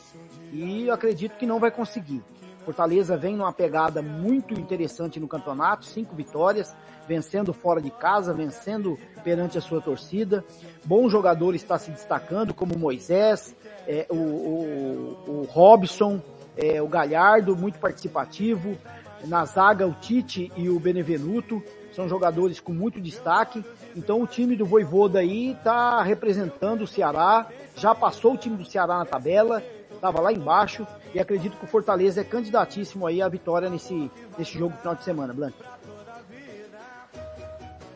E eu acredito que não vai conseguir. Fortaleza vem numa pegada muito interessante no campeonato, cinco vitórias, vencendo fora de casa, vencendo perante a sua torcida. Bom jogador está se destacando, como Moisés, é, o, o, o Robson, é, o Galhardo, muito participativo. Na zaga, o Tite e o Benevenuto são jogadores com muito destaque. Então o time do Voivoda aí está representando o Ceará, já passou o time do Ceará na tabela, estava lá embaixo e acredito que o Fortaleza é candidatíssimo aí à vitória nesse, nesse jogo final de semana, Blanco.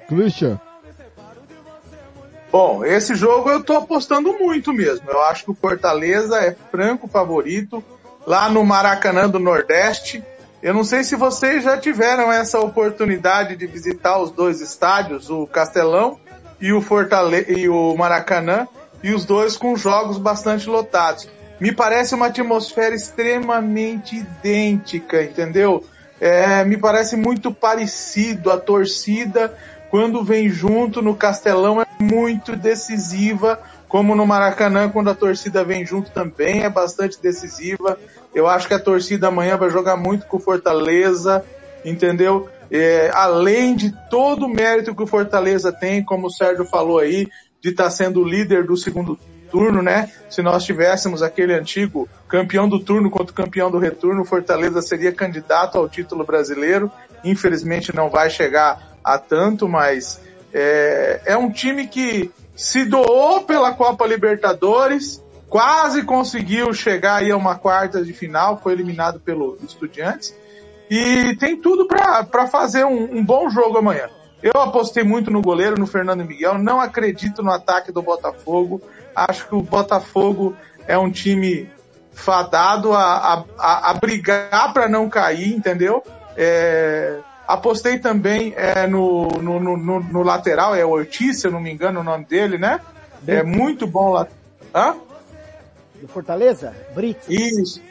Christian. Bom, esse jogo eu tô apostando muito mesmo. Eu acho que o Fortaleza é franco favorito lá no Maracanã do Nordeste. Eu não sei se vocês já tiveram essa oportunidade de visitar os dois estádios, o Castelão e o Fortale e o Maracanã, e os dois com jogos bastante lotados. Me parece uma atmosfera extremamente idêntica, entendeu? É, me parece muito parecido a torcida quando vem junto no Castelão é muito decisiva, como no Maracanã, quando a torcida vem junto também é bastante decisiva. Eu acho que a torcida amanhã vai jogar muito com o Fortaleza, entendeu? É, além de todo o mérito que o Fortaleza tem, como o Sérgio falou aí, de estar tá sendo o líder do segundo turno, né? Se nós tivéssemos aquele antigo campeão do turno contra campeão do retorno, o Fortaleza seria candidato ao título brasileiro. Infelizmente não vai chegar a tanto, mas é, é um time que se doou pela Copa Libertadores, quase conseguiu chegar aí a uma quarta de final, foi eliminado pelo Estudiantes e tem tudo para fazer um, um, bom jogo amanhã. Eu apostei muito no goleiro, no Fernando Miguel, não acredito no ataque do Botafogo. Acho que o Botafogo é um time fadado a, a, a brigar para não cair, entendeu? É, Apostei também é, no, no, no, no, lateral, é Ortiz, se eu não me engano o nome dele, né? É muito bom lá. Hã? Do Fortaleza? Brits. Isso,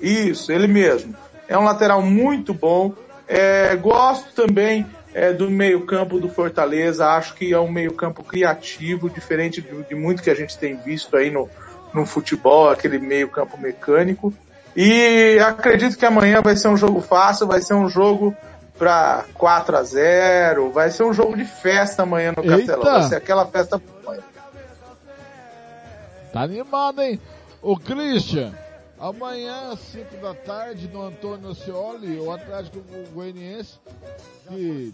isso, ele mesmo. É um lateral muito bom. É, gosto também é, do meio-campo do Fortaleza. Acho que é um meio-campo criativo, diferente de, de, muito que a gente tem visto aí no, no futebol, aquele meio-campo mecânico. E acredito que amanhã vai ser um jogo fácil, vai ser um jogo para 4 a 0 Vai ser um jogo de festa amanhã no Eita. Castelão. Vai ser aquela festa. Tá animado, hein? O Christian, amanhã às 5 da tarde no Antônio Cioli, o Atlético Goianiense, que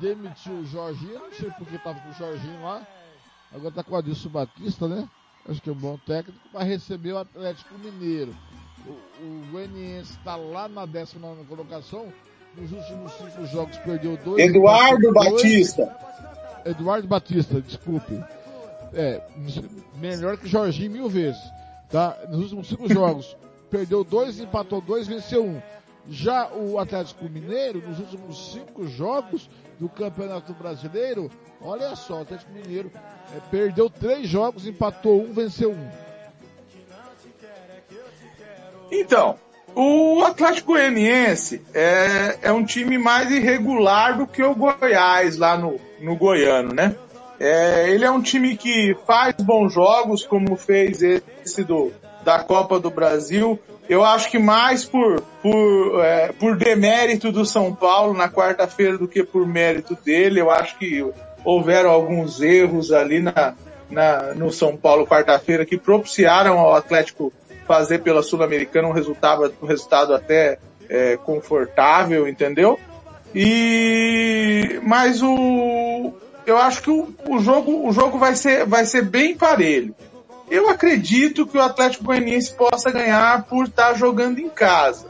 demitiu o Jorginho, não sei porque tava com o Jorginho lá, agora tá com o Adilson Batista, né? Acho que é um bom técnico, vai receber o Atlético Mineiro. O, o Goianiense está lá na 19 colocação, nos últimos cinco jogos perdeu dois. Eduardo Batista. Dois. Eduardo Batista, desculpe. É, melhor que Jorginho mil vezes. Tá? Nos últimos cinco jogos perdeu dois, empatou dois, venceu um. Já o Atlético Mineiro, nos últimos cinco jogos do Campeonato Brasileiro, olha só, o Atlético Mineiro é, perdeu três jogos, empatou um, venceu um. Então, o Atlético Goianiense é, é um time mais irregular do que o Goiás lá no, no Goiano, né? É, ele é um time que faz bons jogos, como fez esse do, da Copa do Brasil. Eu acho que mais por, por, é, por demérito do São Paulo na quarta-feira do que por mérito dele. Eu acho que houveram alguns erros ali na, na, no São Paulo quarta-feira que propiciaram ao Atlético fazer pela Sul-Americana um resultado, um resultado até é, confortável, entendeu? E mas o eu acho que o, o, jogo o jogo vai ser vai ser bem parelho. Eu acredito que o Atlético Goianiense possa ganhar por estar jogando em casa,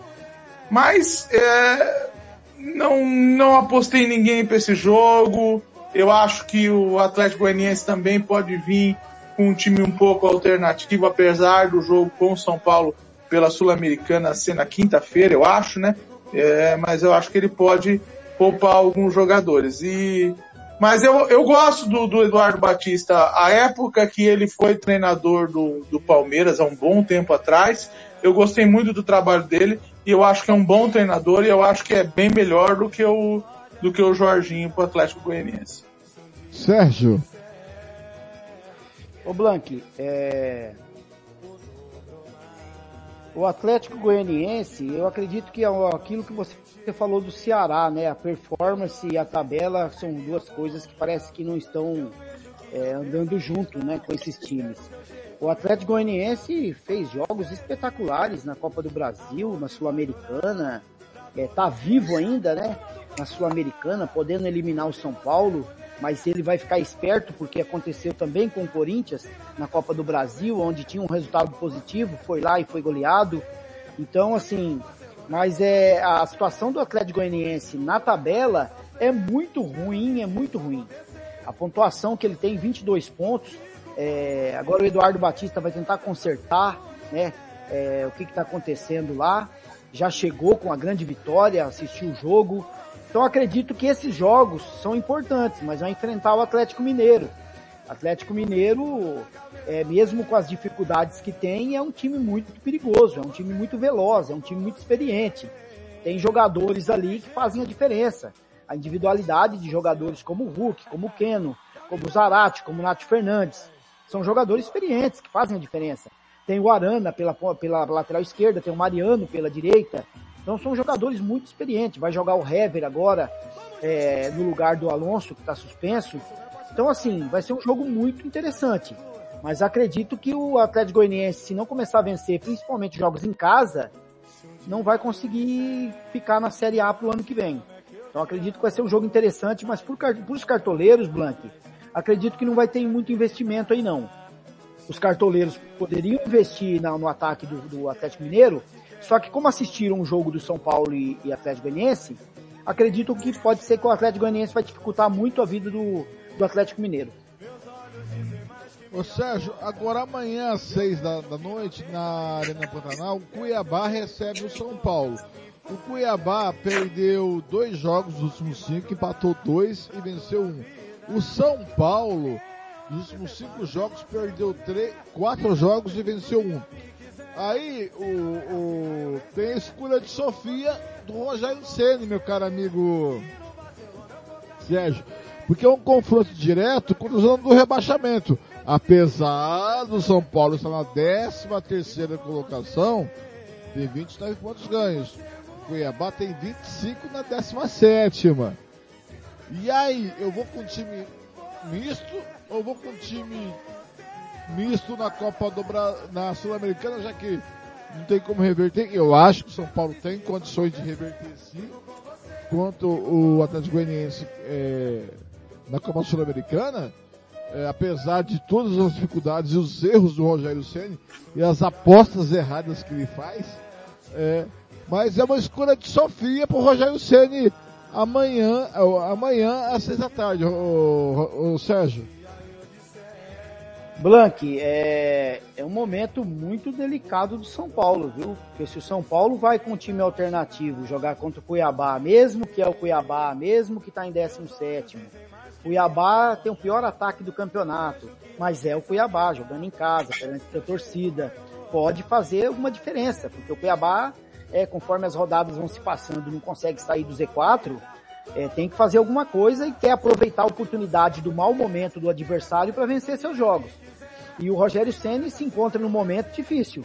mas é, não não apostei ninguém para esse jogo. Eu acho que o Atlético Goianiense também pode vir com um time um pouco alternativo, apesar do jogo com o São Paulo pela Sul-Americana ser na quinta-feira, eu acho, né? É, mas eu acho que ele pode poupar alguns jogadores. E mas eu, eu gosto do, do Eduardo Batista. A época que ele foi treinador do, do Palmeiras, há um bom tempo atrás, Eu gostei muito do trabalho dele e eu acho que é um bom treinador e eu acho que é bem melhor do que o, do que o Jorginho pro Atlético Goianiense. Sérgio. Ô Blank, é... o Atlético Goianiense, eu acredito que é aquilo que você falou do Ceará, né? A performance e a tabela são duas coisas que parece que não estão é, andando junto, né, com esses times. O Atlético Goianiense fez jogos espetaculares na Copa do Brasil, na Sul-Americana, é, tá vivo ainda, né? Na Sul-Americana, podendo eliminar o São Paulo, mas ele vai ficar esperto porque aconteceu também com o Corinthians na Copa do Brasil, onde tinha um resultado positivo, foi lá e foi goleado. Então, assim, mas é a situação do Atlético Goianiense na tabela é muito ruim, é muito ruim. A pontuação que ele tem, 22 pontos. É, agora o Eduardo Batista vai tentar consertar, né? É, o que está acontecendo lá. Já chegou com a grande vitória, assistiu o jogo. Então acredito que esses jogos são importantes, mas vai enfrentar o Atlético Mineiro. Atlético Mineiro, é, mesmo com as dificuldades que tem, é um time muito perigoso, é um time muito veloz, é um time muito experiente. Tem jogadores ali que fazem a diferença a individualidade de jogadores como o Hulk, como o Keno, como o Zarate, como o Nath Fernandes. São jogadores experientes que fazem a diferença. Tem o Arana pela, pela lateral esquerda, tem o Mariano pela direita. Então são jogadores muito experientes. Vai jogar o Hever agora é, no lugar do Alonso, que está suspenso. Então assim, vai ser um jogo muito interessante. Mas acredito que o Atlético Goianiense, se não começar a vencer, principalmente jogos em casa, não vai conseguir ficar na Série A pro ano que vem. Então acredito que vai ser um jogo interessante, mas por, por os cartoleiros, Blank, acredito que não vai ter muito investimento aí não. Os cartoleiros poderiam investir na, no ataque do, do, Atlético Mineiro, só que como assistiram o jogo do São Paulo e, e Atlético Goianiense, acredito que pode ser que o Atlético Goianiense vai dificultar muito a vida do, do Atlético Mineiro. Ô Sérgio, agora amanhã às seis da, da noite, na Arena Pantanal, o Cuiabá recebe o São Paulo. O Cuiabá perdeu dois jogos dos últimos cinco, empatou dois e venceu um. O São Paulo, nos últimos cinco jogos, perdeu três, quatro jogos e venceu um. Aí o, o, tem a escolha de Sofia do Rogério Ceni, meu caro amigo Sérgio. Porque é um confronto direto com o zona do rebaixamento. Apesar do São Paulo estar na 13 terceira colocação, tem 29 pontos ganhos. Cuiabá tem 25 na 17. E aí, eu vou com um time misto ou vou com um time misto na Copa do Bra... na Sul-Americana, já que não tem como reverter. Eu acho que o São Paulo tem condições de reverter sim. Quanto o Atlético Goianiense é, na Copa Sul-Americana, é, apesar de todas as dificuldades e os erros do Rogério Ceni e as apostas erradas que ele faz, é, mas é uma escolha de Sofia pro Rogério Ceni amanhã, amanhã às seis da tarde, o, o, Sérgio. Blank, é, é um momento muito delicado do São Paulo, viu? Porque se o São Paulo vai com um time alternativo jogar contra o Cuiabá, mesmo que é o Cuiabá, mesmo que está em 17 Cuiabá tem o pior ataque do campeonato, mas é o Cuiabá jogando em casa, perante a torcida. Pode fazer alguma diferença, porque o Cuiabá é, conforme as rodadas vão se passando, não consegue sair do Z4, é, tem que fazer alguma coisa e quer aproveitar a oportunidade do mau momento do adversário para vencer seus jogos. E o Rogério Ceni se encontra num momento difícil,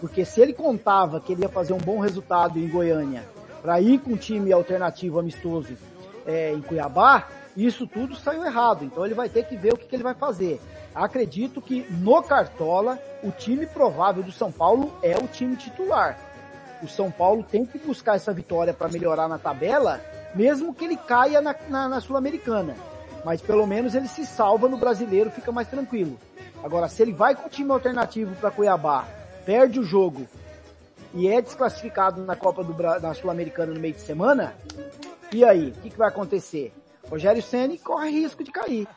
porque se ele contava que ele ia fazer um bom resultado em Goiânia para ir com um time alternativo amistoso é, em Cuiabá, isso tudo saiu errado. Então ele vai ter que ver o que, que ele vai fazer. Acredito que no Cartola o time provável do São Paulo é o time titular o São Paulo tem que buscar essa vitória para melhorar na tabela, mesmo que ele caia na, na, na Sul-Americana. Mas pelo menos ele se salva no brasileiro, fica mais tranquilo. Agora, se ele vai com o time alternativo para Cuiabá, perde o jogo e é desclassificado na Copa do na Sul-Americana no meio de semana, e aí, o que, que vai acontecer? Rogério Ceni corre risco de cair.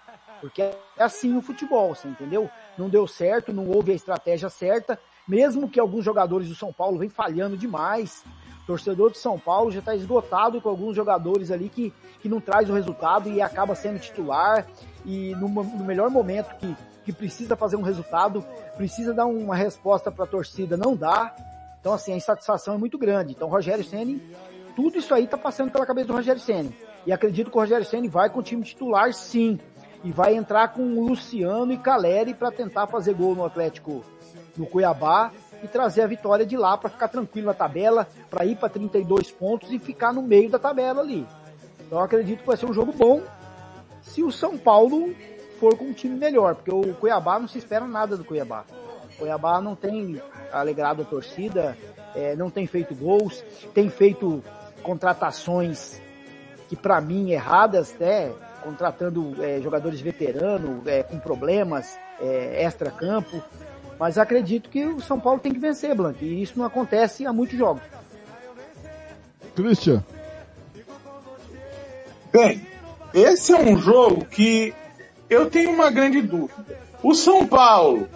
Porque é assim o futebol, você entendeu? Não deu certo, não houve a estratégia certa, mesmo que alguns jogadores do São Paulo vêm falhando demais. Torcedor de São Paulo já está esgotado com alguns jogadores ali que, que não traz o resultado e acaba sendo titular. E no, no melhor momento que, que precisa fazer um resultado, precisa dar uma resposta para a torcida, não dá. Então, assim, a insatisfação é muito grande. Então, Rogério Ceni, tudo isso aí tá passando pela cabeça do Rogério Ceni. E acredito que o Rogério Ceni vai com o time titular, sim. E vai entrar com o Luciano e Caleri para tentar fazer gol no Atlético no Cuiabá e trazer a vitória de lá para ficar tranquilo na tabela, para ir para 32 pontos e ficar no meio da tabela ali. Então acredito que vai ser um jogo bom se o São Paulo for com um time melhor, porque o Cuiabá não se espera nada do Cuiabá. O Cuiabá não tem alegrado a torcida, é, não tem feito gols, tem feito contratações que para mim erradas, né? Contratando é, jogadores veteranos é, com problemas é, extra-campo. Mas acredito que o São Paulo tem que vencer, Blanc. E isso não acontece há muitos jogos. Christian. Bem, esse é um jogo que eu tenho uma grande dúvida. O São Paulo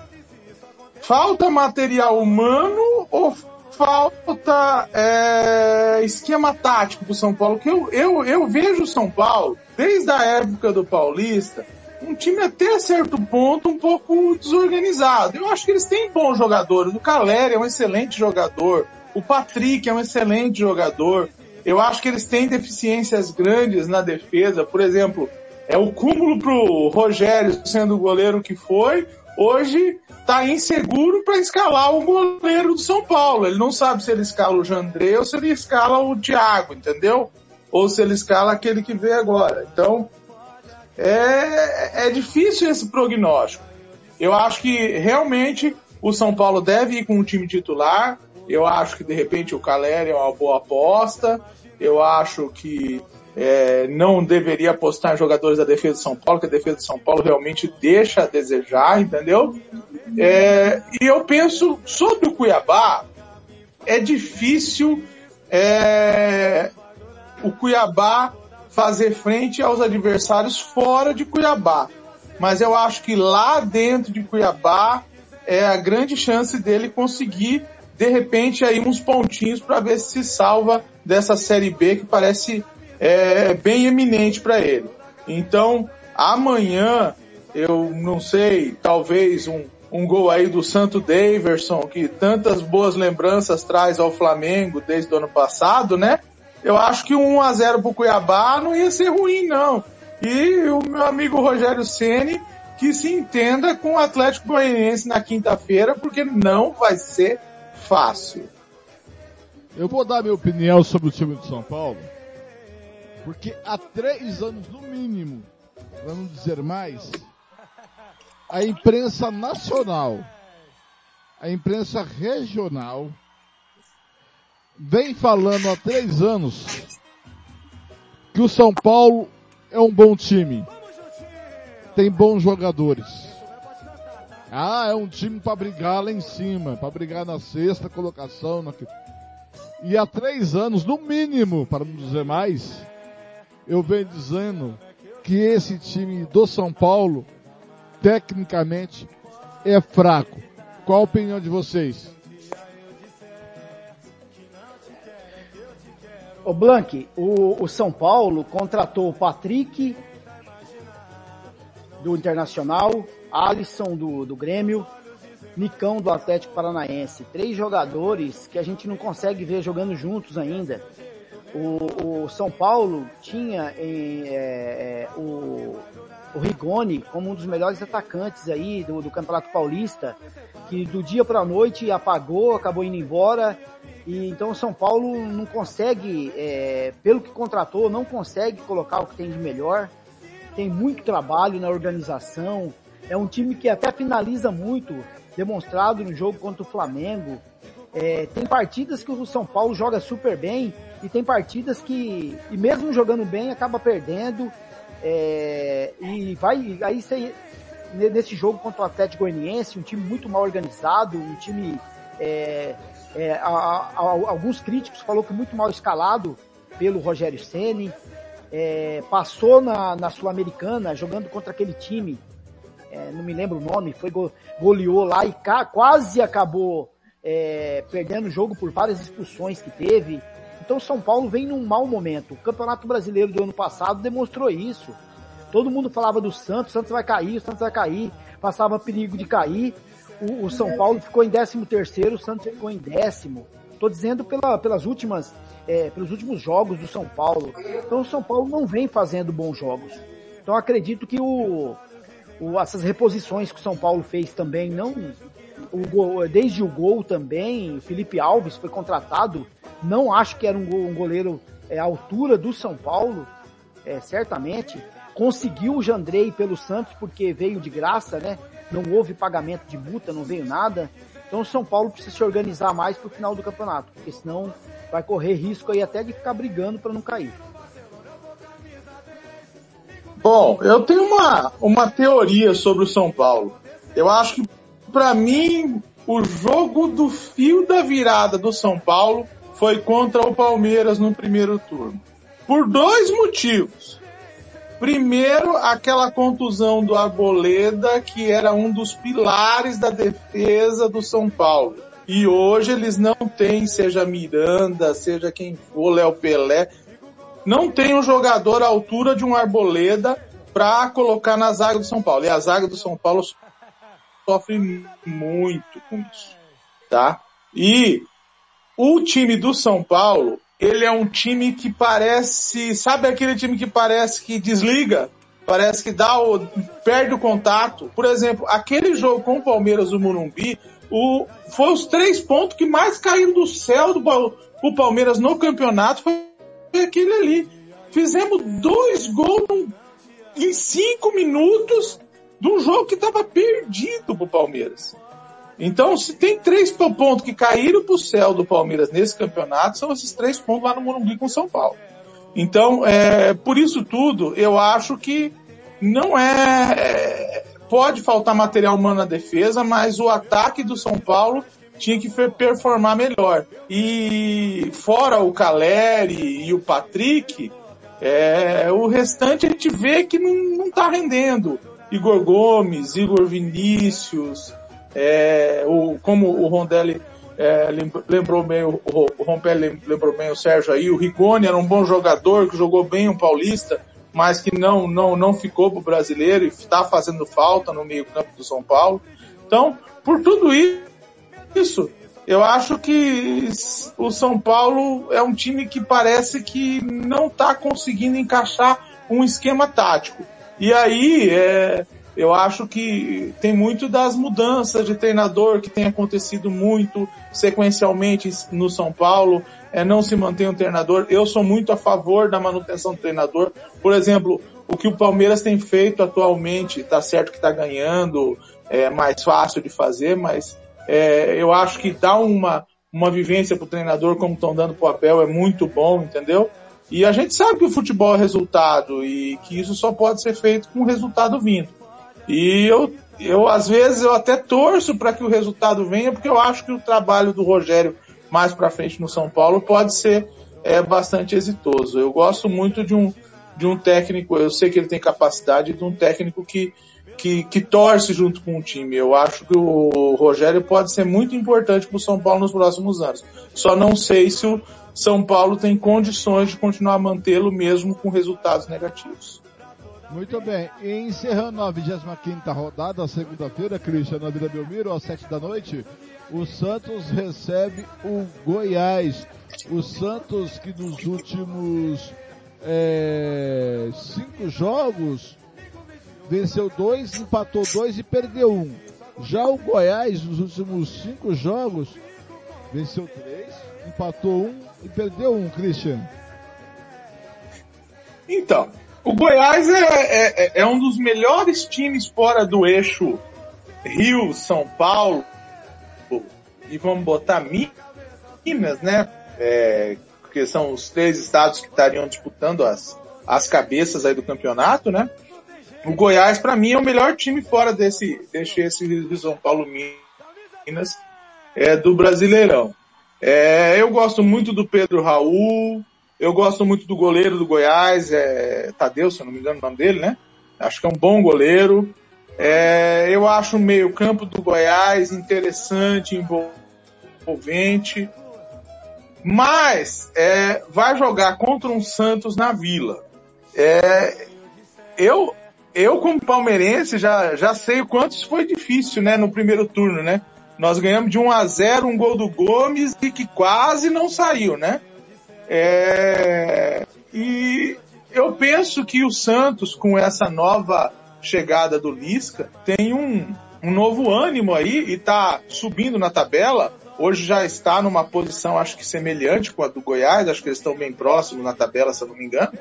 falta material humano ou falta é, esquema tático para o São Paulo? Que eu, eu, eu vejo o São Paulo, desde a época do Paulista, um time até certo ponto um pouco desorganizado. Eu acho que eles têm bons jogadores. O Caleri é um excelente jogador. O Patrick é um excelente jogador. Eu acho que eles têm deficiências grandes na defesa. Por exemplo, é o cúmulo pro Rogério sendo o goleiro que foi. Hoje tá inseguro para escalar o goleiro do São Paulo. Ele não sabe se ele escala o Jandré ou se ele escala o Thiago, entendeu? Ou se ele escala aquele que veio agora. Então, é, é difícil esse prognóstico. Eu acho que realmente o São Paulo deve ir com um time titular. Eu acho que de repente o Caleri é uma boa aposta. Eu acho que é, não deveria apostar em jogadores da defesa de São Paulo, que a defesa de São Paulo realmente deixa a desejar, entendeu? É, e eu penso sobre o Cuiabá, é difícil é, o Cuiabá fazer frente aos adversários fora de Cuiabá. Mas eu acho que lá dentro de Cuiabá é a grande chance dele conseguir, de repente, aí uns pontinhos para ver se se salva dessa Série B que parece é, bem eminente para ele. Então, amanhã, eu não sei, talvez um, um gol aí do Santo Daverson, que tantas boas lembranças traz ao Flamengo desde o ano passado, né? eu acho que um 1x0 pro Cuiabá não ia ser ruim, não. E o meu amigo Rogério Ceni que se entenda com o Atlético Goianiense na quinta-feira, porque não vai ser fácil. Eu vou dar minha opinião sobre o time de São Paulo, porque há três anos no mínimo, para não dizer mais, a imprensa nacional, a imprensa regional, vem falando há três anos que o São Paulo é um bom time. Tem bons jogadores. Ah, é um time para brigar lá em cima, para brigar na sexta colocação. Na... E há três anos, no mínimo, para não dizer mais, eu venho dizendo que esse time do São Paulo, tecnicamente, é fraco. Qual a opinião de vocês? O Blank, o, o São Paulo contratou o Patrick do Internacional, Alisson do, do Grêmio, Nicão do Atlético Paranaense. Três jogadores que a gente não consegue ver jogando juntos ainda. O, o São Paulo tinha em, é, é, o, o Rigoni como um dos melhores atacantes aí do, do Campeonato Paulista, que do dia para a noite apagou, acabou indo embora e então o São Paulo não consegue, é, pelo que contratou, não consegue colocar o que tem de melhor. Tem muito trabalho na organização. É um time que até finaliza muito, demonstrado no jogo contra o Flamengo. É, tem partidas que o São Paulo joga super bem e tem partidas que, e mesmo jogando bem, acaba perdendo. É, e vai, aí você, nesse jogo contra o Atlético Goianiense, um time muito mal organizado, um time é, é, a, a, a, alguns críticos falou que muito mal escalado pelo Rogério Ceni é, passou na, na Sul-Americana jogando contra aquele time, é, não me lembro o nome, foi go, goleou lá e ca, quase acabou é, perdendo o jogo por várias expulsões que teve. Então São Paulo vem num mau momento. O Campeonato Brasileiro do ano passado demonstrou isso. Todo mundo falava do Santos, Santos vai cair, o Santos vai cair, passava perigo de cair. o, o São Paulo ficou em 13 terceiro, o Santos ficou em décimo. Tô dizendo pela, pelas últimas, é, pelos últimos jogos do São Paulo. Então o São Paulo não vem fazendo bons jogos. Então acredito que o, o, essas reposições que o São Paulo fez também não o gol, desde o gol também, o Felipe Alves foi contratado, não acho que era um, um goleiro é, à altura do São Paulo, é, certamente, conseguiu o Jandrei pelo Santos porque veio de graça, né? Não houve pagamento de multa, não veio nada. Então o São Paulo precisa se organizar mais para o final do campeonato, porque senão vai correr risco aí até de ficar brigando para não cair. Bom, eu tenho uma, uma teoria sobre o São Paulo. Eu acho que, para mim, o jogo do fio da virada do São Paulo foi contra o Palmeiras no primeiro turno. Por dois motivos. Primeiro, aquela contusão do Arboleda, que era um dos pilares da defesa do São Paulo. E hoje eles não têm, seja Miranda, seja quem for, Léo Pelé, não tem um jogador à altura de um Arboleda para colocar na zaga do São Paulo. E a zaga do São Paulo sofre muito com isso, tá? E o time do São Paulo, ele é um time que parece, sabe aquele time que parece que desliga? Parece que dá o, perde o contato. Por exemplo, aquele jogo com o Palmeiras do Morumbi, o, foi os três pontos que mais caíram do céu do, do Palmeiras no campeonato, foi aquele ali. Fizemos dois gols em cinco minutos de um jogo que estava perdido pro Palmeiras. Então, se tem três pontos que caíram pro céu do Palmeiras nesse campeonato, são esses três pontos lá no Morumbi com São Paulo. Então, é, por isso tudo, eu acho que não é, é pode faltar material humano na defesa, mas o ataque do São Paulo tinha que performar melhor. E fora o Caleri e o Patrick, é, o restante a gente vê que não, não tá rendendo. Igor Gomes, Igor Vinícius, é, o, como o Rondelli é, lembrou bem, o, o Rompelli lembrou bem o Sérgio aí, o Rigoni era um bom jogador, que jogou bem um paulista, mas que não, não, não ficou pro brasileiro e está fazendo falta no meio campo do São Paulo. Então, por tudo isso, eu acho que o São Paulo é um time que parece que não está conseguindo encaixar um esquema tático. E aí, é, eu acho que tem muito das mudanças de treinador que tem acontecido muito sequencialmente no São Paulo. É, não se mantém um treinador. Eu sou muito a favor da manutenção do treinador. Por exemplo, o que o Palmeiras tem feito atualmente, tá certo que está ganhando, é mais fácil de fazer, mas é, eu acho que dá uma, uma vivência pro treinador como estão dando pro Abel, é muito bom, entendeu? E a gente sabe que o futebol é resultado e que isso só pode ser feito com resultado vindo. E eu, eu às vezes eu até torço para que o resultado venha, porque eu acho que o trabalho do Rogério mais para frente no São Paulo pode ser é, bastante exitoso. Eu gosto muito de um, de um técnico, eu sei que ele tem capacidade de um técnico que que, que torce junto com o time. Eu acho que o Rogério pode ser muito importante para o São Paulo nos próximos anos. Só não sei se o São Paulo tem condições de continuar a mantê-lo mesmo com resultados negativos. Muito bem. E encerrando a 25 rodada, segunda-feira, Cristian, na Vila Belmiro, às 7 da noite, o Santos recebe o Goiás. O Santos que nos últimos é, cinco jogos venceu dois, empatou dois e perdeu um. Já o Goiás, nos últimos cinco jogos, venceu três, empatou um e perdeu um, Christian. Então, o Goiás é, é, é, é um dos melhores times fora do eixo Rio, São Paulo, e vamos botar Minas, né? É, porque são os três estados que estariam disputando as, as cabeças aí do campeonato, né? O Goiás, para mim, é o melhor time fora desse, desse esse São Paulo Minas é, do Brasileirão. É, eu gosto muito do Pedro Raul, eu gosto muito do goleiro do Goiás, é, Tadeu, se eu não me engano o nome dele, né? Acho que é um bom goleiro. É, eu acho o meio campo do Goiás interessante, envolvente. Mas é, vai jogar contra um Santos na Vila. É, eu eu como palmeirense já, já sei o quanto isso foi difícil, né, no primeiro turno, né? Nós ganhamos de 1 a 0 um gol do Gomes e que quase não saiu, né? É... E eu penso que o Santos, com essa nova chegada do Lisca, tem um, um novo ânimo aí e tá subindo na tabela. Hoje já está numa posição, acho que semelhante com a do Goiás, acho que eles estão bem próximos na tabela, se eu não me engano.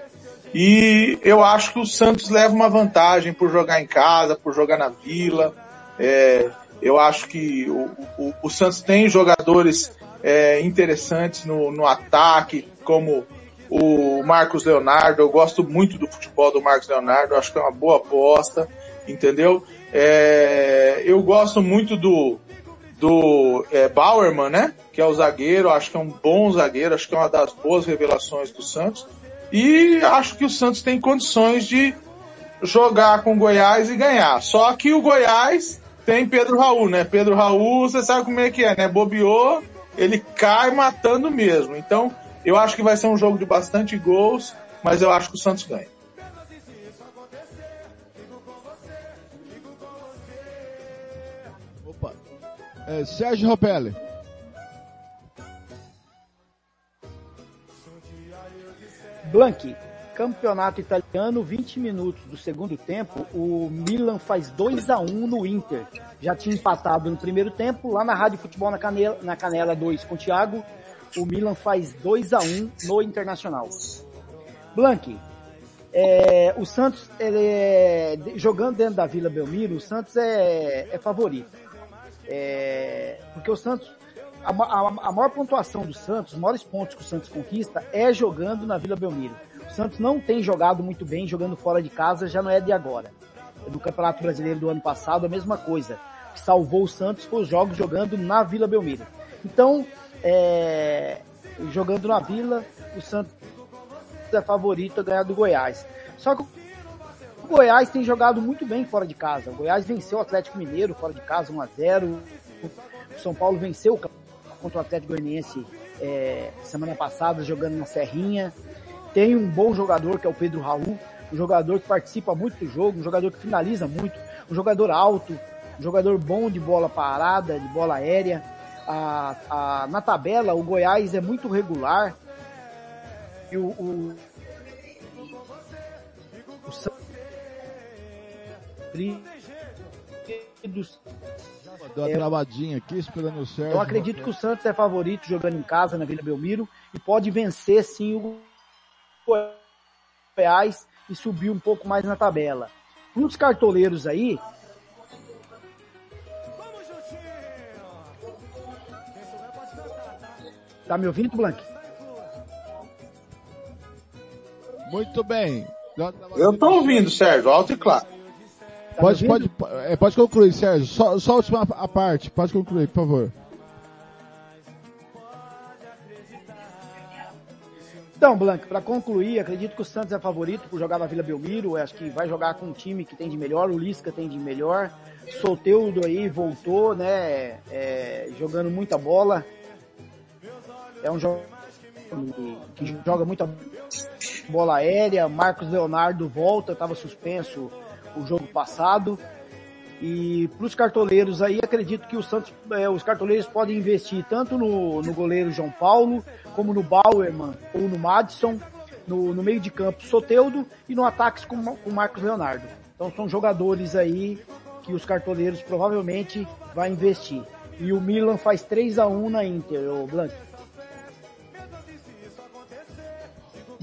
E eu acho que o Santos leva uma vantagem por jogar em casa, por jogar na Vila. É, eu acho que o, o, o Santos tem jogadores é, interessantes no, no ataque, como o Marcos Leonardo. Eu gosto muito do futebol do Marcos Leonardo, acho que é uma boa aposta, entendeu? É, eu gosto muito do, do é, Bauerman, né? Que é o zagueiro, acho que é um bom zagueiro, acho que é uma das boas revelações do Santos. E acho que o Santos tem condições de jogar com o Goiás e ganhar. Só que o Goiás tem Pedro Raul, né? Pedro Raul, você sabe como é que é, né? Bobeou, ele cai matando mesmo. Então, eu acho que vai ser um jogo de bastante gols, mas eu acho que o Santos ganha. Opa. É, Sérgio Ropelli. Blank, campeonato italiano, 20 minutos do segundo tempo, o Milan faz 2 a 1 no Inter. Já tinha empatado no primeiro tempo, lá na Rádio Futebol na Canela, na Canela 2 com o Thiago, o Milan faz 2 a 1 no Internacional. Blank, é, o Santos, é, jogando dentro da Vila Belmiro, o Santos é, é favorito. É, porque o Santos, a, a, a, maior pontuação do Santos, os maiores pontos que o Santos conquista é jogando na Vila Belmiro. O Santos não tem jogado muito bem jogando fora de casa, já não é de agora. No Campeonato Brasileiro do ano passado, a mesma coisa. O que salvou o Santos foi os jogos jogando na Vila Belmiro. Então, é, jogando na Vila, o Santos é favorito a ganhar do Goiás. Só que o Goiás tem jogado muito bem fora de casa. O Goiás venceu o Atlético Mineiro fora de casa 1 a 0 O São Paulo venceu contra o Atlético Goianiense é, semana passada jogando na Serrinha. Tem um bom jogador que é o Pedro Raul, um jogador que participa muito do jogo, um jogador que finaliza muito, um jogador alto, um jogador bom de bola parada, de bola aérea. A, a, na tabela, o Goiás é muito regular. E o, o, o Deu uma travadinha aqui, esperando o Sérgio. Eu acredito que o Santos é favorito jogando em casa na Vila Belmiro e pode vencer sim o Goiás e subir um pouco mais na tabela. Um dos cartoleiros aí. Tá me ouvindo, Blank? Muito bem. Eu tô ouvindo, Sérgio, alto e claro. Tá pode, pode, é, pode concluir, Sérgio. Só, só a última a parte. Pode concluir, por favor. Então, Blanco, para concluir, acredito que o Santos é favorito por jogar na Vila Belmiro. Acho que vai jogar com um time que tem de melhor. O Lisca tem de melhor. Solteudo aí voltou, né? É, jogando muita bola. É um jogo que joga muita bola aérea. Marcos Leonardo volta, estava suspenso o jogo passado. E para os cartoleiros aí, acredito que o Santos, é, os cartoleiros podem investir tanto no, no goleiro João Paulo, como no Bauerman ou no Madison, no, no meio de campo Soteudo e no ataque com o Marcos Leonardo. Então são jogadores aí que os cartoleiros provavelmente vai investir. E o Milan faz 3 a 1 na Inter, o Blanco.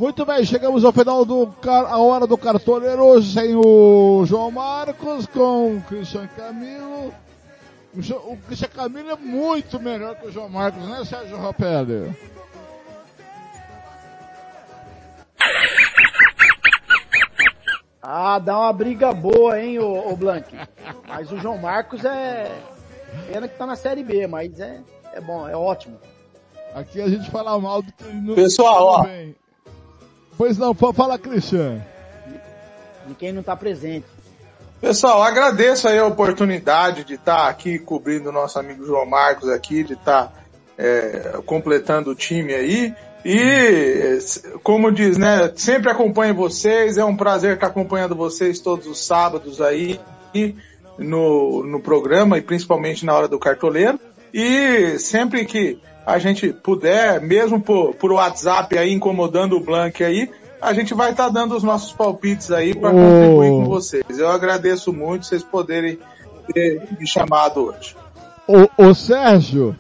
Muito bem, chegamos ao final do a hora do cartoleiro sem o João Marcos com o Christian Camilo. O Christian Camilo é muito melhor que o João Marcos, né, Sérgio Ropelli? Ah, dá uma briga boa, hein, o, o Blank. Mas o João Marcos é. Pena que tá na Série B, mas é, é bom, é ótimo. Aqui a gente fala mal do que não Pessoal, ó. Bem. Pois não, fala, Christian. De quem não está presente. Pessoal, agradeço aí a oportunidade de estar tá aqui cobrindo o nosso amigo João Marcos aqui, de estar tá, é, completando o time aí. E, como diz, né, sempre acompanho vocês, é um prazer estar acompanhando vocês todos os sábados aí no, no programa e principalmente na hora do cartoleiro. E sempre que a gente puder, mesmo por, por WhatsApp aí, incomodando o Blank aí, a gente vai estar dando os nossos palpites aí para Ô. contribuir com vocês. Eu agradeço muito vocês poderem ter me chamado hoje. Ô, ô Sérgio,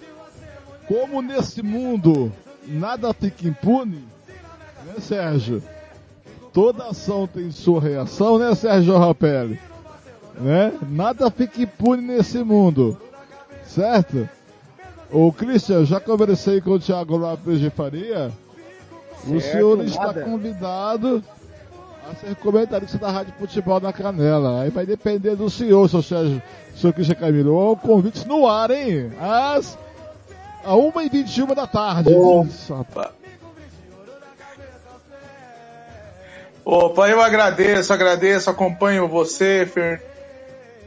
como nesse mundo nada fica impune, né Sérgio? Toda ação tem sua reação, né Sérgio Rapelli? Né? Nada fica impune nesse mundo, certo? Ô Christian, já conversei com o Thiago Lopes de Faria. o Certo, senhor está nada. convidado a ser comentarista da Rádio Futebol na Canela. Aí vai depender do senhor, seu Sérgio, seu Cristian Camilo. Ó, convites no ar, hein? Às a 1h21 da tarde. Rapaz. Opa, eu agradeço, agradeço, acompanho você,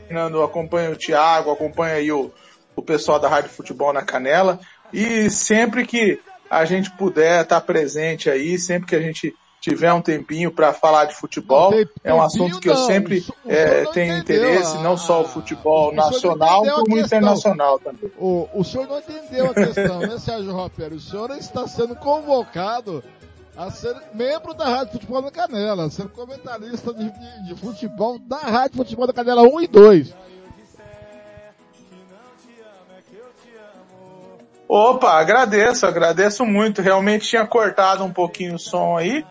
Fernando, acompanho o Thiago, acompanho aí o, o pessoal da Rádio Futebol na Canela. E sempre que a gente puder estar presente aí, sempre que a gente tiver um tempinho para falar de futebol, é um assunto que eu não, sempre é, tenho interesse, não só o futebol o nacional, a como internacional também. O, o senhor não entendeu a questão, né, Sérgio Ropero? O senhor está sendo convocado a ser membro da Rádio Futebol da Canela, ser comentarista de, de- de futebol da Rádio Futebol da Canela 1 e 2. Opa, agradeço, agradeço muito. Realmente tinha cortado um pouquinho o som aí.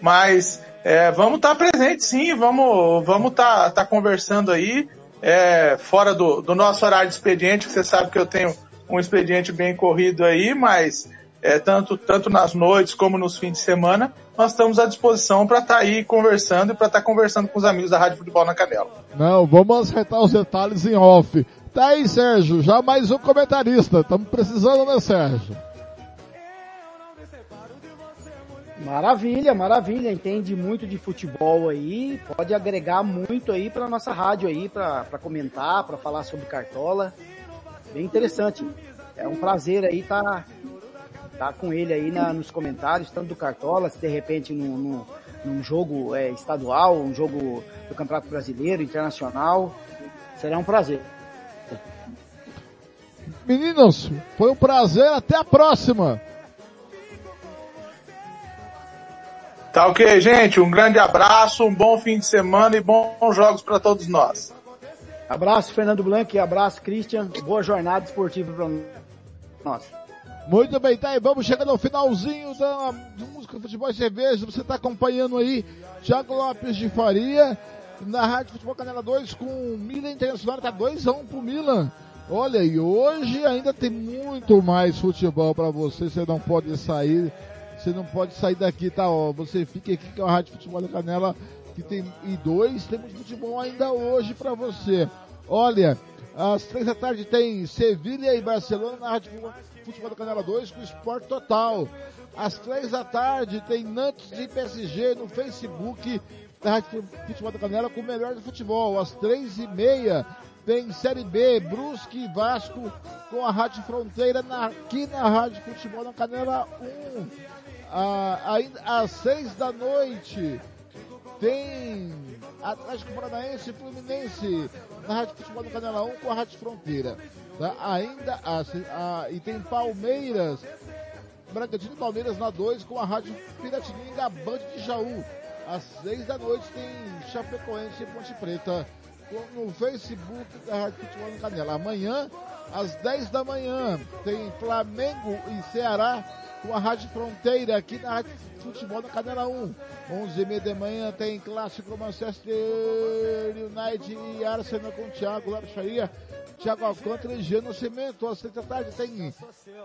Mas é, vamos estar presente sim, vamos vamos estar tá, conversando aí, é, fora do, do nosso horário de expediente, que você sabe que eu tenho um expediente bem corrido aí, mas é, tanto, tanto nas noites como nos fins de semana, nós estamos à disposição para estar aí conversando e para estar conversando com os amigos da Rádio Futebol na Canela. Não, vamos acertar os detalhes em off. Tá aí, Sérgio, já mais um comentarista. Estamos precisando, né, Sérgio? Maravilha, maravilha. Entende muito de futebol aí. Pode agregar muito aí para nossa rádio aí, para comentar, para falar sobre cartola. Bem interessante. É um prazer aí estar tá com ele aí na- nos comentários, tanto do cartola, se de repente num, num- num jogo é, estadual, um jogo do Campeonato Brasileiro, internacional. Será um prazer. Meninos, foi um prazer. Até a próxima. Tá ok, gente? Um grande abraço, um bom fim de semana e bons jogos para todos nós. Abraço, Fernando Blanc, abraço, Christian. Boa jornada esportiva para nós. Muito bem, tá aí, vamos chegando ao finalzinho da do Música Futebol e Cerveja. Você está acompanhando aí Thiago Lopes de Faria na Rádio Futebol Canela 2 com o Milan Internacional, tá 2x1 pro Milan. Olha, e hoje ainda tem muito mais futebol para você, você não pode sair, você não pode sair daqui, tá? Ó, você fica aqui com a Rádio Futebol da Canela que tem e dois, temos futebol ainda hoje para você. Olha, às três da tarde tem Sevilha e Barcelona na Rádio Futebol da Canela 2 com Esporte Total. Às três da tarde tem Nantes e PSG no Facebook da Rádio Futebol da Canela com o melhor do futebol. Às três e meia tem Série B, Brusque e Vasco com a Rádio Fronteira na- aqui na Rádio Futebol da Canela 1. Ah, ainda às seis da noite tem Atlético Paranaense e Fluminense na Rádio Futebol do Canela 1 com a Rádio Fronteira. Tá? Ainda assim, ah, e tem Palmeiras, Bragantino e Palmeiras na 2 com a Rádio Piratininga Band de Jaú. Às 6 da noite tem Chapecoense e Ponte Preta no Facebook da Rádio Futebol do Canela. Amanhã, às 10 da manhã, tem Flamengo e Ceará com a Rádio Fronteira aqui na Rádio Futebol da Canela 1. 11 e meia da manhã tem clássico Manchester United e Arsenal com Thiago Larcharia, Thiago Alcântara e Jean Nascimento. Às 6 da tarde tem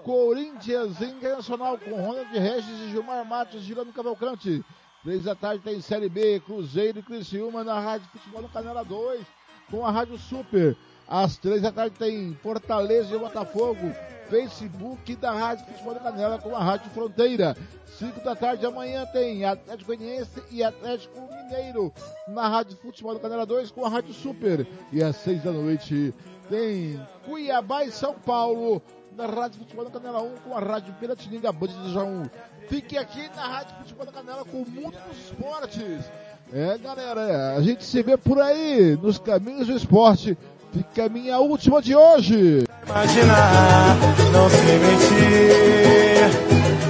Corinthians Internacional com Ronald Regis e Gilmar Matos, Girando Cavalcante. 3 da tarde tem Série B, Cruzeiro e Criciúma na Rádio Futebol no Canela 2 com a Rádio Super. Às 3 da tarde tem Fortaleza e Botafogo, Facebook da Rádio Futebol da Canela com a Rádio Fronteira. 5 da tarde amanhã tem Atlético Goianiense e Atlético Mineiro na Rádio Futebol da Canela 2 com a Rádio Super. E às 6 da noite tem Cuiabá e São Paulo da Rádio Futebol da Canela 1 com a Rádio Piratininga Band de Jaú. Fique aqui na Rádio Futebol da Canela com o mundo dos esportes. É, galera, é, a gente se vê por aí, nos caminhos do esporte. Fica a minha última de hoje. Imaginar, não sei mentir.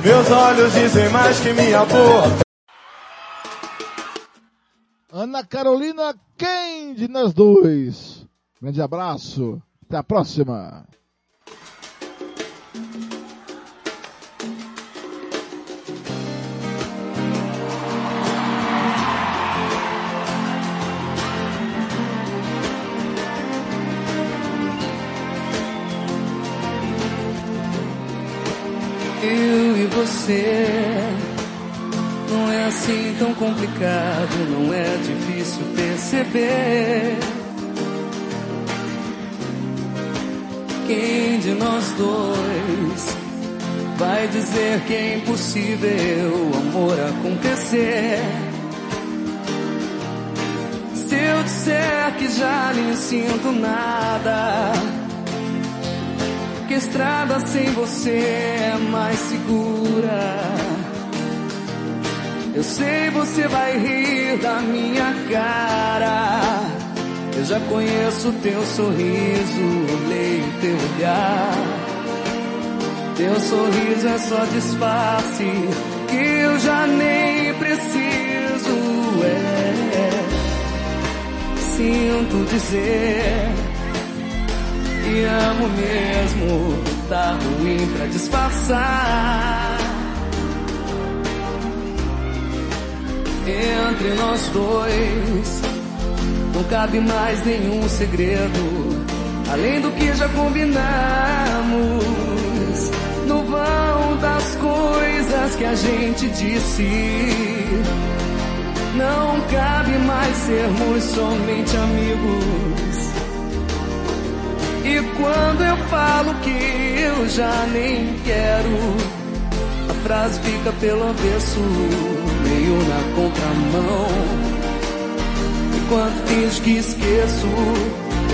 Meus olhos dizem mais que minha boca. Ana Carolina Kendi nas dois. Grande abraço. Até a próxima. Eu e você não é assim tão complicado, não é difícil perceber. Quem de nós dois vai dizer que é impossível o amor acontecer? Se eu disser que já nem sinto nada que a estrada sem você é mais segura. Eu sei você vai rir da minha cara. Eu já conheço teu sorriso, leio teu olhar. Teu sorriso é só disfarce que eu já nem preciso. É, sinto dizer te amo mesmo, tá ruim pra disfarçar. Entre nós dois, não cabe mais nenhum segredo, além do que já combinamos. No vão das coisas que a gente disse, não cabe mais sermos somente amigos. E quando eu falo que eu já nem quero, a frase fica pelo avesso, meio na contramão. Enquanto finge que esqueço,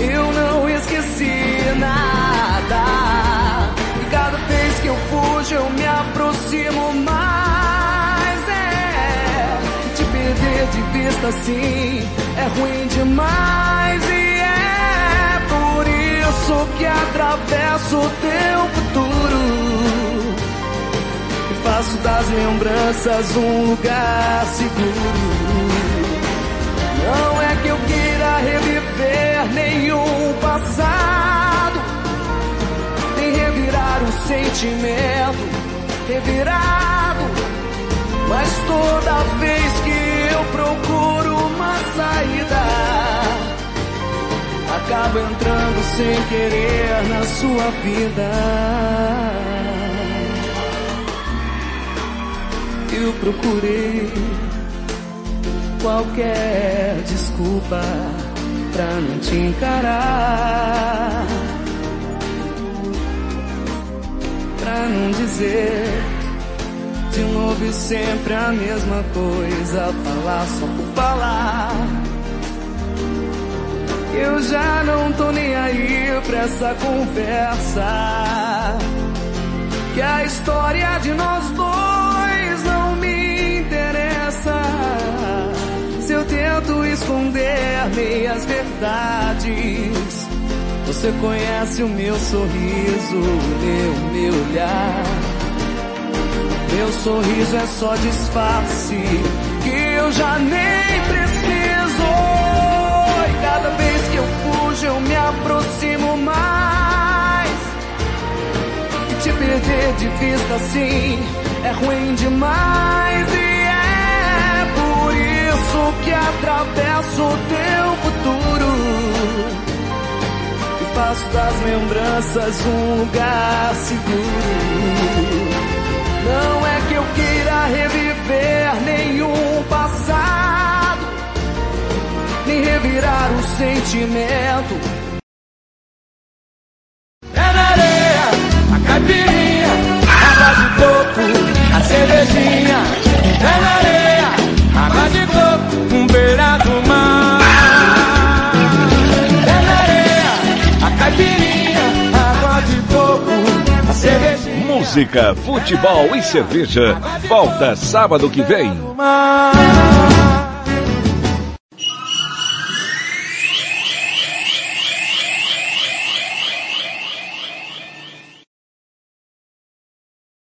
eu não esqueci nada. E cada vez que eu fujo, eu me aproximo mais. É, te perder de vista assim é ruim demais. Isso que atravesso o teu futuro. E faço das lembranças um lugar seguro. Não é que eu queira reviver nenhum passado, nem revirar um sentimento revirado, mas toda vez que eu procuro uma saída acabo entrando sem querer na sua vida. Eu procurei qualquer desculpa pra não te encarar. Pra não dizer de novo e sempre a mesma coisa, falar só por falar. Eu já não tô nem aí pra essa conversa. Que a história de nós dois não me interessa. Se eu tento esconder meias verdades, você conhece o meu sorriso, meu, meu olhar. Meu sorriso é só disfarce que eu já nem preciso. Cada vez que eu fujo, eu me aproximo mais. E te perder de vista assim é ruim demais. E é por isso que atravesso o teu futuro. E faço das lembranças um lugar seguro. Não é que eu queira reviver nenhum passado, nem revirar o sentimento. É na areia, a caipirinha, água de coco, a cervejinha. É na areia, água de coco, um beira do mar. É na areia, a caipirinha, água de coco, a música, futebol e cerveja. Volta sábado que vem.